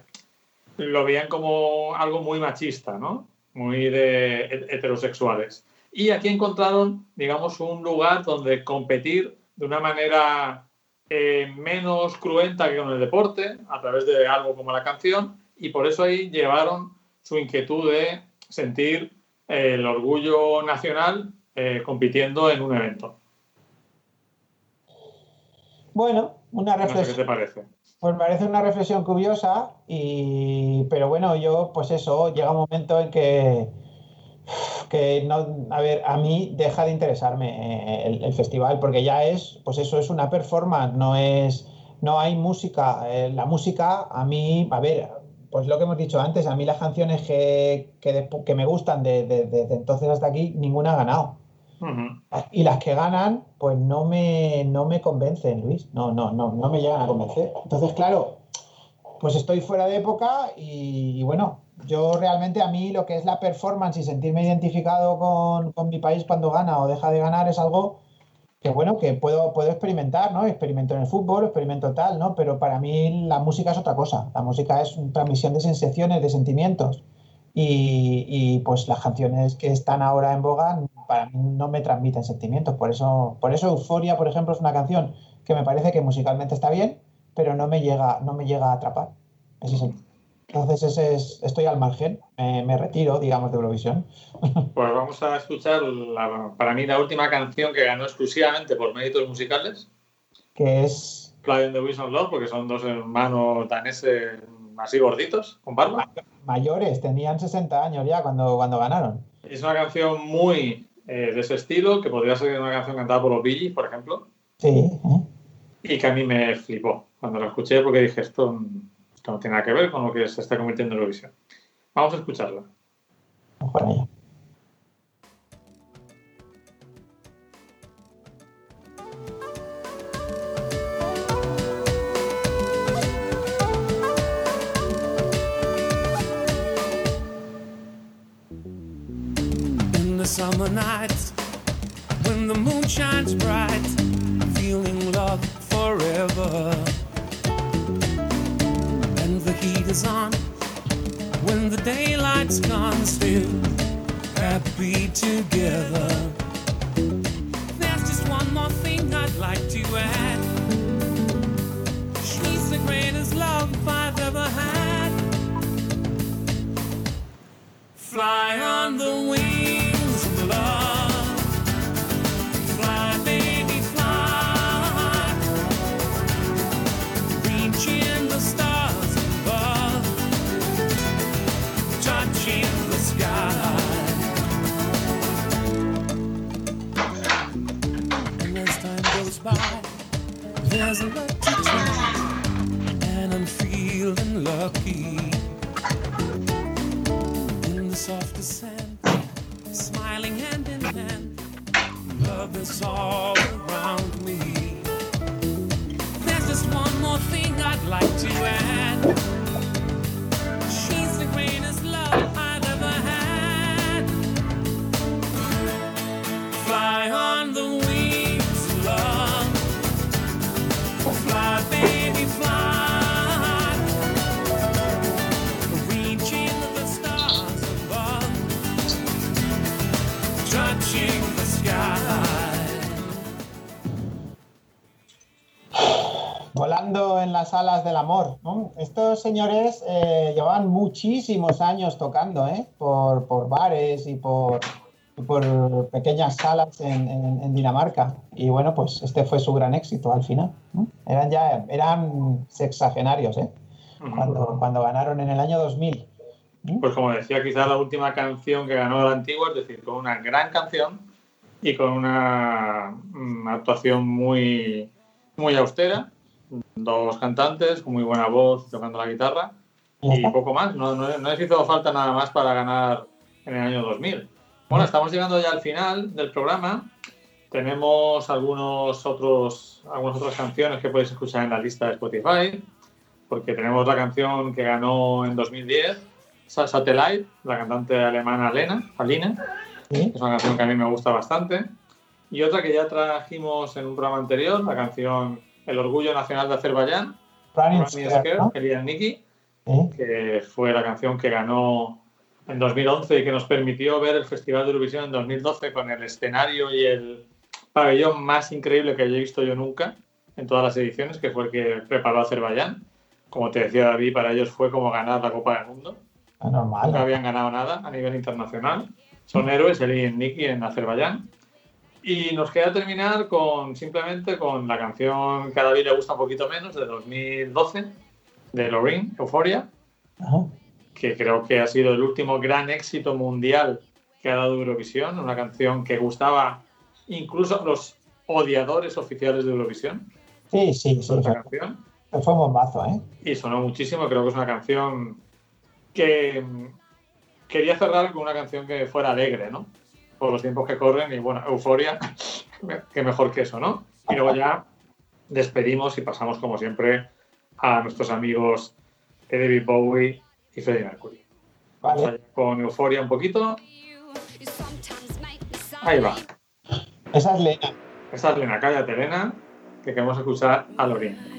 lo veían como algo muy machista, ¿no? Muy de he- heterosexuales. Y aquí encontraron, digamos, un lugar donde competir de una manera eh, menos cruenta que con el deporte, a través de algo como la canción, y por eso ahí llevaron su inquietud de sentir eh, el orgullo nacional eh, compitiendo en un evento. bueno, una No sé qué reflexión. te parece. Pues me parece una reflexión curiosa, y, pero bueno, yo, pues eso, llega un momento en que, que no, a ver, a mí deja de interesarme eh, el, el festival, porque ya es, pues eso es una performance, no es, no hay música. Eh, la música, a mí, a ver, pues lo que hemos dicho antes, a mí las canciones que, que, de- que me gustan de- de- desde entonces hasta aquí, ninguna ha ganado. Y las que ganan, pues no me, no me convencen, Luis. No, no, no, no me llegan a convencer. Entonces, claro, pues estoy fuera de época y, y bueno, yo realmente a mí lo que es la performance y sentirme identificado con, con mi país cuando gana o deja de ganar es algo que bueno, que puedo, puedo experimentar, ¿no? Experimento en el fútbol, experimento tal, ¿no? Pero para mí la música es otra cosa. La música es una transmisión de sensaciones, de sentimientos. Y, y, pues las canciones que están ahora en boga para mí no me transmiten sentimientos. Por eso, por eso Euforia, por ejemplo, es una canción que me parece que musicalmente está bien, pero no me llega, no me llega a atrapar. Es el- Entonces ese es, estoy al margen, me, me retiro, digamos, de Eurovisión. (laughs) Pues vamos a escuchar, la- para mí, la última canción que ganó exclusivamente por méritos musicales, Que es Fly in the Wind of Love, porque son dos hermanos daneses así gorditos, con barba. mayores, tenían 60 años ya cuando, cuando ganaron. Es una canción muy eh, de ese estilo, que podría ser una canción cantada por los Gees, por ejemplo, Sí, ¿eh? y que a mí me flipó cuando la escuché porque dije, esto, esto no tiene nada que ver con lo que se está convirtiendo en Eurovisión. Vamos a escucharla. The summer nights, when the moon shines bright, feeling love forever. The heat is on, when the daylight's gone, still happy together. There's just one more thing I'd like to add. She's the greatest love I've ever had. Fly on the wings there's a lot to try, and I'm feeling lucky. In the softest sand, smiling hand in hand, love is all around me. There's just one more thing I'd like to add. She's the greatest love I've ever had. Fly on Volando en las alas del amor. ¿no? Estos señores eh, llevaban muchísimos años tocando, ¿eh? Por, por bares y por, y por pequeñas salas en, en- en Dinamarca. Y bueno, pues este fue su gran éxito al final. ¿no? Eran ya eran sexagenarios, ¿eh? Cuando, cuando ganaron en el año 2000. Pues como decía, quizás la última canción que ganó la antigua, es decir, con una gran canción y con una, mm, actuación muy, muy austera. Dos cantantes con muy buena voz tocando la guitarra y poco más. No, no, no les hizo falta nada más para ganar en el año 2000. Bueno, estamos llegando ya al final del programa. Tenemos algunos otros, algunas otras canciones que podéis escuchar en la lista de Spotify, porque tenemos la canción que ganó en 2010, Sa- Satellite, la cantante alemana Lena, Alina. ¿sí? Es una canción que a mí me gusta bastante. Y otra que ya trajimos en un programa anterior, la canción El Orgullo Nacional de Azerbaiyán, Running ¿no? Elian Niki, Sí. que fue la canción que ganó en 2011 y que nos permitió ver el Festival de Eurovisión en 2012 con el escenario y el pabellón más increíble que haya visto yo nunca en todas las ediciones, que fue el que preparó Azerbaiyán. Como te decía David, para ellos fue como ganar la Copa del Mundo. Ah, normal. Nunca habían ganado nada a nivel internacional. Son héroes, Eli y Nicky en Azerbaiyán. Y nos queda terminar con simplemente con la canción que a David le gusta un poquito menos, de 2012, de Euphoria, Ajá. que creo que ha sido el último gran éxito mundial que ha dado Eurovisión, una canción que gustaba incluso a los odiadores oficiales de Eurovisión, Sí, sí, sí. Fue, canción. fue un bombazo, ¿eh? y sonó muchísimo. Creo que es una canción que mm, quería cerrar con una canción que fuera alegre, ¿no? Por los tiempos que corren y bueno, euforia, (laughs) que mejor que eso, ¿no? Y luego ya despedimos y pasamos, como siempre, a nuestros amigos David Bowie y Freddie Mercury. Vamos Vale. allá con euforia un poquito. Ahí va. Esa es Lena. Esta es Lena, cállate, Elena, que queremos escuchar a Lorín.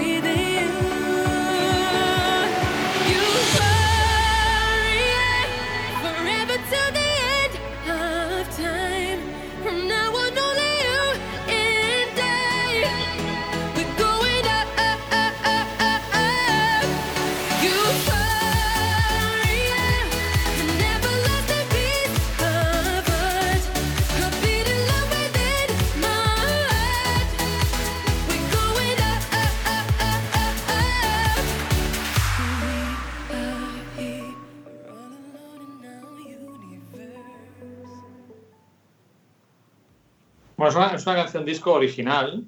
Bueno, es una, es una canción disco original.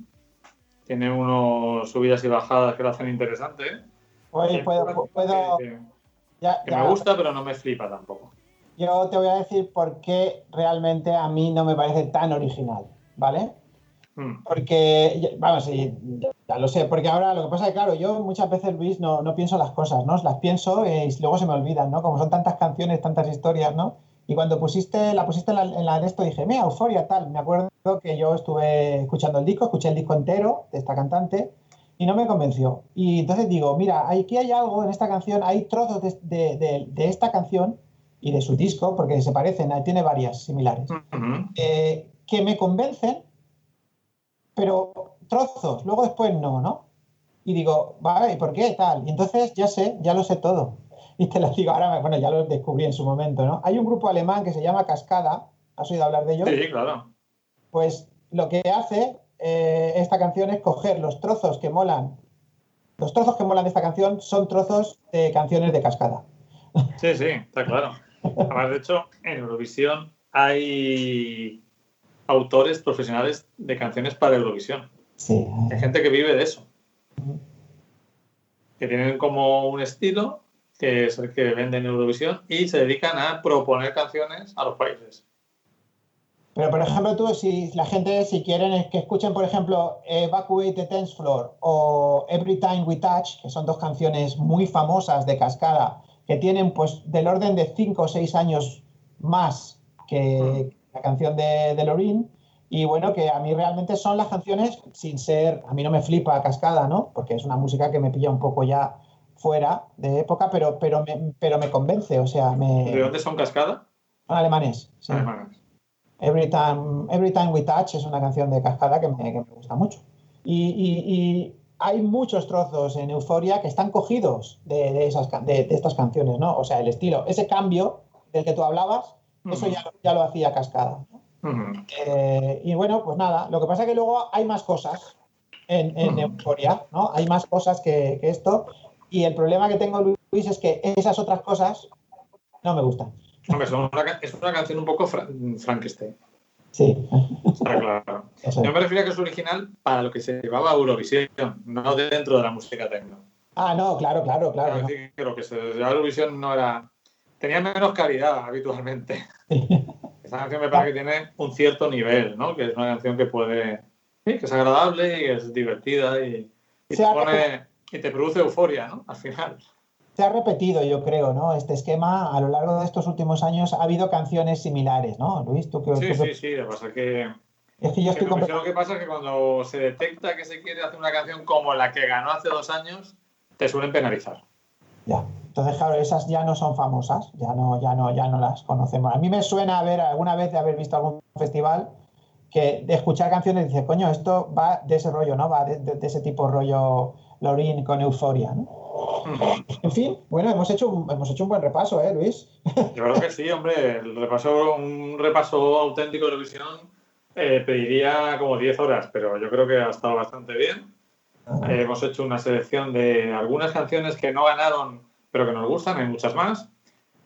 Tiene unos subidas y bajadas que lo hacen interesante. Oye, puedo, puedo, que, ya- que ya- me gusta, pero no me flipa tampoco. Yo te voy a decir por qué realmente a mí no me parece tan original, ¿vale? Mm. Porque, vamos, sí, ya, lo sé, porque ahora lo que pasa es que, claro, yo muchas veces, Luis, no, no pienso las cosas, ¿no? Las pienso y luego se me olvidan, ¿no? Como son tantas canciones, tantas historias, ¿no? Y cuando pusiste, la pusiste en la, en la de esto, dije, mira, euforia, tal. Me acuerdo que yo estuve escuchando el disco, escuché el disco entero de esta cantante y no me convenció. Y entonces digo, mira, aquí hay algo en esta canción, hay trozos de, de- de- de esta canción y de su disco, porque se parecen, tiene varias similares eh, que me convencen, pero trozos, luego después no, ¿no? Y digo, vale, ¿y por qué tal? Y entonces ya sé, ya lo sé todo. Y te lo digo ahora, bueno, ya lo descubrí en su momento, ¿no? Hay un grupo alemán que se llama Cascada, ¿has oído hablar de ellos? Sí, claro. Pues lo que hace eh, esta canción es coger los trozos que molan. Los trozos que molan de esta canción son trozos de canciones de Cascada. Sí, sí, está claro. Además, de hecho, en Eurovisión hay autores profesionales de canciones para Eurovisión. Sí. Hay gente que vive de eso. Que tienen como un estilo que es el que venden en Eurovisión y se dedican a proponer canciones a los países. Pero, por ejemplo, tú, si la gente, si quieren es que escuchen, por ejemplo, Evacuate the Dance Floor o Every Time We Touch, que son dos canciones muy famosas de Cascada, que tienen pues del orden de 5 o 6 años más que la canción de, de Lorin. Y bueno, que a mí realmente son las canciones, sin ser, a mí no me flipa Cascada, ¿no? Porque es una música que me pilla un poco ya fuera de época, pero, pero, me, pero me convence, o sea, me... ¿De dónde son Cascada? Son alemanes. sí. Alemanes. Every Time, Every Time We Touch es una canción de Cascada que me, que me gusta mucho. Y, y- y hay muchos trozos en Euforia que están cogidos de, de esas, de, de estas canciones, ¿no? O sea, el estilo, ese cambio del que tú hablabas, eso ya, ya lo hacía Cascada. ¿no? Ujú. Eh, y bueno, pues nada, lo que pasa es que luego hay más cosas en, en Euforia, ¿no? Hay más cosas que, que esto. Y el problema que tengo, Luis, es que esas otras cosas no me gustan. Hombre, una es una canción un poco fra- Frankenstein. Sí. Está claro. (laughs) Yo me refiero a que es original para lo que se llevaba a Eurovisión, no dentro de la música techno. Ah, no, claro, claro, claro. ¿no? que lo que se llevaba a Eurovisión no era. Tenía menos calidad habitualmente. (laughs) Esta canción me parece que tiene un cierto nivel, ¿no? Que es una canción que puede. Sí, que es agradable y es divertida y, y te pone. Y te produce euforia, ¿no? Al final. Se ha repetido, yo creo, ¿no? Este esquema a lo largo de estos últimos años ha habido canciones similares, ¿no? Luis, tú que Sí, tú- sí, sí. Lo que pasa es que. es que yo que estoy que- lo que pasa es que cuando se detecta que se quiere hacer una canción como la que ganó hace dos años, te suelen penalizar. ya. Entonces, claro, esas ya no son famosas, ya no, ya no, ya no las conocemos. A mí me suena haber alguna vez de haber visto algún festival que de escuchar canciones dice, coño, esto va de ese rollo, ¿no? Va de, de- de ese tipo rollo Lorin con euforia, ¿no? En fin, bueno, hemos hecho un, hemos hecho un buen repaso, ¿eh, Luis? Yo creo que sí, hombre. El repaso, un repaso auténtico de Eurovisión eh, pediría como 10 horas, pero yo creo que ha estado bastante bien. Eh, hemos hecho una selección de algunas canciones que no ganaron, pero que nos gustan, hay muchas más.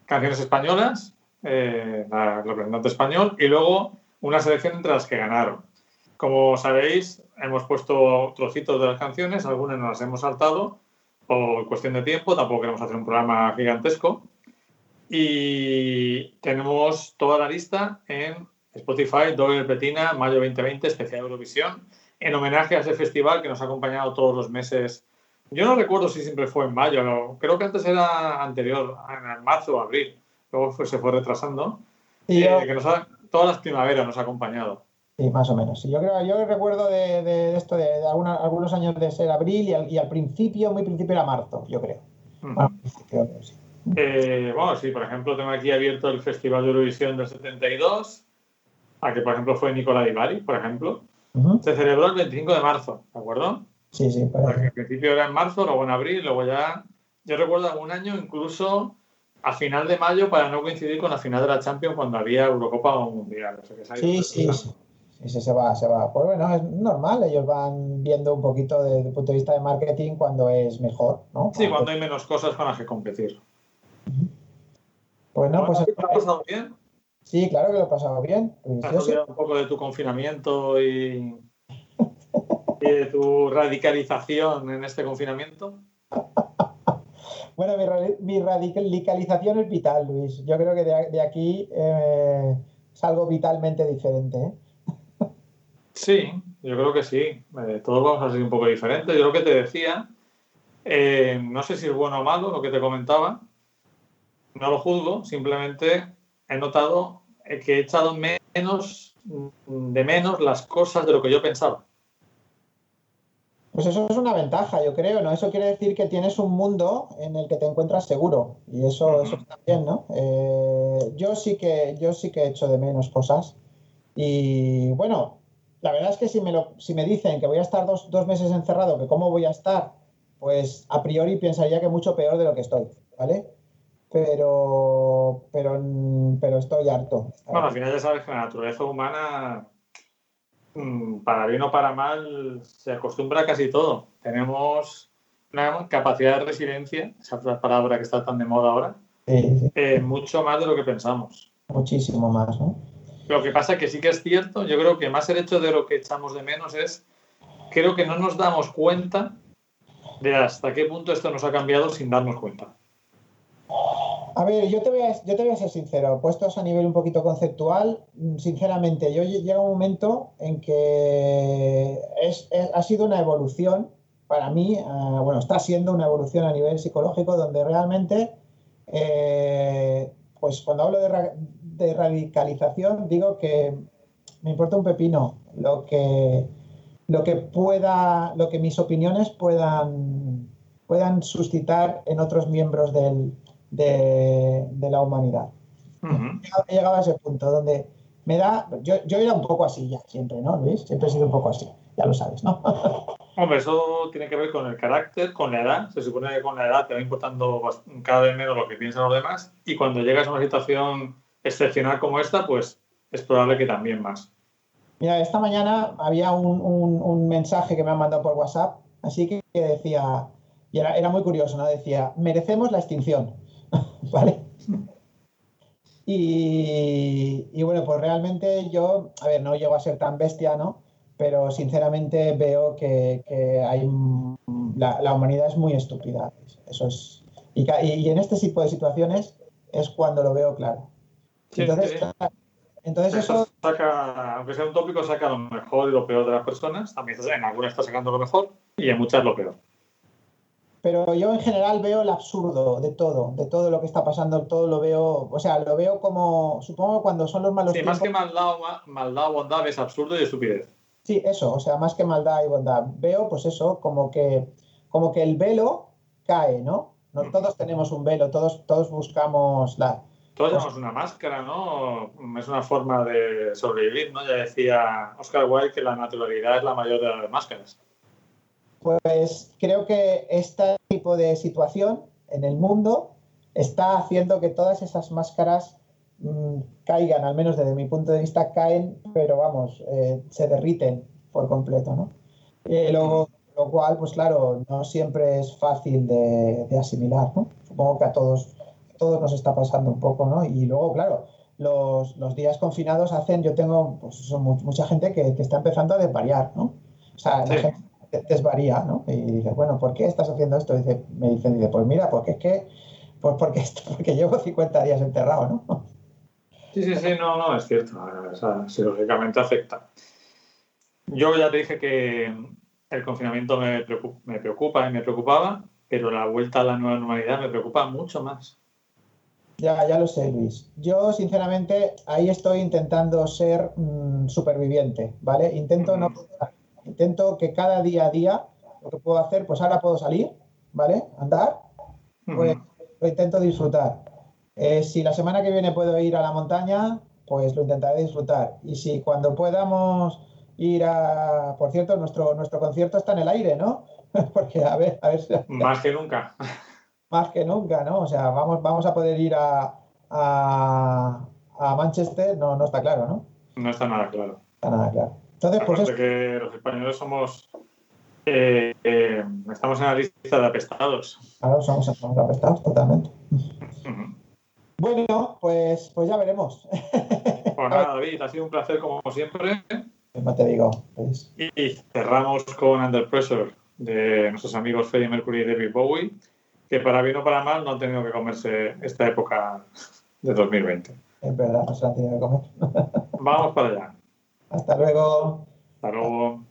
Canciones españolas, eh, la- representante español, y luego una selección entre las que ganaron. Como sabéis, hemos puesto trocitos de las canciones, algunas nos las hemos saltado por cuestión de tiempo, tampoco queremos hacer un programa gigantesco. Y tenemos toda la lista en Spotify, Doble Petina, mayo 2020, especial Eurovisión, en homenaje a ese festival que nos ha acompañado todos los meses. Yo no recuerdo si siempre fue en mayo, creo que antes era anterior, en marzo o abril, luego fue- se fue retrasando. Y Eh, que nos ha- todas las primaveras nos ha acompañado. Sí, más o menos. Sí, yo creo, yo recuerdo de, de esto de, de alguna- algunos años de ser abril y al, y al principio, muy principio era marzo, yo creo. Bueno, principio, sí. Eh, bueno, sí, por ejemplo, tengo aquí abierto el Festival de Eurovisión del 72, a que por ejemplo fue Nicola Di Bari, por ejemplo. Se celebró el 25 de marzo, ¿de acuerdo? Sí, sí, pero- Porque al principio era en marzo, luego en abril, luego ya. Yo recuerdo algún año incluso a final de mayo para no coincidir con la final de la Champions cuando había Eurocopa o Mundial. O sea que se ha ido Sí, sí, sí. Sí, sí, se va, se va. Pues bueno, es normal, ellos van viendo un poquito desde el punto de vista de marketing cuando es mejor, ¿no? Sí, cuando hay menos cosas con las que competir. Pues no, pues ¿Te ha pasado bien? sí, claro que lo he pasado bien. Luis. ¿Te has sí- un poco de tu confinamiento y, y de tu radicalización en este confinamiento? Bueno, mi, ra- mi radicalización es vital, Luis. Yo creo que de, de aquí eh, es algo vitalmente diferente. ¿eh? Sí, yo creo que sí. Eh, todos vamos a ser un poco diferentes. Yo lo que te decía, eh, no sé si es bueno o malo lo que te comentaba. No lo juzgo, simplemente he notado eh, que he echado menos mm, de menos las cosas de lo que yo pensaba. Pues eso es una ventaja, yo creo, ¿no? Eso quiere decir que tienes un mundo en el que te encuentras seguro. Y eso, eso está bien, ¿no? Eh, yo sí que, yo sí que echo de menos cosas. Y bueno, la verdad es que si me, lo, si me dicen que voy a estar dos, dos meses encerrado, que cómo voy a estar, pues a priori pensaría que mucho peor de lo que estoy, ¿vale? pero, pero, pero estoy harto. Bueno, al final ya sabes que la naturaleza humana, mm, para bien o para mal, se acostumbra a casi todo. Tenemos una capacidad de resiliencia, esa palabra que está tan de moda ahora, Sí, sí, eh, mucho más de lo que pensamos. muchísimo más, ¿no? Lo que pasa que sí que es cierto, yo creo que más el hecho de lo que echamos de menos es, creo que no nos damos cuenta de hasta qué punto esto nos ha cambiado sin darnos cuenta. A ver, yo te, voy a, yo te voy a ser sincero, puestos a nivel un poquito conceptual, mm, sinceramente, yo lle- llega un momento en que es- es- ha sido una evolución para mí, ah, bueno, está siendo una evolución a nivel psicológico donde realmente, eh, pues cuando hablo de, de radicalización, digo que me importa un pepino lo que, lo que pueda, lo que mis opiniones puedan, puedan suscitar en otros miembros del, de, de la humanidad. He llegado a ese punto donde me da, yo, yo era un poco así ya, siempre, ¿no, Luis? Siempre he sido un poco así, ya lo sabes, ¿no? (laughs) Hombre, eso tiene que ver con el carácter, con la edad. Se supone que con la edad te va importando cada vez menos lo que piensan los demás. Y cuando llegas a una situación excepcional como esta, pues es probable que también más. Mira, esta mañana había un, mensaje que me han mandado por WhatsApp, así que que decía, y era, muy curioso, ¿no? Decía, merecemos la extinción, (laughs) ¿vale? Y, bueno, pues realmente yo, a ver, no llego a ser tan bestia, ¿no? Pero sinceramente veo que, hay, la, la humanidad es muy estúpida, eso es, y en este tipo de situaciones es cuando lo veo claro. Sí, Entonces, sí. claro, entonces Eso saca, aunque sea un tópico, saca lo mejor y lo peor de las personas. También en algunas está sacando lo mejor y en muchas lo peor. Pero yo en general veo el absurdo de todo, de todo lo que está pasando, todo lo veo, o sea, lo veo como, supongo que cuando son los malos Sí, más que maldad, maldad o bondad es absurdo y estupidez. Sí, eso, o sea, más que maldad y bondad. Veo, pues eso, como que, como que el velo cae, ¿no? No todos tenemos un velo, todos, todos buscamos la. Todos llevamos una máscara, ¿no? Es una forma de sobrevivir, ¿no? Ya decía Oscar Wilde que la naturalidad es la mayor de las máscaras. Pues creo que este tipo de situación en el mundo está haciendo que todas esas máscaras mm, caigan, al menos desde mi punto de vista, caen, pero vamos, eh, se derriten por completo, ¿no? Eh, lo, lo cual, pues claro, no siempre es fácil de, asimilar, ¿no? Supongo que a todos, todos nos está pasando un poco, ¿no? Y luego, claro, los, los días confinados hacen, yo tengo, pues mu- mucha gente que, que está empezando a desvariar, ¿no? O sea, la Sí. gente te- desvaría, ¿no? Y dices, bueno, ¿por qué estás haciendo esto? Dice, me dicen, dice, pues mira, porque es que, pues porque, porque llevo 50 días enterrado, ¿no? Sí, sí, sí, no, no, es cierto. O sea, psicológicamente afecta. Yo ya te dije que el confinamiento me preocupa, me preocupa y me preocupaba, pero la vuelta a la nueva normalidad me preocupa mucho más. Ya, ya lo sé, Luis. Yo, sinceramente, ahí estoy intentando ser mm, superviviente, ¿vale? Intento no intento que cada día a día lo que puedo hacer, pues ahora puedo salir, ¿vale? Andar, pues lo intento disfrutar. Eh, si la semana que viene puedo ir a la montaña, pues lo intentaré disfrutar. Y si cuando podamos ir a, por cierto, nuestro, nuestro concierto está en el aire, ¿no? (laughs) Porque a ver, a ver si Más que nunca. Más que nunca, ¿no? O sea, vamos, vamos a poder ir a, a, a Manchester, no, no está claro, ¿no? No está nada claro. Está nada claro. Entonces, pues es, que los españoles somos. eh, eh, estamos en la lista de apestados. claro, somos, somos apestados totalmente. Bueno, pues, pues ya veremos. Pues (laughs) nada, David, ha sido un placer como siempre. Como te digo, pues, Y cerramos con Under Pressure de nuestros amigos Freddie Mercury y David Bowie, que para bien o para mal no han tenido que comerse esta época de 2020. es verdad, no se la tiene que comer. Vamos para allá. Hasta luego. Hasta luego.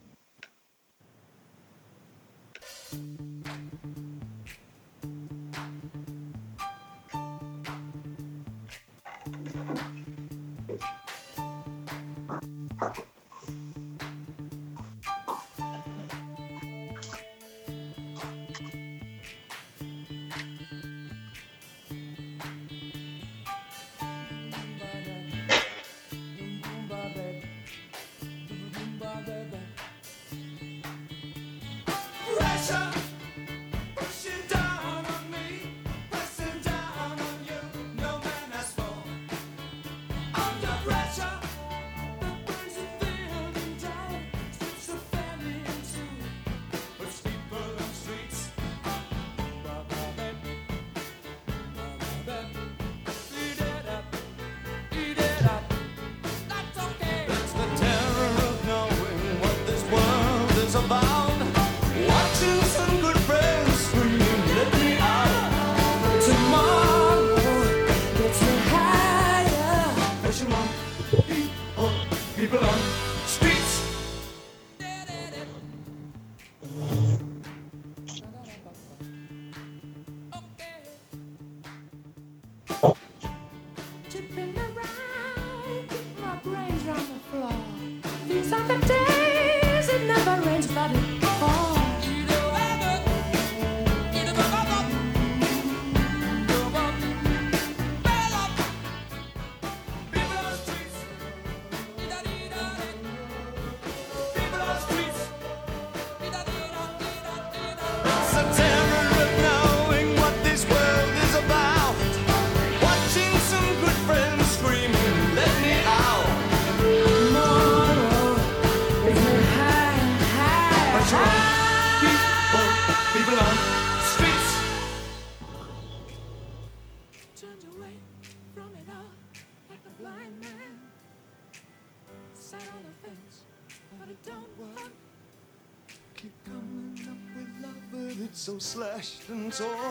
Coming up